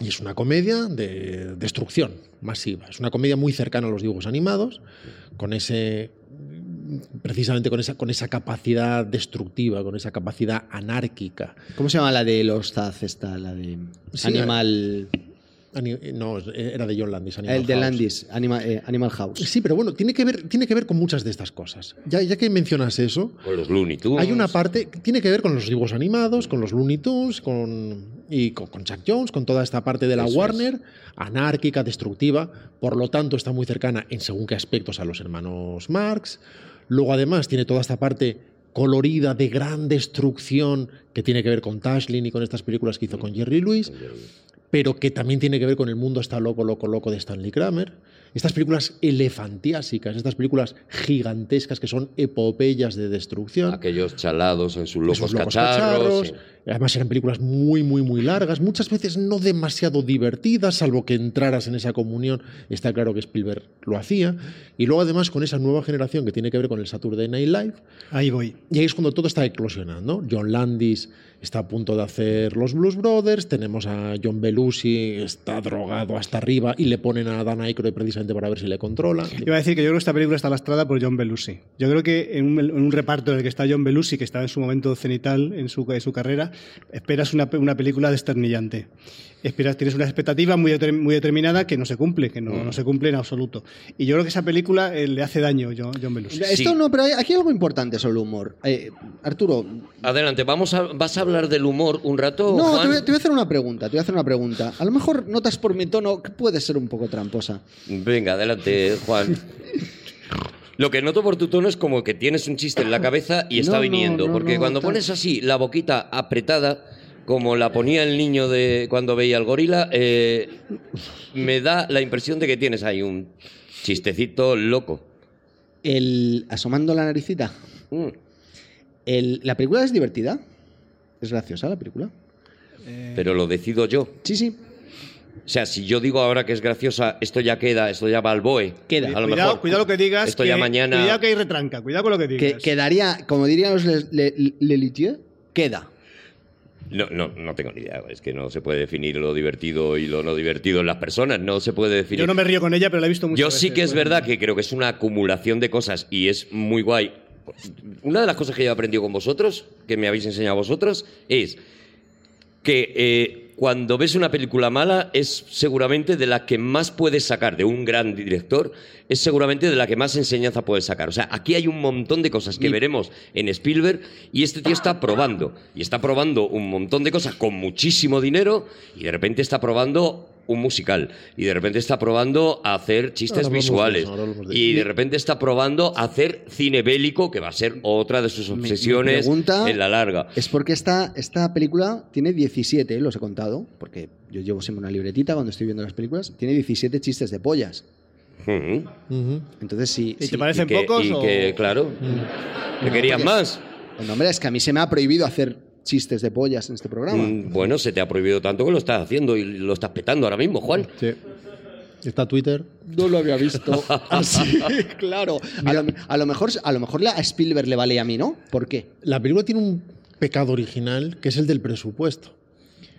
Y es una comedia de destrucción masiva. Es una comedia muy cercana a los dibujos animados, con ese precisamente con esa, con esa capacidad destructiva, con esa capacidad anárquica. ¿Cómo se llama la de los Taz esta? La de Sí, Animal... Ani- No, era de John Landis. Animal El de House. Landis, Anima- eh, Animal House. Sí, pero bueno, tiene que ver, tiene que ver con muchas de estas cosas. Ya, ya que mencionas eso, Con los Looney Tunes. Hay una parte que tiene que ver con los dibujos animados, con los Looney Tunes, con, y con, con Chuck Jones, con toda esta parte de la Eso Warner, anárquica, destructiva, por lo tanto está muy cercana en según qué aspectos a los hermanos Marx. Luego además tiene toda esta parte colorida de gran destrucción que tiene que ver con Tashlin y con estas películas que hizo con Jerry Lewis, pero que también tiene que ver con el mundo está loco, loco, loco de Stanley Kramer. Estas películas elefantiásicas, estas películas gigantescas que son epopeyas de destrucción. Aquellos chalados en sus locos, Esos locos cacharros. cacharros. Además eran películas muy, muy, muy largas, muchas veces no demasiado divertidas, salvo que entraras en esa comunión. Está claro que Spielberg lo hacía. Y luego además con esa nueva generación que tiene que ver con el Saturday Night Live. Ahí voy. Y ahí es cuando todo está eclosionando. John Landis está a punto de hacer los Blues Brothers, tenemos a John Belushi, está drogado hasta arriba y le ponen a Dan Aykroyd precisamente para ver si le controla. Iba a decir que yo creo que esta película está lastrada por John Belushi. Yo creo que en un, en un reparto en el que está John Belushi, que está en su momento cenital en su, en su carrera, esperas una, una película desternillante. Esperas, tienes una expectativa muy, muy determinada que no se cumple, que no, no se cumple en absoluto. Y yo creo que esa película eh, le hace daño John, John Belushi. Esto Sí. no, pero hay- aquí hay algo importante sobre el humor. Eh, Arturo, Adelante, vamos a, ¿vas a hablar del humor un rato, no, Juan? te voy, te voy a hacer una pregunta. Te voy a hacer una pregunta. A lo mejor notas por mi tono que puede ser un poco tramposa. Venga, adelante, Juan. Lo que noto por tu tono es como que tienes un chiste en la cabeza y está No, viniendo. no, porque cuando pones así la boquita apretada, como la ponía el niño de cuando veía al gorila, eh, me da la impresión de que tienes ahí un chistecito loco. El asomando la naricita. Mm. El- la película es divertida. Es graciosa la película. Pero lo decido yo. Sí, sí. O sea, si yo digo ahora que es graciosa, esto ya queda, esto ya va al BOE. Queda. A lo cuidado, mejor. cuidado lo que digas. Esto que- ya mañana. Cuidado que hay retranca. Cuidado con lo que Que, digas. quedaría, como dirían los Le, Le- Lelutier, queda. No, no, no tengo ni idea. Es que no se puede definir lo divertido y lo no divertido en las personas. No se puede definir. Yo no me río con ella, pero la he visto mucho. Yo sí que es verdad que creo que es una acumulación de cosas y es muy guay. Una de las cosas que yo he aprendido con vosotros, que me habéis enseñado vosotros, es que eh, cuando ves una película mala es seguramente de la que más puedes sacar de un gran director, es seguramente de la que más enseñanza puedes sacar. O sea, aquí hay un montón de cosas que veremos en Spielberg y este tío está probando. Y está probando un montón de cosas con muchísimo dinero y de repente está probando un musical y de repente está probando a hacer chistes Ahora visuales eso, y de repente está probando a hacer cine bélico que va a ser otra de sus Mi- mi obsesiones en la larga. Es porque esta, esta película tiene 17, los he contado, porque yo llevo siempre una libretita cuando estoy viendo las películas. Tiene 17 chistes de pollas. Entonces, sí. ¿Y sí. te parecen y que, pocos y o...? que, claro, ¿te querías porque- más? Bueno, hombre, es que a mí se me ha prohibido hacer chistes de pollas en este programa. Mm, Bueno, se te ha prohibido tanto que lo estás haciendo y lo estás petando ahora mismo, Juan. Sí. Está Twitter. No lo había visto. Así, claro. A lo, a lo mejor, a lo mejor la- a Spielberg le vale y a mí, ¿no? ¿Por qué? La película tiene un pecado original que es el del presupuesto.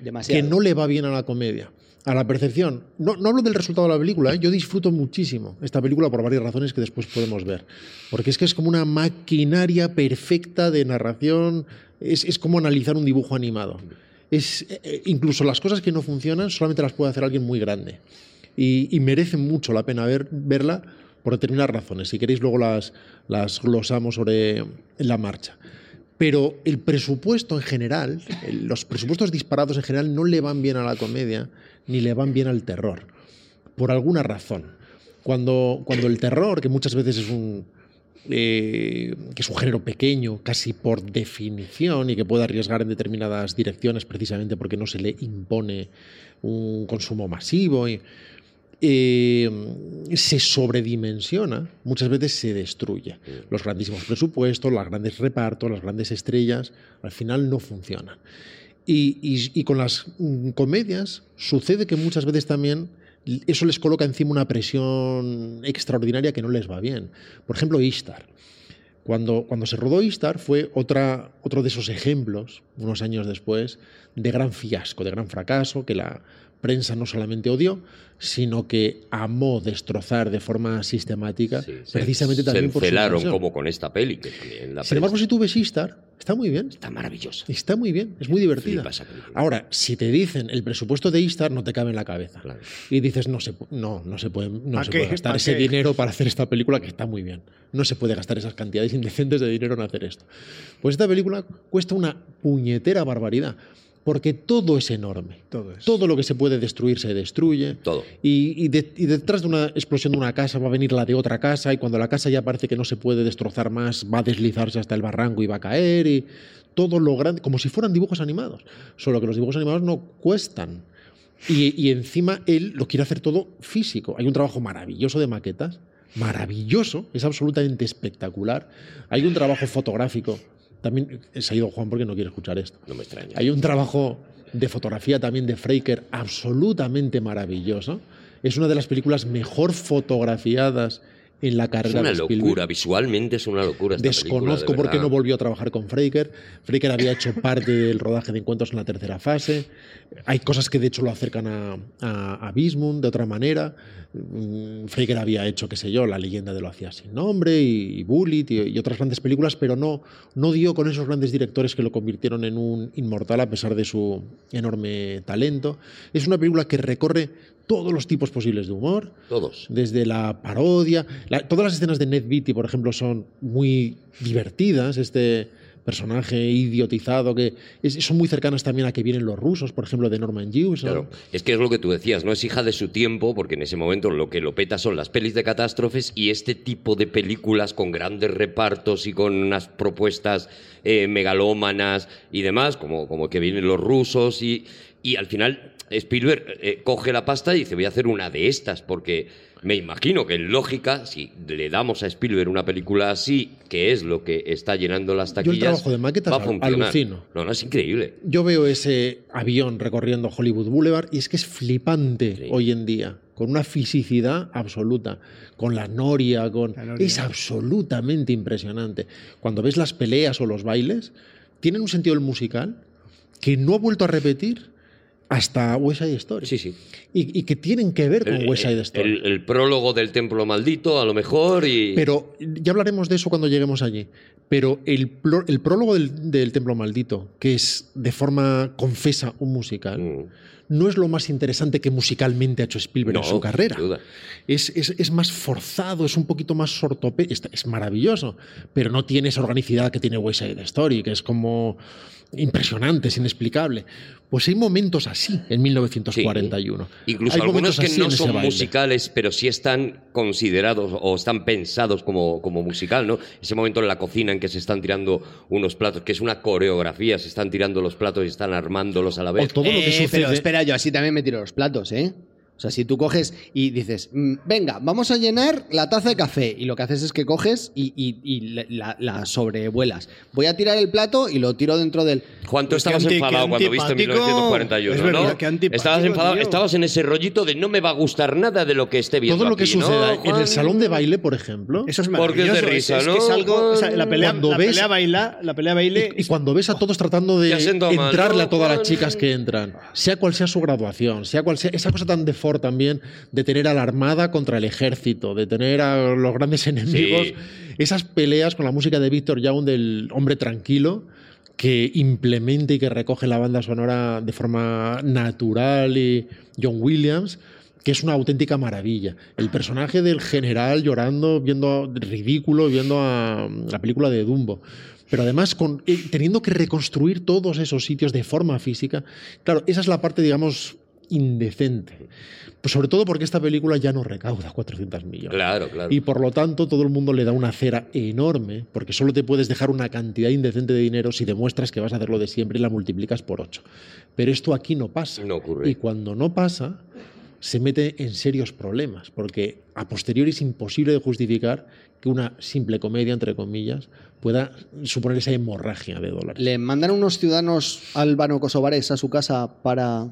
Demasiado. que no le va bien a la comedia, a la percepción. No, no hablo del resultado de la película, ¿eh? yo disfruto muchísimo esta película por varias razones que después podemos ver. Porque es que es como una maquinaria perfecta de narración, es, es como analizar un dibujo animado. Es, eh, incluso las cosas que no funcionan solamente las puede hacer alguien muy grande. y, y merece mucho la pena ver- verla por determinadas razones. Si queréis, luego las, las glosamos sobre la marcha. Pero el presupuesto en general, los presupuestos disparados en general no le van bien a la comedia ni le van bien al terror, por alguna razón. Cuando, cuando el terror, que muchas veces es un, eh, que es un género pequeño, casi por definición, y que puede arriesgar en determinadas direcciones precisamente porque no se le impone un consumo masivo, y, eh, se sobredimensiona, muchas veces se destruye. Los grandísimos presupuestos, los grandes repartos, las grandes estrellas, al final no funcionan. Y, y- y con las mm, comedias sucede que muchas veces también eso les coloca encima una presión extraordinaria que no les va bien. Por ejemplo, Ishtar. Cuando, cuando se rodó Ishtar fue otra, otro de esos ejemplos, unos años después, de gran fiasco, de gran fracaso, que la prensa no solamente odió, sino que amó destrozar de forma sistemática, Sí, se- precisamente se también por su como con esta peli, que también la Sin embargo, si tú ves Ishtar, está muy bien. está maravillosa. Está muy bien, es muy divertida. Ahora, si te dicen el presupuesto de Ishtar, no te cabe en la cabeza. Claro. Y dices, no se, no, no se puede, no ¿Pa se qué? puede gastar ¿Pa ese qué? dinero para hacer esta película que está muy bien. No se puede gastar esas cantidades indecentes de dinero en hacer esto. Pues esta película cuesta una puñetera barbaridad, porque todo es enorme. Todo es. Todo lo que se puede destruir se destruye. Todo. Y, y de- y detrás de una explosión de una casa va a venir la de otra casa y cuando la casa ya parece que no se puede destrozar más, va a deslizarse hasta el barranco y va a caer y todo lo grande, como si fueran dibujos animados. Solo que los dibujos animados no cuestan. Y, y encima él lo quiere hacer todo físico. Hay un trabajo maravilloso de maquetas, maravilloso, es absolutamente espectacular. Hay un trabajo fotográfico. También se ha ido Juan porque no quiere escuchar esto. No me extraña. Hay un trabajo de fotografía también de Fraker absolutamente maravilloso. Es una de las películas mejor fotografiadas en la Es carrera una de Spielberg. locura, visualmente es una locura. Esta película, Desconozco de por qué no volvió a trabajar con Fraker. Fraker había hecho parte del rodaje de Encuentros en la tercera fase. Hay cosas que de hecho lo acercan a, a, a Bismund de otra manera. Mm, Fraker había hecho, qué sé yo, La leyenda de lo hacía sin nombre y, y Bullet y, y otras grandes películas, pero no, no dio con esos grandes directores que lo convirtieron en un inmortal a pesar de su enorme talento. Es una película que recorre todos los tipos posibles de humor Todos. desde la parodia. la- todas las escenas de Ned Beatty, por ejemplo, son muy divertidas. Este personaje idiotizado que es- son muy cercanas también a que vienen los rusos, por ejemplo, de Norman Jewison. Claro, es que es lo que tú decías, no es hija de su tiempo, porque en ese momento lo que lo peta son las pelis de catástrofes y este tipo de películas con grandes repartos y con unas propuestas eh, megalómanas y demás, como, como que vienen los rusos y, y al final Spielberg eh, coge la pasta y dice voy a hacer una de estas, porque me imagino que en lógica, si le damos a Spielberg una película así, que es lo que está llenando las Yo el taquillas, trabajo de maquetas va a al- funcionar. alucino. No, no, es increíble. Yo veo ese avión recorriendo Hollywood Boulevard y es que es flipante Sí. hoy en día, con una fisicidad absoluta, con la noria, con La noria. es absolutamente impresionante. Cuando ves las peleas o los bailes, tienen un sentido del musical que no ha vuelto a repetir hasta West Side Story. Sí, sí. Y, y que tienen que ver con El- West Side el- Story. El, el prólogo del templo maldito, a lo mejor, y. Pero ya hablaremos de eso cuando lleguemos allí. Pero el, prólogo del, del Templo Maldito, que es de forma confesa un musical, Mm. no es lo más interesante que musicalmente ha hecho Spielberg No, en su carrera. sin duda. Es, es- es más forzado, es un poquito más sortope, es, es maravilloso, pero no tiene esa organicidad que tiene West Side Story, que es como impresionante, es inexplicable. Pues hay momentos así en 1941. Incluso Hay algunos momentos que no son musicales, pero sí están considerados o están pensados como, como musical, ¿no? Ese momento en la cocina en que se están tirando unos platos, que es una coreografía, se están tirando los platos y están armándolos a la O vez. todo lo que Eh, sucede. Pero espera, yo así también me tiro los platos, ¿eh? O sea, si tú coges y dices, "Mm, venga, vamos a llenar la taza de café, y lo que haces es que coges y, y- y la, la- la sobrevuelas. Voy a tirar el plato y lo tiro dentro del. Juan, tú Qué estabas anti- enfadado cuando viste antipático. 1941, Es verdad, ¿no? estabas enfadado, tío. estabas en ese rollito de no me va a gustar nada de lo que esté viendo todo lo que aquí, ¿no, suceda en el salón de baile, por ejemplo. Eso es Porque es de maravilloso. risa, es, ¿no? que es algo. o sea, la pelea, Cuando la ves- pelea baila, la pelea baile. Y, y cuando ves a todos tratando de mal, entrarle ¿no, a todas las chicas que entran, sea cual sea su graduación, sea cual sea esa cosa tan de Ford también de tener a la armada contra el ejército, de tener a los grandes enemigos, Sí. esas peleas con la música de Víctor Young del hombre tranquilo que implementa y que recoge la banda sonora de forma natural y John Williams que es una auténtica maravilla. El personaje del general llorando, viendo ridículo, viendo a la película de Dumbo. Pero además, con, eh, teniendo que reconstruir todos esos sitios de forma física, claro, esa es la parte, digamos, indecente. Pues sobre todo porque esta película ya no recauda 400 millones. Claro, claro. Y por lo tanto, todo el mundo le da una cera enorme, porque solo te puedes dejar una cantidad indecente de dinero si demuestras que vas a hacer lo de siempre y la multiplicas por 8. Pero esto aquí no pasa. No ocurre. Y cuando no pasa, se mete en serios problemas, porque a posteriori es imposible de justificar que una simple comedia, entre comillas, pueda suponer esa hemorragia de dólares. Le mandan unos ciudadanos albano-kosovares a su casa para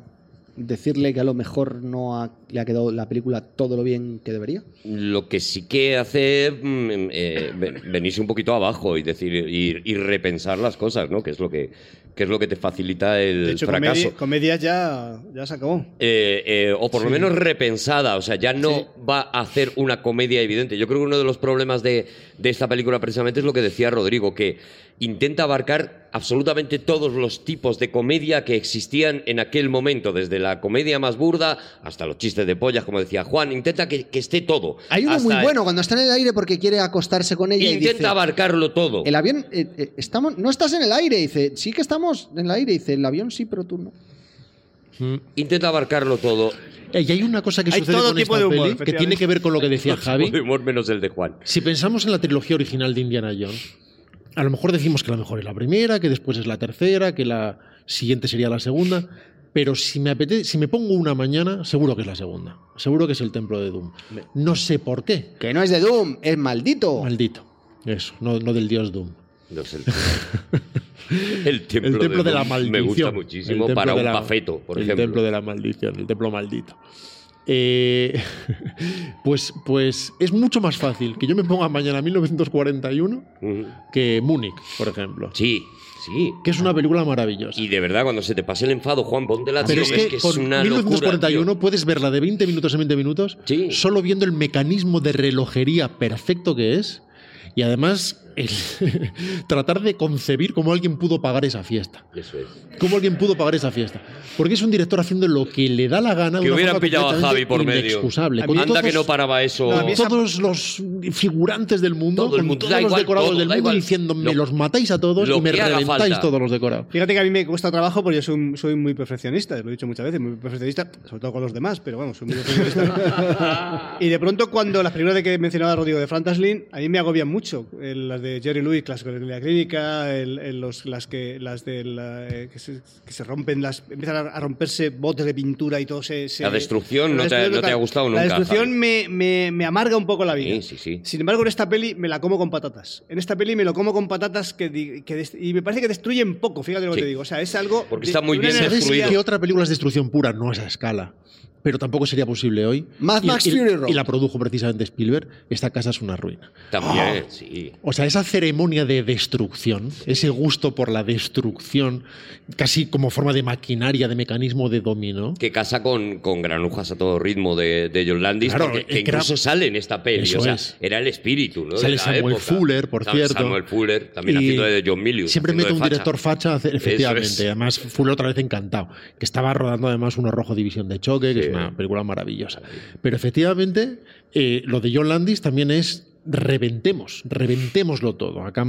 decirle que a lo mejor no ha- le ha quedado la película todo lo bien que debería. Lo que sí que hace mm, eh, ven- venirse un poquito abajo y decir y, y repensar las cosas, ¿no? Que es lo que, que es lo que te facilita el De hecho, fracaso. comedi- comedias ya, ya se acabó. Eh, eh, o por lo menos repensada, o sea, ya no Sí. va a hacer una comedia evidente. Yo creo que uno de los problemas de, de esta película precisamente es lo que decía Rodrigo, que intenta abarcar absolutamente todos los tipos de comedia que existían en aquel momento, desde la comedia más burda hasta los chistes de pollas, como decía Juan, intenta que, que esté todo. Hay uno Hasta muy el- bueno cuando está en el aire porque quiere acostarse con ella y Intenta dice, abarcarlo todo. el avión, eh, eh, estamos, no estás en el aire, dice, sí que estamos en el aire, dice, el avión sí, pero tú no. Intenta abarcarlo todo. Y hay una cosa que Hay sucede todo con tipo esta de humor, peli que tiene que ver con lo que decía Javi. De humor menos el de Juan. Si pensamos en la trilogía original de Indiana Jones, a lo mejor decimos que la mejor es la primera, que después es la tercera, que la siguiente sería la segunda. Pero si me apetece, si me pongo una mañana, seguro que es la segunda. Seguro que es el templo de Doom. No sé por qué. Que no es de Doom, es maldito. Maldito. Eso, no, no del dios Doom. No. El, el templo, el templo de, la Doom maldición. Me gusta El muchísimo templo para de un la- pafeto, por el ejemplo. templo de la maldición, el templo maldito. Eh, pues, pues es mucho más fácil que yo me ponga mañana 1941 Ujú. que Múnich, por ejemplo. Sí, sí. Que es una película maravillosa. Y de verdad, cuando se te pase el enfado, Juan, ponte la Pero tío, es que, con una 1941 locura, puedes verla de 20 minutos en 20 minutos Sí. solo viendo el mecanismo de relojería perfecto que es y además el- tratar de concebir cómo alguien pudo pagar esa fiesta. Eso es. ¿Cómo alguien pudo pagar esa fiesta? Porque es un director haciendo lo que le da la gana. de Que hubieran pillado a Javi por medio. inexcusable. Con Anda todos- que no paraba eso. No, esa- todos los figurantes del mundo, Todo el con mundo, todos da los igual, decorados todo, del mundo diciendo me Lo- los matáis a todos lo y me reventáis falta. todos los decorados. Fíjate que a mí me cuesta trabajo porque yo soy, soy muy perfeccionista, lo he dicho muchas veces, muy perfeccionista, sobre todo con los demás, pero vamos, soy muy perfeccionista. y de pronto cuando las películas de que mencionaba Rodrigo de Frantaslin, a mí me agobian mucho. Las de Jerry Lewis, las de la clínica, el- el- los, las, que, las de la, eh, que, se, que se rompen, las empiezan a, romperse botes de pintura y todo se... se- La destrucción no la te- destrucción no te ha gustado La nunca, destrucción Javi. me, me, me amarga un poco la vida. Sí, sí, sí. Sin embargo, en esta peli me la como con patatas. En esta peli me lo como con patatas que, que dest- y me parece que destruyen poco, fíjate lo que te digo. O sea, es algo. Porque de- está muy bien destruido. ¿Qué otra película es destrucción pura? No a esa escala. Pero tampoco sería posible hoy. Mad Y- Max y, Fury Road. y la produjo precisamente Spielberg. Esta casa es una ruina. También, sí. O sea, esa ceremonia de destrucción, ese gusto por la destrucción, casi como forma de maquinaria, de mecanismo de dominó. Que casa con, con granujas a todo ritmo de, de John Landis, Claro, porque- es que que era- incluso sale en esta peli. Eso o sea, es. era el espíritu, ¿no? Sale de la Samuel época. Fuller, por cierto. Samuel Fuller, también Y haciendo de John Milius. Siempre mete un facha. director facha, efectivamente. es. Además, Fuller otra vez encantado. Que estaba rodando además Uno Rojo División de Choque, que Sí. es una película maravillosa. Pero efectivamente, eh, lo de John Landis también es reventemos, reventémoslo todo. Acá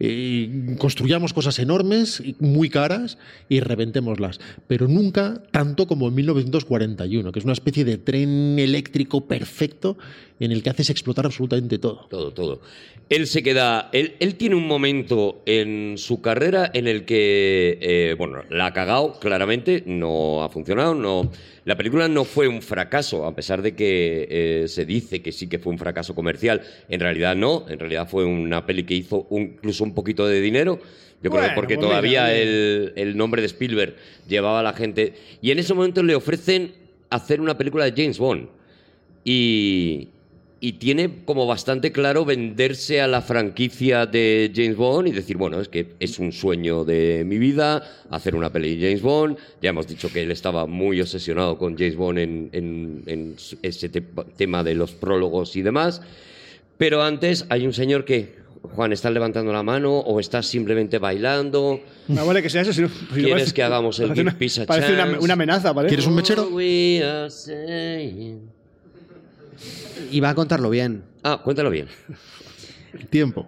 eh, construyamos cosas enormes, muy caras, y reventémoslas. Pero nunca tanto como en 1941, que es una especie de tren eléctrico perfecto en el que haces explotar absolutamente todo. Todo, todo. Él se queda. Él, él tiene un momento en su carrera en el que, eh, bueno, la ha cagado, claramente, no ha funcionado, no. La película no fue un fracaso, a pesar de que eh, se dice que sí que fue un fracaso comercial. En realidad no, en realidad fue una peli que hizo un- incluso un poquito de dinero. Yo creo Bueno, que porque pues todavía el, el nombre de Spielberg llevaba a la gente. Y en ese momento le ofrecen hacer una película de James Bond. Y, y tiene como bastante claro venderse a la franquicia de James Bond y decir, bueno, es que es un sueño de mi vida hacer una peli de James Bond. Ya hemos dicho que él estaba muy obsesionado con James Bond en, en- en ese te- tema de los prólogos y demás. Pero antes hay un señor que, Juan, ¿estás levantando la mano o estás simplemente bailando? Más vale que sea eso. Si no, si no ¿Quieres parece- que hagamos el parece una- Parece una amenaza, ¿vale? ¿Quieres un mechero? Y va a contarlo bien. Ah, cuéntalo bien. Tiempo.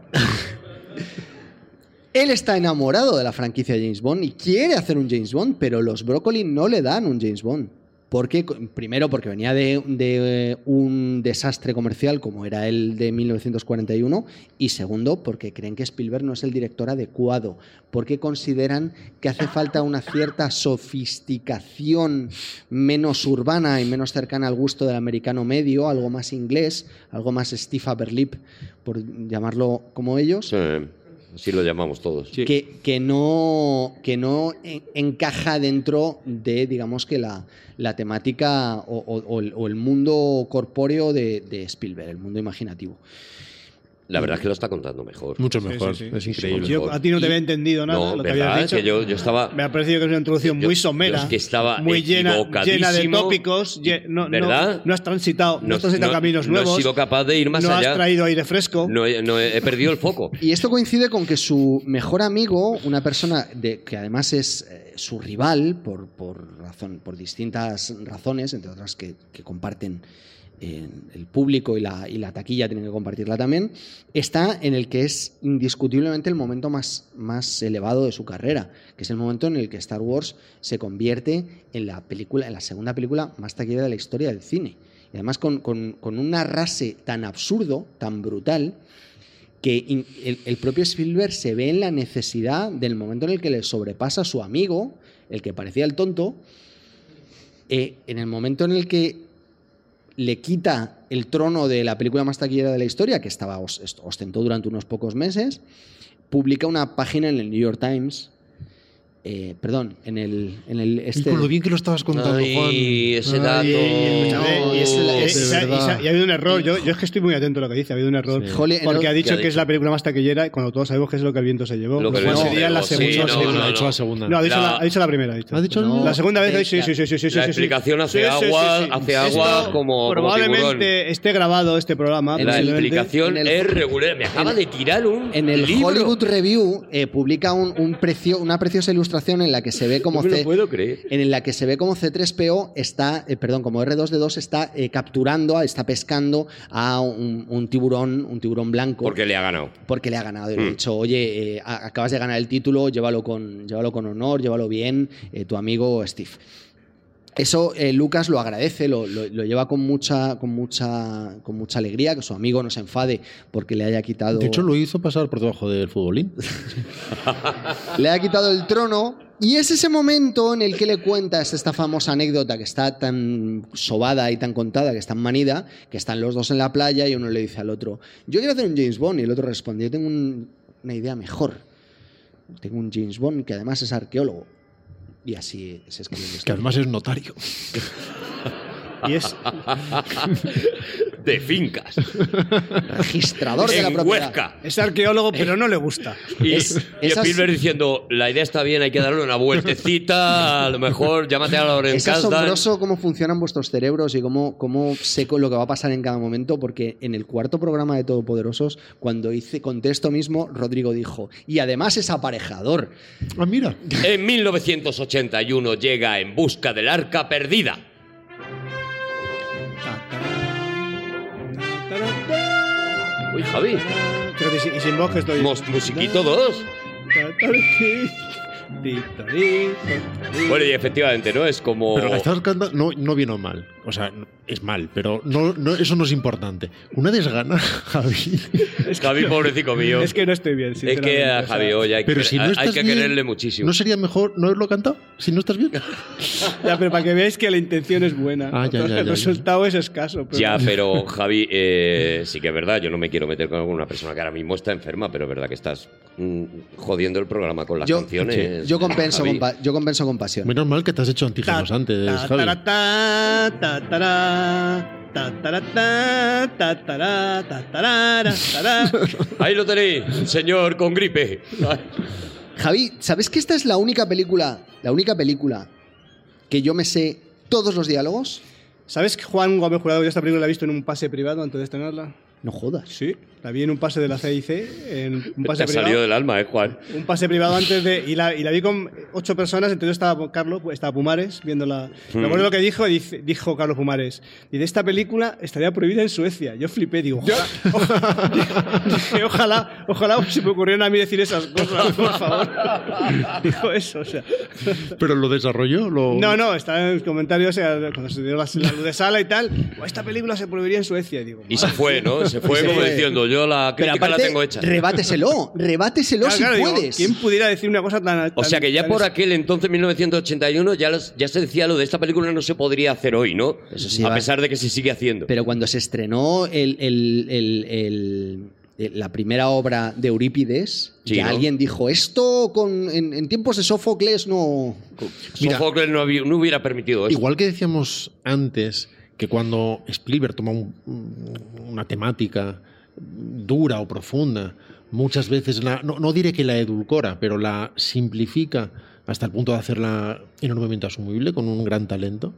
Él está enamorado de la franquicia de James Bond y quiere hacer un James Bond, pero los Broccoli no le dan un James Bond. Porque, primero, porque venía de, eh, un desastre comercial como era el de 1941 y segundo, porque creen que Spielberg no es el director adecuado, porque consideran que hace falta una cierta sofisticación menos urbana y menos cercana al gusto del americano medio, algo más inglés, algo más Steve Aberlip, por llamarlo como ellos Eh, así lo llamamos todos. que, que no, que no en- encaja dentro de, digamos que la, la temática o, o- o el, o el mundo corpóreo de, de Spielberg, el mundo imaginativo. La verdad es que lo está contando mejor. Mucho mejor. sí, sí. Es increíble. Yo a ti no te había entendido nada No, lo que ¿verdad? habías dicho. Que yo, yo estaba... Me ha parecido que es una introducción Yo- muy yo somera. es que estaba muy llena, llena de tópicos. no, no- ¿Verdad? No, has transitado, no, No- has transitado no- caminos no he nuevos. sido capaz de ir más no allá. has traído aire fresco. No, he- no he, he perdido el foco. Y esto coincide con que su mejor amigo, una persona de, que además es eh, su rival por, por, razón, por distintas razones, entre otras que, que comparten el público y la, y la taquilla tienen que compartirla también, está en el que es indiscutiblemente el momento más, elevado de su carrera, que es el momento en el que Star Wars se convierte en la, película, en la segunda película más taquillera de la historia del cine. Y además con, con, con un tan absurdo, tan brutal, que el propio Spielberg se ve en la necesidad del momento en el que le sobrepasa a su amigo, el que parecía el tonto, eh, en el momento en el que le quita el trono de la película más taquillera de la historia, que estaba os- est- ostentó durante unos pocos meses, publica una página en el New York Times, eh, perdón, en el, en el Y este, con lo bien que lo estabas contando, Ay, Juan. ese dato. Ay, No, y, es- y ha- y y habido un error. Yo, yo es que estoy muy atento a lo que dice. Ha habido un error. Sí. Porque el- ha dicho ¿Qué ha que es la película más taquillera y cuando todos sabemos que es lo que el viento se llevó. Lo que viento se sería la sí, no, no, ha dicho no. la segunda. No, ha dicho La- la, ha dicho la primera. ha dicho. ¿Ha dicho No. La segunda vez, sí, sí, sí, sí, sí, sí, la sí. explicación hace Sí, sí, sí, agua- sí. hace agua como- como Probablemente esté grabado este programa. La explicación es regular. Me acaba de tirar un En el. Hollywood Review eh, publica un, un precio, una preciosa ilustración en la que se ve como No C- puedo creer. en la que se ve como C3PO está, eh, perdón, como R2D2 está eh, capturando, está pescando a un, un tiburón, un tiburón blanco. Porque le ha ganado. porque le ha ganado y le ha Mm. dicho, oye, eh, acabas de ganar el título, llévalo con, llévalo con honor, llévalo bien, tu amigo Steve. Eso eh, Lucas lo agradece, lo, lo- lo lleva con mucha, con, mucha, con mucha alegría, que su amigo no se enfade porque le haya quitado, De hecho, lo hizo pasar por debajo del futbolín. le haya quitado el trono. Y es ese momento en el que le cuentas esta famosa anécdota que está tan sobada y tan contada, que es tan manida, que están los dos en la playa y uno le dice al otro, yo quiero hacer un James Bond, y el otro responde, yo tengo un- una idea mejor. Tengo un James Bond que además es arqueólogo. Y así se escribe Que además es notario. Y es, De fincas. registrador de la en propiedad. Huesca. es arqueólogo, pero no le gusta. Y, Es- y esas- Spielberg diciendo, la idea está bien, hay que darle una vueltecita, a lo mejor llámate a Lauren Es Kasdan. asombroso cómo funcionan vuestros cerebros y cómo, cómo sé con lo que va a pasar en cada momento, porque en el cuarto programa de Todopoderosos, cuando hice conté esto mismo, Rodrigo dijo, y además es aparejador. Ah, mira. En 1981 llega En busca del arca perdida. Uy, Javi. Fíjate, y sin- sin voz que estoy. Musiquito 2. Bueno, y efectivamente, ¿no? Es como... Pero la estás cantando, no, no bien o mal. O sea, es mal, pero no, no, eso no es importante. Una desgana, Javi. Javi, pobrecito mío. Es que no estoy bien, Es que a sea, Javi hoy hay, Pero que, si no hay estás que bien, quererle muchísimo. ¿No sería mejor no haberlo cantado? Si no estás bien. Ya, pero para que veáis que la intención es buena. Ah, ya, ya, el ya. resultado es escaso. Pero Ya, pero Javi, eh, sí que es verdad, yo no me quiero meter con alguna persona que ahora mismo está enferma, pero es verdad que estás mm, jodiendo el programa con las Yo- canciones. Yo compenso, Javi. con, yo compenso con pasión. Menos mal que te has hecho Ta- antígenos antes, ta- Javi. ta- Ahí lo tenéis, señor con gripe. Javi, ¿sabes que esta es la única película, la única película que yo me sé todos los diálogos? ¿Sabes que Juan Gómez Jurado yo esta película la ha visto en un pase privado antes de estrenarla? No jodas. Sí, la vi en un pase de la CIC, en un Te pase ha privado. salido del alma, ¿eh, Juan? Un pase privado antes de. Y la, y la vi con ocho personas, entonces estaba Carlos, pues, estaba Pumares viendo la. Me acuerdo lo que dijo, dice- dijo Carlos Pumares. Y de esta película estaría prohibida en Suecia. Yo flipé, digo, ojalá, ojalá, dije, ojalá, ojalá se me ocurrieran a mí decir esas cosas, por favor. dijo eso, o sea. Pero lo desarrolló, lo... No, no, está en el comentario, o sea, cuando se dio la, la luz de sala y tal, "Oh, esta película se prohibiría en Suecia. Digo, Y se fue, ¿no? Se fue Se como fue. diciendo, yo la Pero crítica aparte, la tengo hecha. rebáteselo, rebáteselo Claro, si claro, digo, puedes. ¿Quién pudiera decir una cosa tan. O tan- sea que ya por aquel entonces, 1981, ya, los- ya se decía lo de esta película no se podría hacer hoy, ¿no? Eso sí, a va- pesar de que se sigue haciendo. Pero cuando se estrenó el- el- el- el- el- la primera obra de Eurípides, Sí, ya ¿no? alguien dijo, esto con, en, en tiempos de Sófocles no... Mira. Sófocles no, había- no hubiera permitido eso. Igual que decíamos antes que cuando Spielberg toma un- una temática dura o profunda, muchas veces la, no, no diré que la edulcora, pero la simplifica hasta el punto de hacerla enormemente asumible con un gran talento.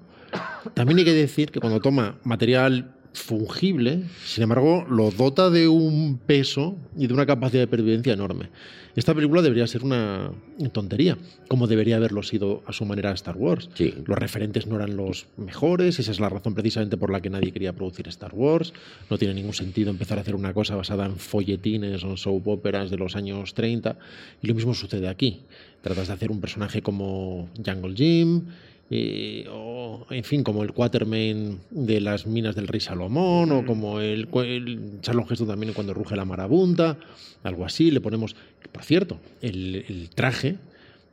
También hay que decir que cuando toma material fungible, sin embargo, lo dota de un peso y de una capacidad de pervivencia enorme. Esta película debería ser una tontería, como debería haberlo sido a su manera Star Wars. Sí. Los referentes no eran los mejores, esa es la razón precisamente por la que nadie quería producir Star Wars. No tiene ningún sentido empezar a hacer una cosa basada en folletines o en soap operas de los años 30. Y lo mismo sucede aquí. Tratas de hacer un personaje como Jungle Jim, eh, o en fin, como el Quatermain de las minas del rey Salomón, o como el, el Charlon Heston también cuando ruge la marabunta, algo así. Le ponemos, por cierto, el, el traje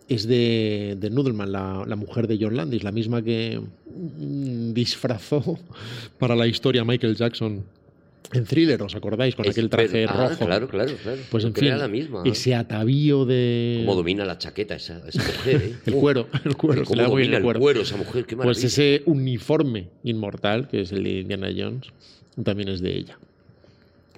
es de, de Nudelman, la, la mujer de John Landis, la misma que mm, disfrazó para la historia Michael Jackson en Thriller, ¿os acordáis? Con Es- aquel traje pero- ah, rojo. claro, claro, claro. Pues en fin, era la misma. ese atavío de... Cómo domina la chaqueta esa, esa mujer, ¿eh? El cuero, el cuero, Cómo domina el cuero. cuero esa mujer, qué maravilla. Pues ese uniforme inmortal, que es el de Indiana Jones, también es de ella.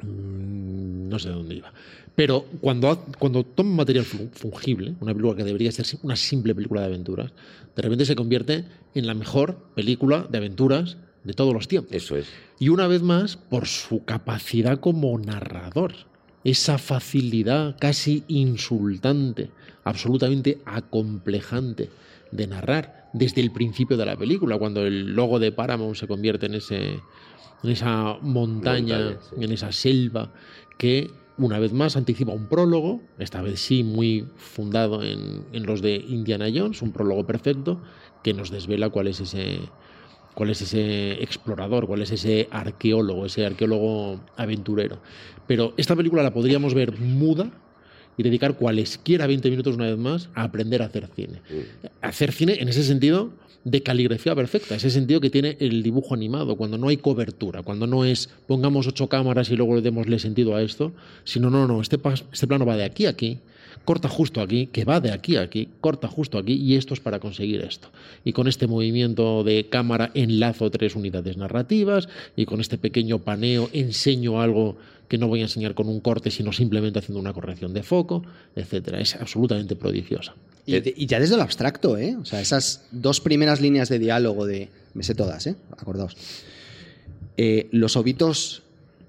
Mm, No sé dónde iba. Pero cuando, cuando toma material fu- fungible, una película que debería ser una simple película de aventuras, de repente se convierte en la mejor película de aventuras de todos los tiempos. Eso es. Y una vez más, por su capacidad como narrador. Esa facilidad casi insultante, absolutamente acomplejante de narrar desde el principio de la película, cuando el logo de Paramount se convierte en, ese, en esa montaña, Montaña, sí. en esa selva, que una vez más anticipa un prólogo, esta vez sí muy fundado en, en los de Indiana Jones, un prólogo perfecto, que nos desvela cuál es ese, cuál es ese explorador, cuál es ese arqueólogo, ese arqueólogo aventurero. Pero esta película la podríamos ver muda y dedicar cualesquiera 20 minutos una vez más a aprender a hacer cine. Hacer cine en ese sentido de caligrafía perfecta, ese sentido que tiene el dibujo animado, cuando no hay cobertura, cuando no es pongamos ocho cámaras y luego le démosle sentido a esto, sino no, no, este, este plano va de aquí a aquí, corta justo aquí, que va de aquí a aquí, corta justo aquí y esto es para conseguir esto. Y con este movimiento de cámara enlazo tres unidades narrativas y con este pequeño paneo enseño algo que no voy a enseñar con un corte, sino simplemente haciendo una corrección de foco, etcétera. Es absolutamente prodigiosa. Y, y ya desde lo abstracto, ¿eh? O sea, esas dos primeras líneas de diálogo de... Me sé todas, ¿eh? Acordaos. Eh, los ovitos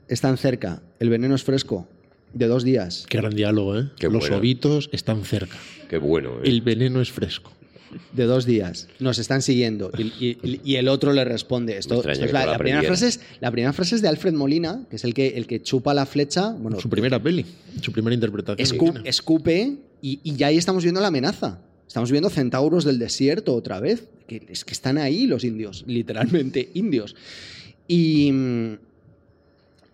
están cerca, el veneno es fresco, de dos días. Qué gran diálogo, ¿eh? Qué Los bueno. ovitos están cerca. Qué bueno, ¿eh? El veneno es fresco. De dos días. Nos están siguiendo. Y, y- y el otro le responde. Esto, es la, no la la primera frase es, la primera frase es de Alfred Molina, que es el que, el que chupa la flecha. Bueno, Su primera peli, su primera interpretación. escu- escupe y, y ya ahí estamos viendo la amenaza. Estamos viendo centauros del desierto otra vez. Que, es que están ahí los indios, literalmente indios. Y,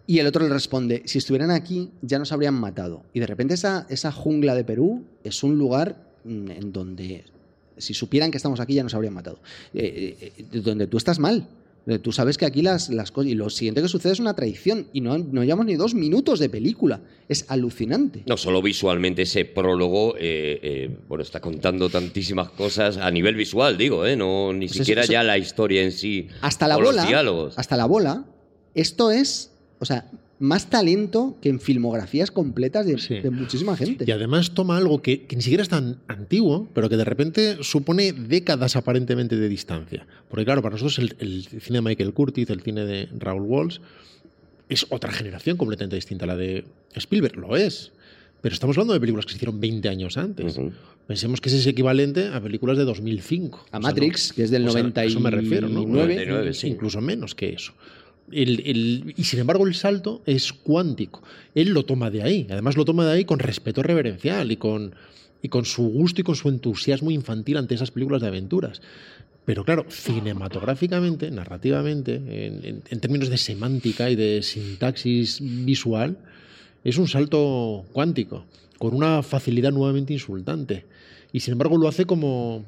y el otro le responde, si estuvieran aquí ya nos habrían matado. Y de repente esa, esa jungla de Perú es un lugar mm, en donde si supieran que estamos aquí ya nos habrían matado. Eh, eh, eh, donde tú estás mal. Tú sabes que aquí las, las cosas... Y lo siguiente que sucede es una traición. Y no, no llevamos ni dos minutos de película. Es alucinante. No solo visualmente ese prólogo, eh, eh, bueno, está contando tantísimas cosas a nivel visual, digo, ¿eh? No, ni Pues siquiera eso- ya la historia en sí. hasta la o los bola, diálogos. hasta la bola, esto es, o sea, más talento que en filmografías completas de, Sí. de muchísima gente. Y además toma algo que, que ni siquiera es tan antiguo, pero que de repente supone décadas aparentemente de distancia. Porque claro, para nosotros el, el cine de Michael Curtis, el cine de Raúl Walsh, es otra generación completamente distinta a la de Spielberg, lo es. Pero estamos hablando de películas que se hicieron 20 años antes. Pensemos que ese es equivalente a películas de 2005. A O sea, Matrix, no- que es del o sea, a eso me refiero, ¿no? 99. 99, sí. Incluso menos que eso. Y sin embargo el salto es cuántico. Él lo toma de ahí. Además lo toma de ahí con respeto reverencial y con, y con su gusto y con su entusiasmo infantil ante esas películas de aventuras. Pero claro, cinematográficamente, narrativamente, en, en- en términos de semántica y de sintaxis visual, es un salto cuántico, con una facilidad nuevamente insultante. Y sin embargo lo hace como,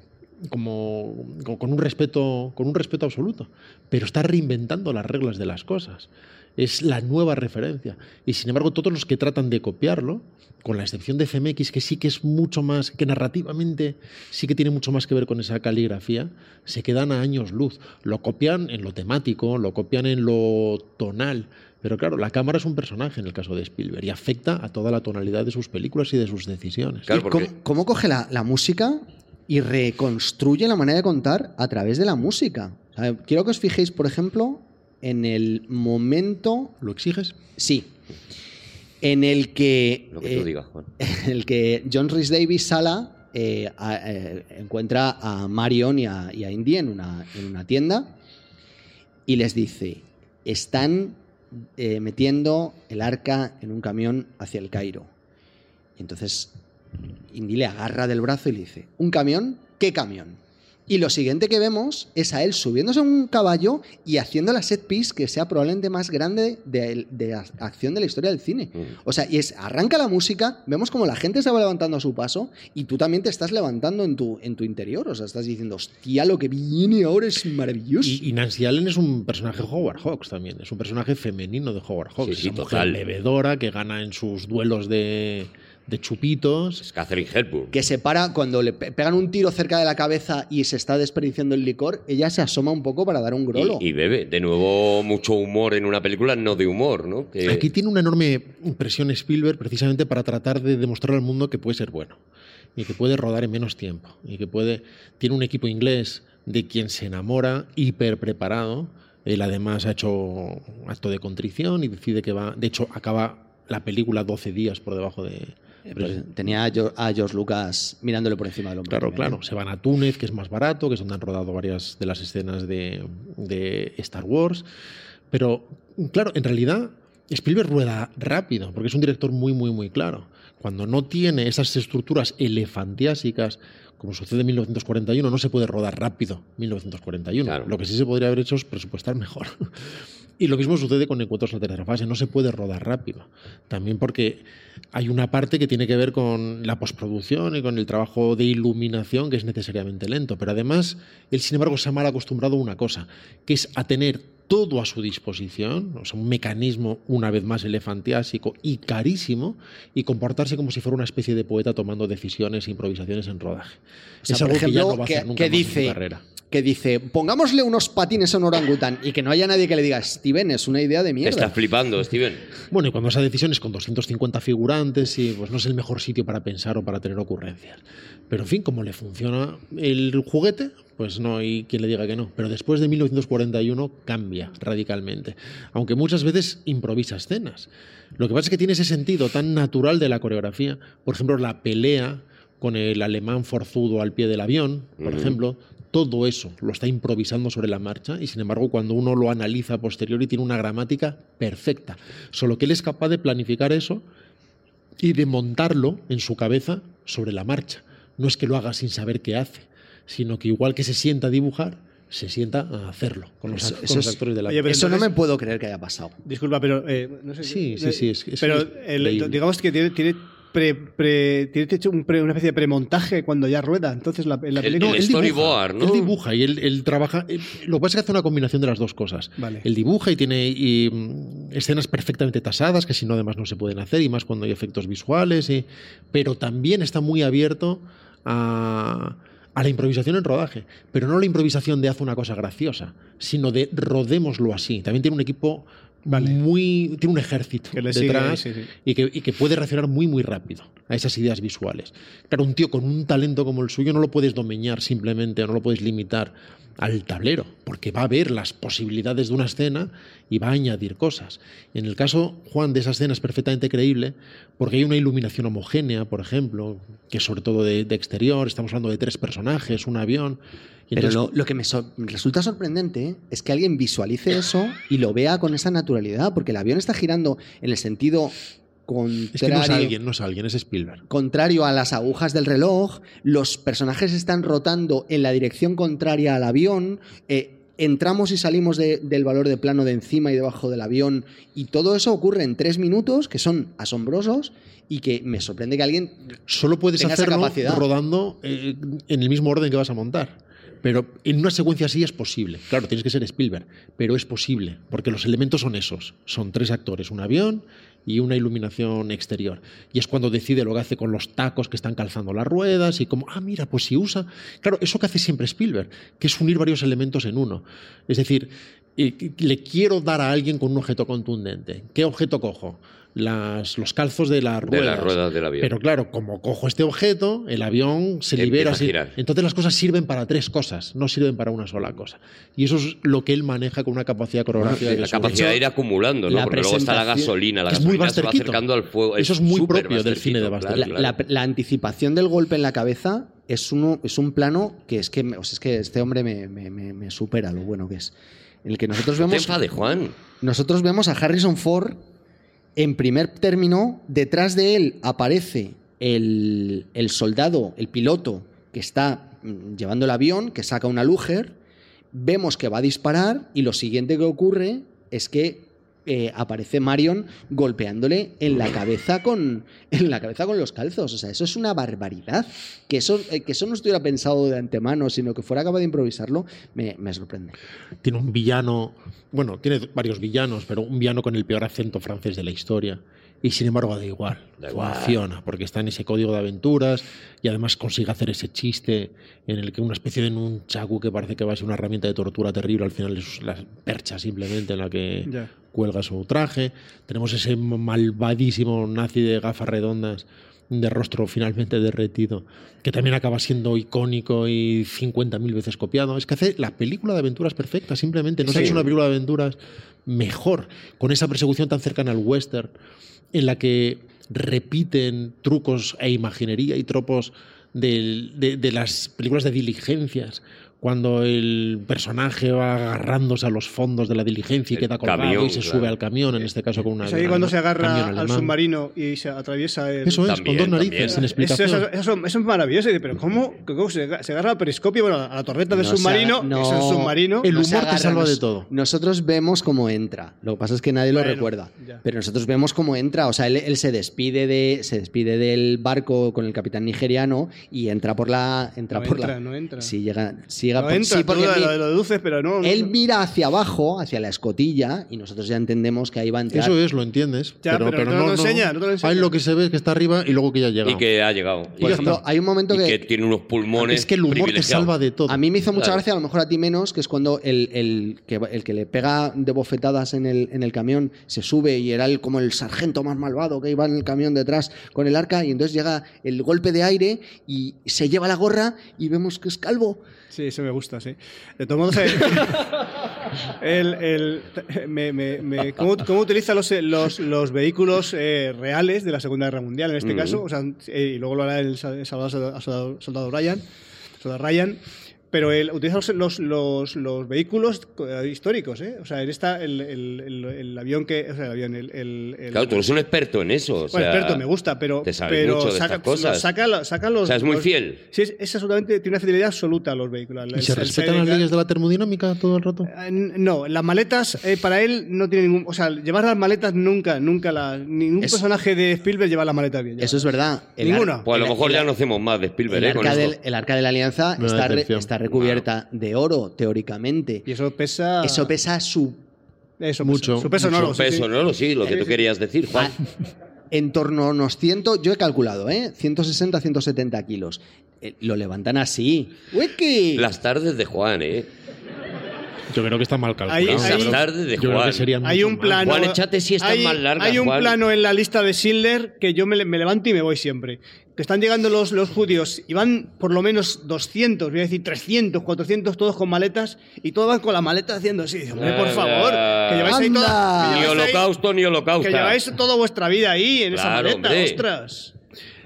como, como con, un respeto, con un respeto absoluto. Pero está reinventando las reglas de las cosas. Es la nueva referencia. Y sin embargo, todos los que tratan de copiarlo, con la excepción de CMX, que sí que es mucho más, que narrativamente sí que tiene mucho más que ver con esa caligrafía, se quedan a años luz. Lo copian en lo temático, lo copian en lo tonal. Pero claro, la cámara es un personaje en el caso de Spielberg y afecta a toda la tonalidad de sus películas y de sus decisiones. Claro, ¿Y porque- cómo, cómo coge la, la música y reconstruye la manera de contar a través de la música? O sea, quiero que os fijéis, por ejemplo, en el momento, ¿Lo exiges? sí, en el que, Lo que tú eh, digas, Juan. en el que John Rhys Davis Sala eh, a- eh, encuentra a Marion y a, y a Indy en una, en una tienda y les dice, están eh, metiendo el arca en un camión hacia el Cairo. Y entonces Indy le agarra del brazo y le dice, ¿un camión? ¿Qué camión? Y lo siguiente que vemos es a él subiéndose a un caballo y haciendo la set piece que sea probablemente más grande de, de acción de la historia del cine. Mm. O sea, y es, arranca la música, vemos como la gente se va levantando a su paso y tú también te estás levantando en tu, en tu interior. O sea, estás diciendo, hostia, lo que viene ahora es maravilloso. Y, y Nancy Allen es un personaje de Howard Hawks también, es un personaje femenino de Howard Hawks. Sí, sí, Esa mujer total. bebedora que gana en sus duelos de, de chupitos. Es Catherine Hepburn. que se para cuando le pe- pegan un tiro cerca de la cabeza y se está desperdiciando el licor, ella se asoma un poco para dar un grolo. Y, y bebe. De nuevo, mucho humor en una película, no de humor, ¿no? Que- Aquí tiene una enorme impresión Spielberg precisamente para tratar de demostrar al mundo que puede ser bueno y que puede rodar en menos tiempo y que puede tiene un equipo inglés de quien se enamora hiper preparado. Él además ha hecho acto de contrición y decide que va, de hecho acaba la película 12 días por debajo de pues, tenía a Geo- a George Lucas mirándole por encima del hombro. Claro, también, claro. ¿eh? Se van a Túnez, que es más barato, que es donde han rodado varias de las escenas de, de Star Wars. Pero, claro, en realidad Spielberg rueda rápido, porque es un director muy, muy, muy claro. Cuando no tiene esas estructuras elefantiásicas, como sucede en 1941, no se puede rodar rápido 1941. Claro. Lo que sí se podría haber hecho es presupuestar mejor. Y lo mismo sucede con Encuentros en la tercera fase, no se puede rodar rápido. También porque hay una parte que tiene que ver con la postproducción y con el trabajo de iluminación que es necesariamente lento. Pero además, él sin embargo se ha mal acostumbrado a una cosa, que es a tener todo a su disposición, o sea, un mecanismo una vez más elefantiásico y carísimo, y comportarse como si fuera una especie de poeta tomando decisiones e improvisaciones en rodaje. O sea, es algo que ya no va a hacer nunca que más en su carrera. Que dice, pongámosle unos patines a un orangután y que no haya nadie que le diga, Steven, es una idea de Te mierda. estás flipando, Steven. Bueno, y cuando esa decisión es con 250 figurantes, y pues no es el mejor sitio para pensar o para tener ocurrencias. Pero en fin, como le funciona el juguete, pues no hay quien le diga que no. Pero después de 1941 cambia radicalmente. Aunque muchas veces improvisa escenas. Lo que pasa es que tiene ese sentido tan natural de la coreografía. Por ejemplo, la pelea con el alemán forzudo al pie del avión, por ejemplo. Todo eso lo está improvisando sobre la marcha y sin embargo cuando uno lo analiza a posteriori tiene una gramática perfecta. Solo que él es capaz de planificar eso y de montarlo en su cabeza sobre la marcha. No es que lo haga sin saber qué hace, sino que igual que se sienta a dibujar, se sienta a hacerlo con los, Eso- con eso los es- actores de la Oye, pero Eso no me puedo creer que haya pasado. Disculpa, pero eh, no sé. Sí, no- sí, sí, es- es- pero es el- creíble. digamos que tiene, tiene, pre, pre- tiene hecho un pre- una especie de premontaje cuando ya rueda. Entonces la, la El- película. el él storyboard, ¿no? Él dibuja y él, él trabaja. eh, Lo que pasa es que hace una combinación de las dos cosas. Vale. Él dibuja y tiene y, mm, escenas perfectamente tasadas, que si no, además no se pueden hacer, y más cuando hay efectos visuales. y- pero también está muy abierto a, a la improvisación en rodaje. Pero no la improvisación de hace una cosa graciosa, sino de rodémoslo así. También tiene un equipo. Vale. Muy, tiene un ejército Que le sigue, detrás sí, sí. Y, que, y que puede reaccionar muy, muy rápido. a esas ideas visuales. Claro, un tío con un talento como el suyo no lo puedes domeñar simplemente, no lo puedes limitar al tablero, porque va a ver las posibilidades de una escena y va a añadir cosas. En el caso, Juan, de esa escena es perfectamente creíble, porque hay una iluminación homogénea, por ejemplo, que sobre todo de, de exterior, estamos hablando de tres personajes, un avión. y Pero entonces- lo, lo que me so- resulta sorprendente es que alguien visualice eso y lo vea con esa naturalidad, porque el avión está girando en el sentido contrario, es que no es alguien, no es alguien, es Spielberg. contrario a las agujas del reloj, los personajes están rotando en la dirección contraria al avión, eh, entramos y salimos de- del valor de plano de encima y debajo del avión, y todo eso ocurre en tres minutos, que son asombrosos, y que me sorprende que alguien Solo puedes Tenga esa hacerlo capacidad. rodando eh, en el mismo orden que vas a montar. Pero en una secuencia así es posible. Claro, tienes que ser Spielberg, pero es posible, porque los elementos son esos. Son tres actores, un avión y una iluminación exterior. Y es cuando decide lo que hace con los tacos que están calzando las ruedas y como, ah, mira, pues si usa... Claro, eso que hace siempre Spielberg, que es unir varios elementos en uno. Es decir, eh, le quiero dar a alguien con un objeto contundente. ¿Qué objeto cojo? Las, los calzos de las De ruedas. las ruedas del avión. Pero claro, como cojo este objeto, el avión se libera. así. Entonces las cosas sirven para tres cosas, no sirven para una sola cosa. Y eso es lo que él maneja con una capacidad coreográfica. que la capacidad de ir acumulando, ¿no? la Porque luego está la gasolina, la es muy gasolina se va acercando al fuego. Eso es muy propio del cine de Buster claro, la, claro. la- la anticipación del golpe en la cabeza es, uno, es un plano que es que, o sea, es que este hombre me, me- me- me supera lo bueno que es. En el que nosotros No te vemos, enfades, Juan. nosotros vemos a Harrison Ford en primer término, detrás de él aparece el, soldado, el piloto que está mm, llevando el avión, que saca una Luger, vemos que va a disparar y lo siguiente que ocurre es que aparece Marion golpeándole en la cabeza con en la cabeza con los calzos. O sea, eso es una barbaridad. Que eso, eh, que eso no estuviera pensado de antemano, sino que fuera capaz de improvisarlo, me, me sorprende. Tiene un villano, bueno, tiene varios villanos, pero un villano con el peor acento francés de la historia. Y sin embargo da igual, Da igual. funciona, porque está en ese código de aventuras y además consigue hacer ese chiste en el que una especie de un chagu que parece que va a ser una herramienta de tortura terrible, al final es la percha simplemente en la que Ya. cuelga su traje. Tenemos ese malvadísimo nazi de gafas redondas, de rostro finalmente derretido, que también acaba siendo icónico y 50.000 veces copiado. Es que hace la película de aventuras perfecta, simplemente. No se ha Sí. hecho una película de aventuras mejor, con esa persecución tan cercana al western, en la que repiten trucos e imaginería y tropos de las películas de diligencias. Cuando el personaje va agarrándose a los fondos de la diligencia y El queda colgado camión, y se claro. sube al camión, en este caso con una. Es ahí cuando se agarra al submarino y se atraviesa el... Eso es, También, con dos narices, también. sin Eso, explicación. eso- eso- eso es maravilloso. Pero ¿cómo? ¿Cómo se, aga- se agarra al periscopio? Bueno, a la torreta del No submarino. no. Es el submarino. El No humor te salva de todo. Nosotros vemos cómo entra. Lo que pasa es que nadie lo Bueno, recuerda. ya. Pero nosotros vemos cómo entra. O sea, él, él se despide de se despide del barco con el capitán nigeriano y entra por la entra No por entra, la no entra. Sí llega, sí llega No por- entra, sí, porque lo- lo deduces, pero no. no- él no. mira hacia abajo, hacia la escotilla y nosotros ya entendemos que ahí va a entrar. Eso es, lo entiendes. Ya, pero, pero pero no no, enseña, no te lo enseña. Ahí lo que se ve es que está arriba y luego que ya ha llegado. Y que ha llegado. Por Y- ejemplo, hay un momento y que, que tiene unos pulmones es que el humor te salva de todo. A mí me hizo mucha Claro. gracia, a lo mejor a ti menos, que es cuando el, el que, el que le pega de bofetadas en el, en el camión se sube y era el, como el sargento más malvado que iba en el camión detrás con el arca y entonces llega el golpe de aire y se lleva la gorra y vemos que es calvo. Sí, me gusta, sí. De todos modos, eh, el, el- me- me- me- ¿cómo, cómo utiliza los, los, los vehículos eh, reales de la Segunda Guerra Mundial, en este Mm. caso? O sea, eh, y luego lo hará el soldado, soldado Ryan. Soldado Ryan. Pero él utiliza los, los, los, los vehículos eh, históricos, ¿eh? O sea, él está el, el, el, el avión que... O sea, el avión, el... el- el- Claro, tú eres un experto en eso. o bueno, sea, experto, me gusta, pero, te sabes pero mucho de saca, estas cosas. los- saca, saca los... O sea, es muy los- fiel. Sí, es, es absolutamente, tiene una fidelidad absoluta a los vehículos. ¿Y El- se el respetan las leyes de la termodinámica todo el rato? Eh, No, las maletas eh, para él no tiene ningún. O sea, llevar las maletas nunca, nunca las. Ningún Es- personaje de Spielberg lleva las maletas bien. Eso es verdad. Ninguno. ar- Pues a lo mejor el- ya no hacemos más de Spielberg, el ¿eh? Con arca, esto. del, el arca de la alianza está, re- decepción. Está recubierta de oro, teóricamente. Y eso pesa. Eso pesa su Eso Mucho, Pesa. Su peso no lo sé. Peso, ¿no? Sí, lo que tú querías decir, Juan. en torno a unos 100, yo he calculado, ¿eh? 160, 170 kilos. Eh, lo levantan así. ¡Wiki! Las tardes de Juan, ¿eh? Yo creo que está mal calculado. Ahí- tardes de Yo creo Juan. que serían Hay un plano. Juan, échate si están hay, más largas, Hay un Juan. plano en la lista de Schindler que yo me levanto y me voy siempre. Que están llegando los, los judíos y van por lo menos 200, voy a decir 300, 400, todos con maletas y todos van con la maleta haciendo así. Dice, Hombre, por Anda. favor, que lleváis ahí toda, Ni ahí- holocausto ni holocausto. que lleváis toda vuestra vida ahí en esa Claro, maleta, hombre. ostras.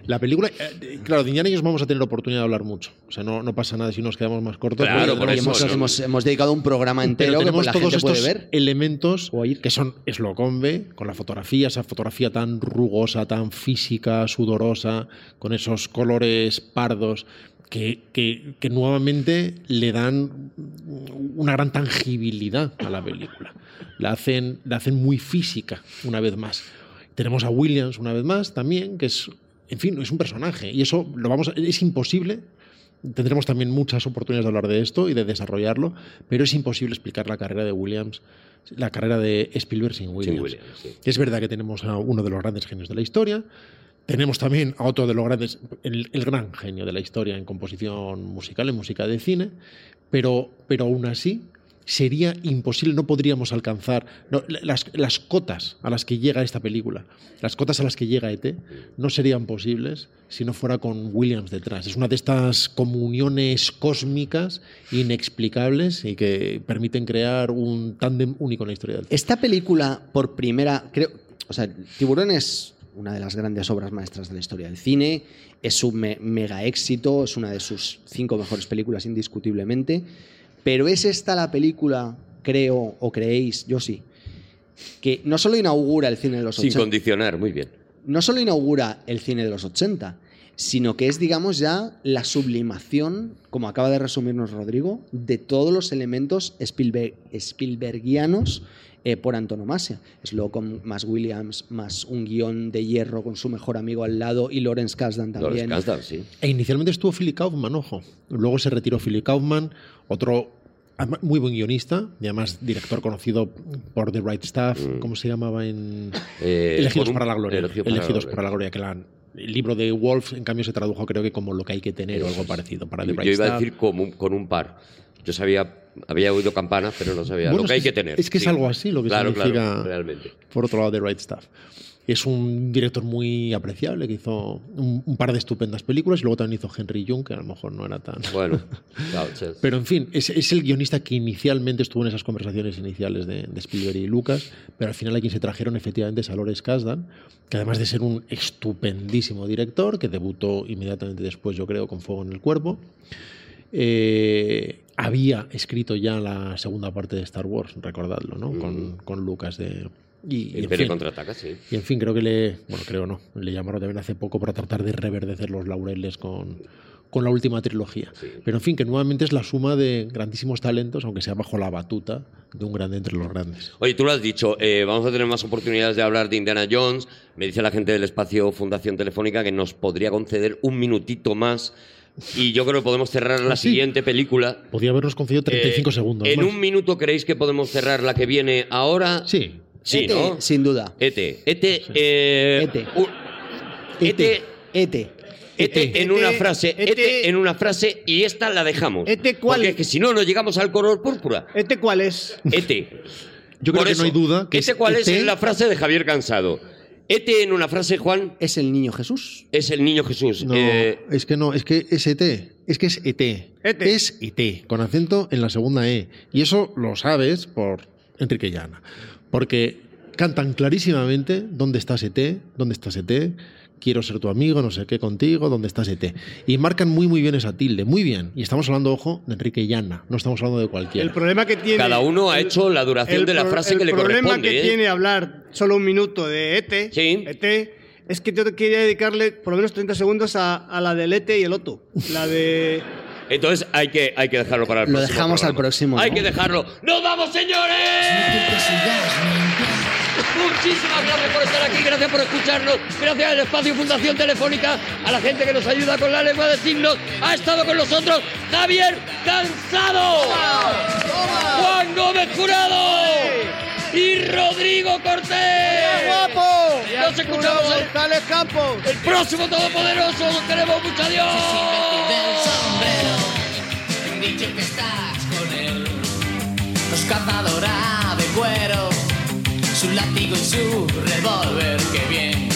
La película, eh, claro, de Indiana Jones vamos a tener oportunidad de hablar mucho. O sea, no, no pasa nada si nos quedamos más cortos. Claro, por eso, hemos, hemos- hemos dedicado un programa entero Pero que tenemos la todos gente estos puede ver. elementos que son Slocombe, con la fotografía, esa fotografía tan rugosa, tan física, sudorosa, con esos colores pardos, que, que- que nuevamente le dan una gran tangibilidad a la película. La hacen, la hacen muy física, una vez más. Tenemos a Williams, una vez más, también, que es, en fin, es un personaje. Y eso lo vamos a- es imposible Tendremos también muchas oportunidades de hablar de esto y de desarrollarlo, pero es imposible explicar la carrera de Williams, la carrera de Spielberg sin Williams. Sin Williams, sí. Es verdad que tenemos a uno de los grandes genios de la historia, tenemos también a otro de los grandes, el, el gran genio de la historia en composición musical, en música de cine, pero, pero aún así sería imposible, no podríamos alcanzar las, las cotas a las que llega esta película, las cotas a las que llega ET, no serían posibles si no fuera con Williams detrás. Es una de estas comuniones cósmicas inexplicables y que permiten crear un tándem único en la historia del cine. Esta película, por primera. Creo, o sea, Tiburón es una de las grandes obras maestras de la historia del cine. Es un me- mega éxito, es una de sus cinco mejores películas, indiscutiblemente. Pero es esta la película, creo, o creéis, yo sí, que no solo inaugura el cine de los Sin 80, condicionar, muy bien. no solo inaugura el cine de los 80, sino que es, digamos, ya la sublimación, como acaba de resumirnos Rodrigo, de todos los elementos Spielberg, Spielbergianos eh, por antonomasia. Slocum más Williams, más un guion de hierro con su mejor amigo al lado y Lawrence Kasdan Lawrence también. Kasdan, sí. E inicialmente estuvo Philip Kaufman, ojo. Luego se retiró Philip Kaufman, otro muy buen guionista y además director conocido por The Right Stuff. ¿Cómo se llamaba en Mm. Eh, Elegidos para la Gloria? Elegido para la Elegidos Gloria. para la Gloria, que la- el libro de Wolf, en cambio, se tradujo creo que como lo que hay que tener o algo parecido para The Yo, Right yo iba a decir como un- con un par. Yo sabía, había oído campanas, pero no sabía Bueno, lo que hay que tener. es que es algo así lo que claro, significa- Claro, realmente. Por otro lado, The Right Stuff. Es un director muy apreciable que hizo un, un par de estupendas películas y luego también hizo Henry Jung, que a lo mejor no era tan... Bueno, claro, sí. Pero en fin, es, es el guionista que inicialmente estuvo en esas conversaciones iniciales de, de Spielberg y Lucas, pero al final a quien se trajeron efectivamente es a Lawrence Kasdan, que además de ser un estupendísimo director, que debutó inmediatamente después, yo creo, con Fuego en el Cuerpo, eh, había escrito ya la segunda parte de Star Wars, recordadlo, ¿no? Con, con Lucas de... Y, y en fin, contraataca, sí. y en fin, creo que le. Bueno, creo no. Le llamaron también hace poco para tratar de reverdecer los laureles con, con la última trilogía. Pero en fin, que nuevamente es la suma de grandísimos talentos, aunque sea bajo la batuta de un grande entre los grandes. Oye, tú lo has dicho, eh, vamos a tener más oportunidades de hablar de Indiana Jones. Me dice la gente del espacio Fundación Telefónica que nos podría conceder un minutito más. Y yo creo que podemos cerrar la ¿Ah, sí? siguiente película. Podría habernos concedido 35 Eh, segundos. ¿En más. un minuto creéis que podemos cerrar la que viene ahora? Sí. Sí, Ete, ¿no? Sin duda. Ete. Ete. eh, Ete. un- Ete. Ete. Ete en una Ete, frase, ete. ete en una frase y esta la dejamos. Ete, ¿cuál? Porque es que si no, no llegamos al color púrpura. ¿Este cuál es? Ete. Yo creo Por que eso, no hay duda que ¿Ete es cuál es ET. la frase de Javier Cansado? Ete en una frase, Juan, Es el niño Jesús. es el niño Jesús. No, Eh, es que no, es que es ET. Es que es ET. ET. Es ET, con acento en la segunda E. Y eso lo sabes por Enrique Llana. Porque cantan clarísimamente dónde estás ET, dónde estás ET, quiero ser tu amigo, no sé qué contigo, dónde estás ET. Y marcan muy muy bien esa tilde, muy bien. Y estamos hablando, ojo, de Enrique Llana, no estamos hablando de cualquiera. El problema que tiene. Cada uno ha el- hecho la duración el de la frase que le El problema corresponde, que ¿eh? tiene hablar solo un minuto de ET, Sí. ET es que yo quería dedicarle por lo menos 30 segundos a, a la del ET y el Otto. La de. entonces hay que, hay que dejarlo para el Lo próximo dejamos al próximo, Hay que dejarlo. ¡Nos vamos, señores! Muchísimas gracias por estar aquí, gracias por escucharnos, gracias al espacio Fundación Telefónica, a la gente que nos ayuda con la lengua de signos. Ha estado con nosotros Javier Cansado, Juan Gómez Jurado y Rodrigo Cortés. guapo! Nos escuchamos el, el próximo Todopoderoso. Los queremos mucho. Adiós. Dicho que estás con él, de cuero su látigo y su revólver, que bien.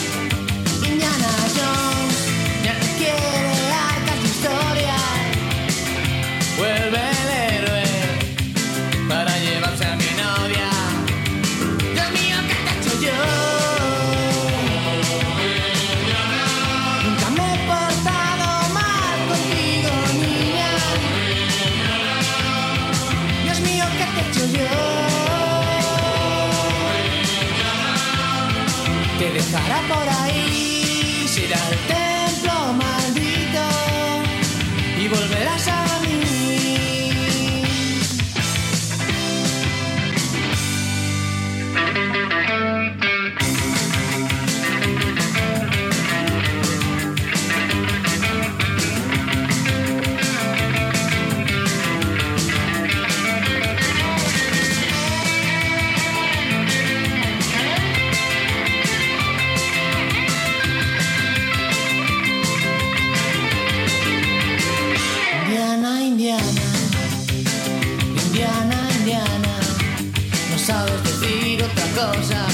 cosas.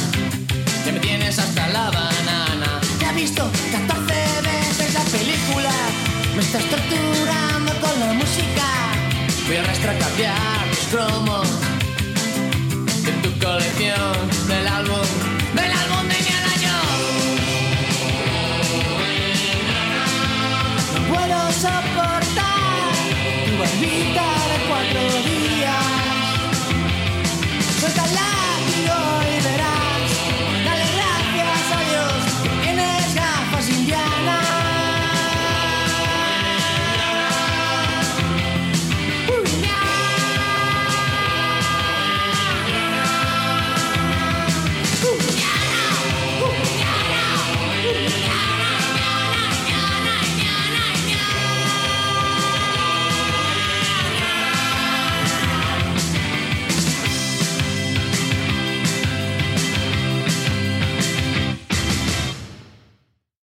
Ya me tienes hasta la banana. Ya he visto 14 veces la película. Me estás torturando con la música. Voy a arrastrar cambiar mis cromos.